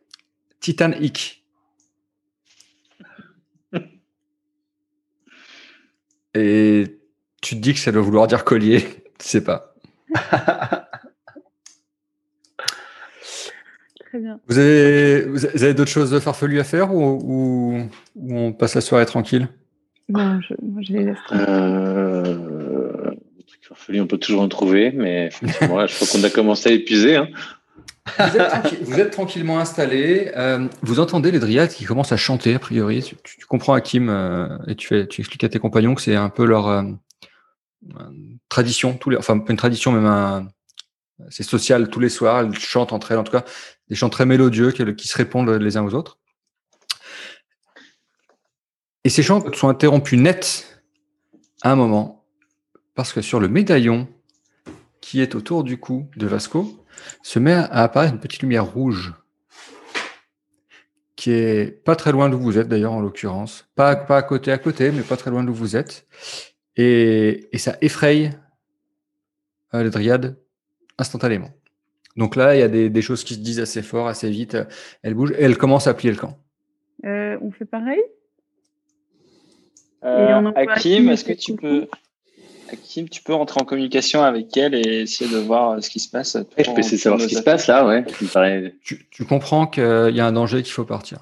titanique. Et tu te dis que ça doit vouloir dire collier, tu sais pas. Très bien. Vous avez, vous avez d'autres choses farfelues à faire ou, ou- ou on passe la soirée tranquille? Non, je, moi, je les laisse. Euh, on peut toujours en trouver, mais je crois qu'on a commencé à épuiser. Hein. Vous êtes, tranquillement installé. euh, vous entendez les dryades qui commencent à chanter, a priori. Tu, comprends, Hakim, euh, et tu, expliques à tes compagnons que c'est un peu leur euh, tradition. Enfin, pas une tradition, même. C'est social tous les soirs. Elles chantent entre elles, en tout cas, des chants très mélodieux qui, qui se répondent les uns aux autres. Et ces chants sont interrompus net à un moment, parce que sur le médaillon qui est autour du cou de Vasco, se met à apparaître une petite lumière rouge qui est pas très loin d'où vous êtes d'ailleurs en l'occurrence. Pas, pas à côté à côté, mais pas très loin d'où vous êtes. Et, et ça effraie euh, les dryades instantanément. Donc là, il y a des, des choses qui se disent assez fort, assez vite. Elles bougent et elles commencent à plier le camp. Euh, on fait pareil? Euh, Hakim, est-ce que tu peux, Hakim, tu peux rentrer en communication avec elle et essayer de voir euh, ce qui se passe. Ouais, je peux essayer de savoir ce qui se passe là, ouais. Ça me paraît- Tu, tu comprends qu'il y a un danger qu'il faut partir.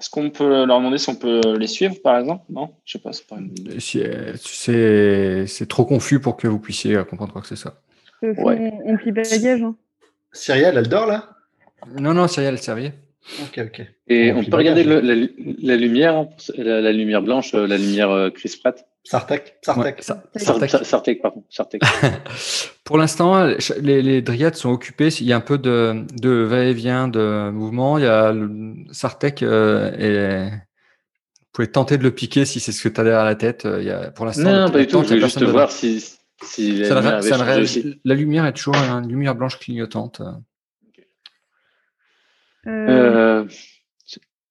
Est-ce qu'on peut leur demander si on peut les suivre, par exemple? Non, je sais pas. C'est pas une- C'est c'est trop confus pour que vous puissiez euh, comprendre quoi que ce soit. De toute façon, Ouais. on, on plie bagage. Hein. Cyrielle, elle dort là? Non, non, Cyril, le servier. Ok, ok. Et on peut regarder le- la, la lumière, la, la lumière blanche, euh, la lumière euh, Chris Pratt. Sartek, Sartek. Ouais, Sartek. Sartek. Sar- Sartek, pardon. Sartek. Pour l'instant, les, les dryades sont occupées. Il y a un peu de, de va-et-vient, de mouvement. Il y a le, Sartek euh, et vous pouvez tenter de le piquer si c'est ce que tu as derrière la tête. Il y a, pour l'instant, non, le- pas du le tout. temps, Je juste voir si, si la lumière avait changé aussi. La lumière est toujours une lumière blanche clignotante. Euh, Euh,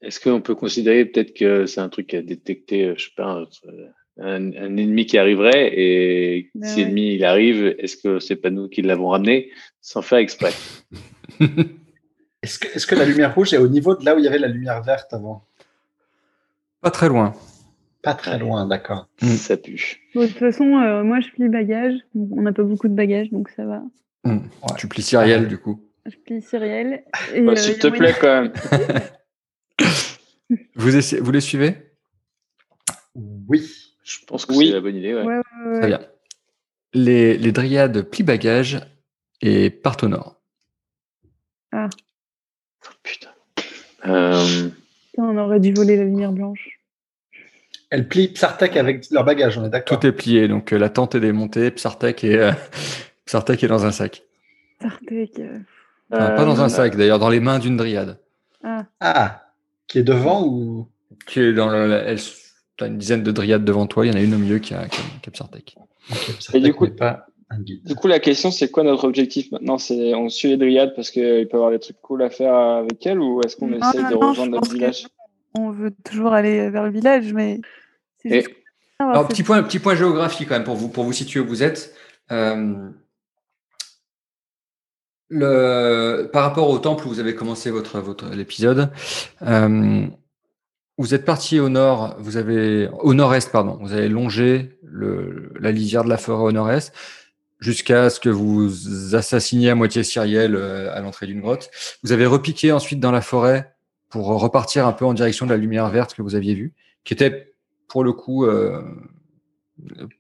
Est-ce qu'on peut considérer peut-être que c'est un truc à détecter, euh, je sais pas, un, un ennemi qui arriverait et Ben si ouais. l'ennemi il arrive, est-ce que c'est pas nous qui l'avons ramené sans faire exprès? Est-ce que, la lumière rouge est au niveau de là où il y avait la lumière verte avant? Pas très loin. Pas très loin, d'accord. Mm. Ça pue. bon, de toute façon, euh, moi, je plie bagage. On n'a pas beaucoup de bagages, donc ça va. Hmm. Tu plies Cyrielle, du coup. Je plie Cyrielle. Bah, euh, S'il te a plaît, moyen- quand même. Vous, essayez- vous les suivez? Oui. Je pense que Oui. c'est la bonne idée. Ouais. Ouais, ouais, ouais. Très bien. Les, les dryades plient bagages et partent au nord. Putain. Euh, On aurait dû voler la lumière blanche. Elle plie Psartek avec leur bagage, on est d'accord Tout est plié, donc euh, la tente est démontée, Psartek est, euh, Psartek est dans un sac. Sartek. euh, Enfin, pas dans un sac, d'ailleurs, dans les mains d'une dryade. Ah, Ah, qui est devant ou Qui est dans le, elle, t'as une dizaine de dryades devant toi, il y en a une au milieu qui a, qui a, qui a Psartek. Ok, Et du coup- n'est pas un guide. Du coup, la question, c'est quoi notre objectif maintenant? C'est on suit les dryades parce qu'il peut y avoir des trucs cool à faire avec elles ou est-ce qu'on Non, essaye de rejoindre notre village? on veut toujours aller vers le village, mais c'est Et- juste. Ah, Alors, petit point, petit point géographique quand même pour vous, pour vous situer où vous êtes. Euh, le, par rapport au temple où vous avez commencé votre, votre l'épisode, euh, vous êtes parti au nord, vous avez au nord-est pardon, vous avez longé le, la lisière de la forêt au nord-est jusqu'à ce que vous assassiniez à moitié Cyriel euh, à l'entrée d'une grotte. Vous avez repiqué ensuite dans la forêt pour repartir un peu en direction de la lumière verte que vous aviez vue, qui était pour le coup euh,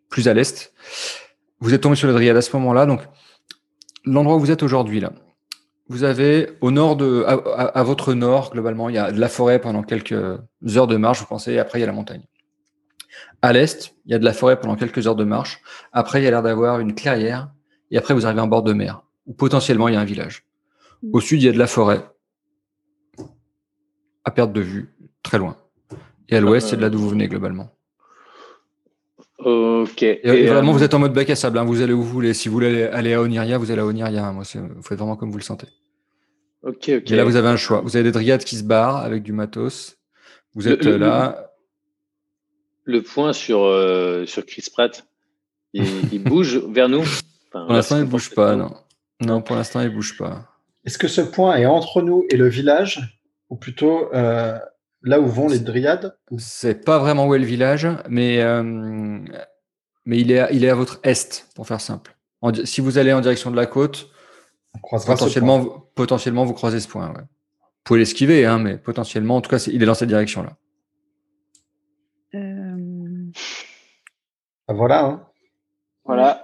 plus à l'est. Vous êtes tombé sur le Dryade à ce moment-là, donc l'endroit où vous êtes aujourd'hui là. Vous avez au nord de, à, à- à votre nord globalement, il y a de la forêt pendant quelques heures de marche, vous pensez, et après il y a la montagne. À l'est, il y a de la forêt pendant quelques heures de marche. Après, il y a l'air d'avoir une clairière, et après vous arrivez en bord de mer, où potentiellement il y a un village. Au sud, il y a de la forêt, à perte de vue, très loin. Et à l'ouest, c'est de là d'où vous venez globalement. Ok. Et, et Et, vraiment, euh, vous êtes en mode bac à sable. hein. Vous allez où vous voulez. Si vous voulez aller, à Oniria, vous allez à Oniria. hein. Moi, vous faites vraiment comme vous le sentez. Ok, ok. Et là, vous avez un choix. Vous avez des dryades qui se barrent avec du matos. Vous êtes le- là. Le point sur, euh, sur Chris Pratt, il, il bouge vers nous? Enfin, Pour l'instant, il c'est bouge pas. Non. Non, pour l'instant, il bouge pas. Est-ce que ce point est entre nous et le village? Ou plutôt euh, là où vont les dryades C'est pas vraiment où est le village, mais euh, mais il est à, il est à votre est, pour faire simple. En si vous allez en direction de la côte, potentiellement, vous- potentiellement, vous croisez ce point. Ouais. Vous pouvez l'esquiver, hein, mais potentiellement, en tout cas, il est dans cette direction-là. Euh, Ah, Voilà. hein. Voilà.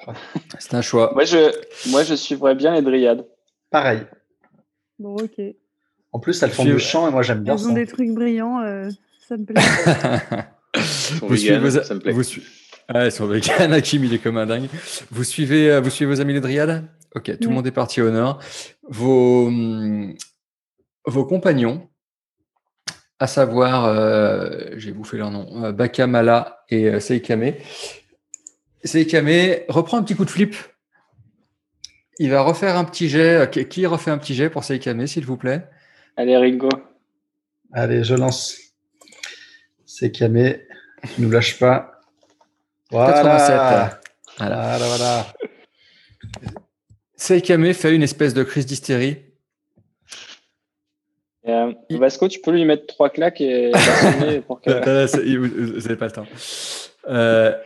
C'est un choix. Moi, je, moi, je suivrais bien les dryades. Pareil. Bon, ok. Elles En plus, elles font du chant et moi j'aime bien ça. ont des trucs brillants, euh, ça me plaît. vous suivez vos, ça me plaît. vous su- Ah, ils sont véganes. Hakim, il est comme un dingue. Vous suivez, vous suivez vos amis les dryades Ok, tout le monde est parti au nord. Vos, hum, vos compagnons, à savoir, euh, j'ai bouffé leur nom, euh, Bakamala et euh, Seikame. Seikame reprend un petit coup de flip. Il va refaire un petit jet. Euh, Qui qui refait un petit jet pour Seikame, s'il vous plaît? Allez, Ringo. Allez, je lance. C'est Camé. Tu nous lâches pas. Voilà. 87. Voilà. Voilà, voilà. Seikame fait une espèce de crise d'hystérie. Euh, Il- Vasco, tu peux lui mettre trois claques et pour que. Vous n'avez pas le temps. Euh,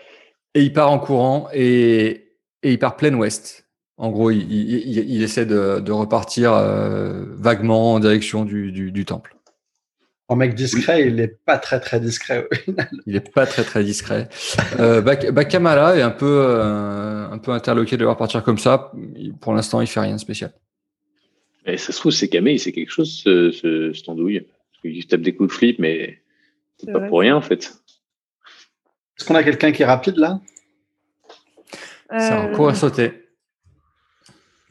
et il part en courant et, et il part plein ouest. En gros, il, il- il- il essaie de, de repartir euh, vaguement en direction du, du- du temple. En mec discret, il n'est pas très très discret. Il n'est pas très très discret. Euh, Bakamala est un peu, euh, un peu interloqué de le voir partir comme ça. Il- Pour l'instant, il fait rien de spécial. Mais ça se trouve, c'est camé, c'est quelque chose, ce, ce, qu'il se tape des coups de flip, mais c'est pas vrai. pour rien, en fait. Est-ce qu'on a quelqu'un qui est rapide là? C'est un Euh, court à sauter.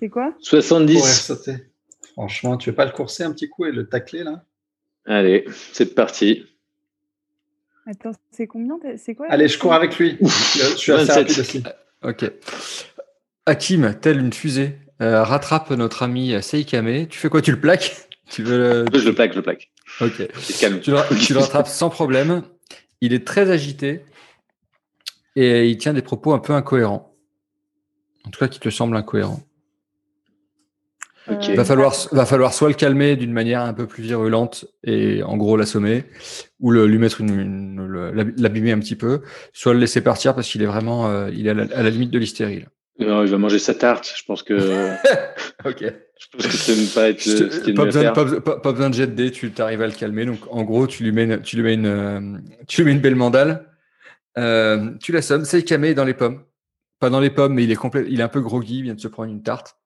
C'est quoi? 70. Courir, sauter. Franchement, tu veux pas le courser un petit coup et le tacler là? Allez, c'est parti. Attends, c'est combien C'est quoi? Allez, je cours avec lui. Je suis assez 27. rapide aussi. Ok. Hakim, tel une fusée, euh, rattrape notre ami Seikame. Tu fais quoi? Tu le plaques? Tu veux le- Je le plaque, je le plaque. Ok. C'est calme. Tu le, tu le rattrapes sans problème. Il est très agité et il tient des propos un peu incohérents. En tout cas, qui te semblent incohérents. Va falloir, va falloir soit le calmer d'une manière un peu plus virulente et en gros l'assommer, ou le, lui mettre une, l'abîmer un petit peu, soit le laisser partir parce qu'il est vraiment, euh, il est à la, à la limite de l'hystérie. là. Non, il va manger sa tarte. Je pense que, Ok. je pense que ça me paraît être ce pas, besoin, faire. pas, pas- pas besoin de jet de dés, tu arrives à le calmer. Donc, en gros, tu lui mets une, tu lui mets une, euh, tu lui mets une belle mandale. Euh, tu l'assommes. Seikame est dans les pommes. Pas dans les pommes, mais il est complet, il est un peu groggy, il vient de se prendre une tarte.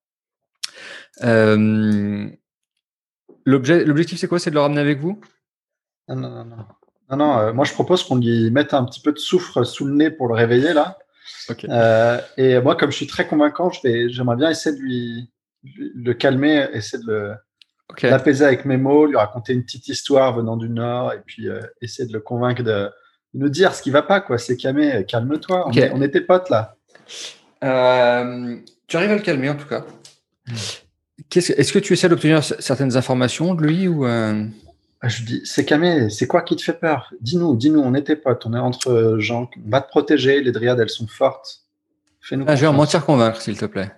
L'objectif, c'est quoi? C'est de le ramener avec vous? Non, non, non. non. non, non euh, moi, je propose qu'on lui mette un petit peu de soufre sous le nez pour le réveiller, là. Euh, et moi, comme je suis très convaincant, j'aimerais bien essayer de lui, le calmer, essayer de l'apaiser avec mes mots, lui raconter une petite histoire venant du Nord, et puis euh, essayer de le convaincre de, nous dire ce qui va pas, quoi. C'est calmer, calme-toi. On, était potes, là. tu arrives à le calmer, en tout cas. Est-ce que tu essaies d'obtenir certaines informations de lui ou euh? ah, Je dis, c'est Camé, c'est quoi qui te fait peur? Dis-nous, dis-nous, on était potes, on est entre gens, on va te protéger, les dryades, elles sont fortes. Fais-nous ah, je vais en mentir convaincre, s'il te plaît.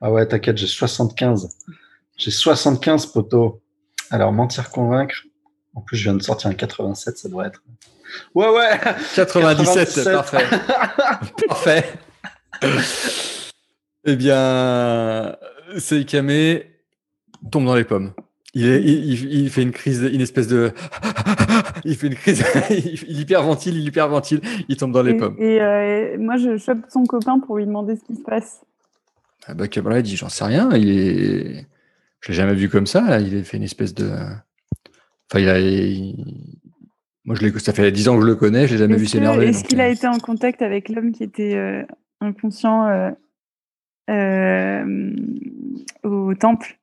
Ah ouais, t'inquiète, j'ai 75. J'ai 75 poteaux. Alors, mentir convaincre. En plus, je viens de sortir un 87, ça doit être. Ouais, ouais 97, parfait. parfait. eh bien, Seikame tombe dans les pommes. Il, est, il, fait une crise, une espèce de. il fait une crise, il hyperventile, il hyperventile, il tombe dans les pommes. Et euh, moi, je chope son copain pour lui demander ce qui se passe. Ah bah, il dit J'en sais rien, il est. Je l'ai jamais vu comme ça, il a fait une espèce de. Enfin, il a. Moi, je l'ai... ça fait 10 ans que je le connais, je l'ai jamais vu s'énerver. Est-ce qu'il a euh. été en contact avec l'homme qui était euh, inconscient euh, au temple.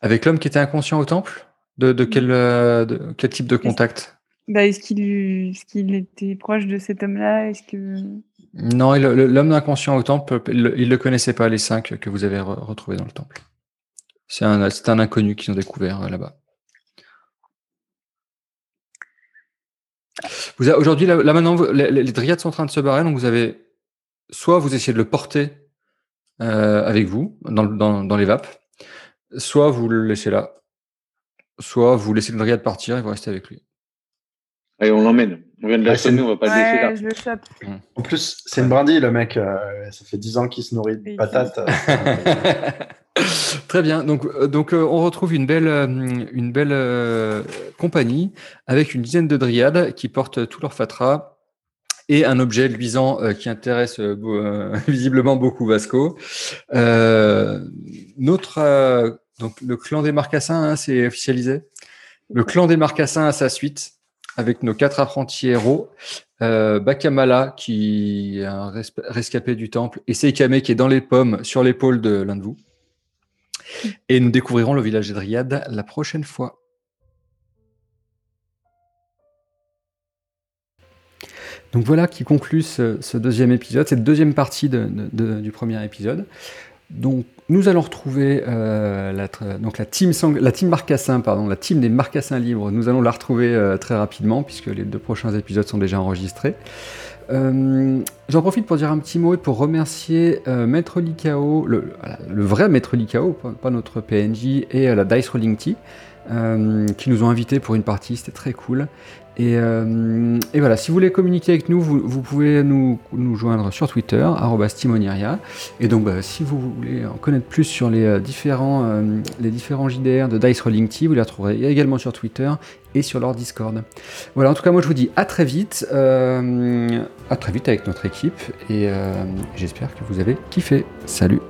Avec l'homme qui était inconscient au temple? De, quel, euh, de, quel type de contact? Bah, Est-ce qu'il était proche de cet homme-là? Est-ce que... Non, l'homme inconscient au temple, il ne le connaissait pas, les cinq que vous avez retrouvés dans le temple. C'est un, un inconnu qu'ils ont découvert euh, là-bas. Aujourd'hui, là, maintenant, les, les, dryades sont en train de se barrer, donc vous avez soit vous essayez de le porter euh, avec vous dans, dans, dans, les vapes. Soit vous le laissez là, soit vous laissez le dryade partir et vous restez avec lui. Allez, on l'emmène. On vient de on va pas le laisser là. Mmh. En plus, c'est une brindille, le mec. Euh, ça fait 10 ans qu'il se nourrit de patates. Très bien. Donc, euh, donc on retrouve une belle, une belle compagnie avec une dizaine de dryades qui portent tout leur fatras et un objet luisant euh, qui intéresse euh, euh, visiblement beaucoup Vasco. notre donc le clan des Marcassins, hein, c'est officialisé. Le clan des Marcassins à sa suite avec nos quatre apprentis héros. Bakamala qui est un rescapé du temple et Seikame qui est dans les pommes sur l'épaule de l'un de vous. Et nous découvrirons le village d'Edriade la prochaine fois. Donc voilà qui conclut ce, deuxième épisode, cette deuxième partie du premier épisode. Donc nous allons retrouver euh, la, team, Marcassin, pardon, la team des Marcassins libres. Nous allons la retrouver euh, très rapidement puisque les deux prochains épisodes sont déjà enregistrés. Euh, j'en profite pour dire un petit mot et pour remercier Maître Likao, le, vrai Maître Likao, pas, notre PNJ, et la Dice Rolling Tea, qui nous ont invités pour une partie, c'était très cool. Euh, et, voilà, si vous voulez communiquer avec nous, vous, pouvez nous, joindre sur Twitter, Timoniria. Et donc, bah, si vous voulez en connaître plus sur les, euh, différents, euh, les différents JDR de Dice Rolling Tea, vous les retrouverez également sur Twitter et sur leur Discord. Voilà, en tout cas, moi je vous dis à très vite, à très vite avec notre équipe, et j'espère que vous avez kiffé. Salut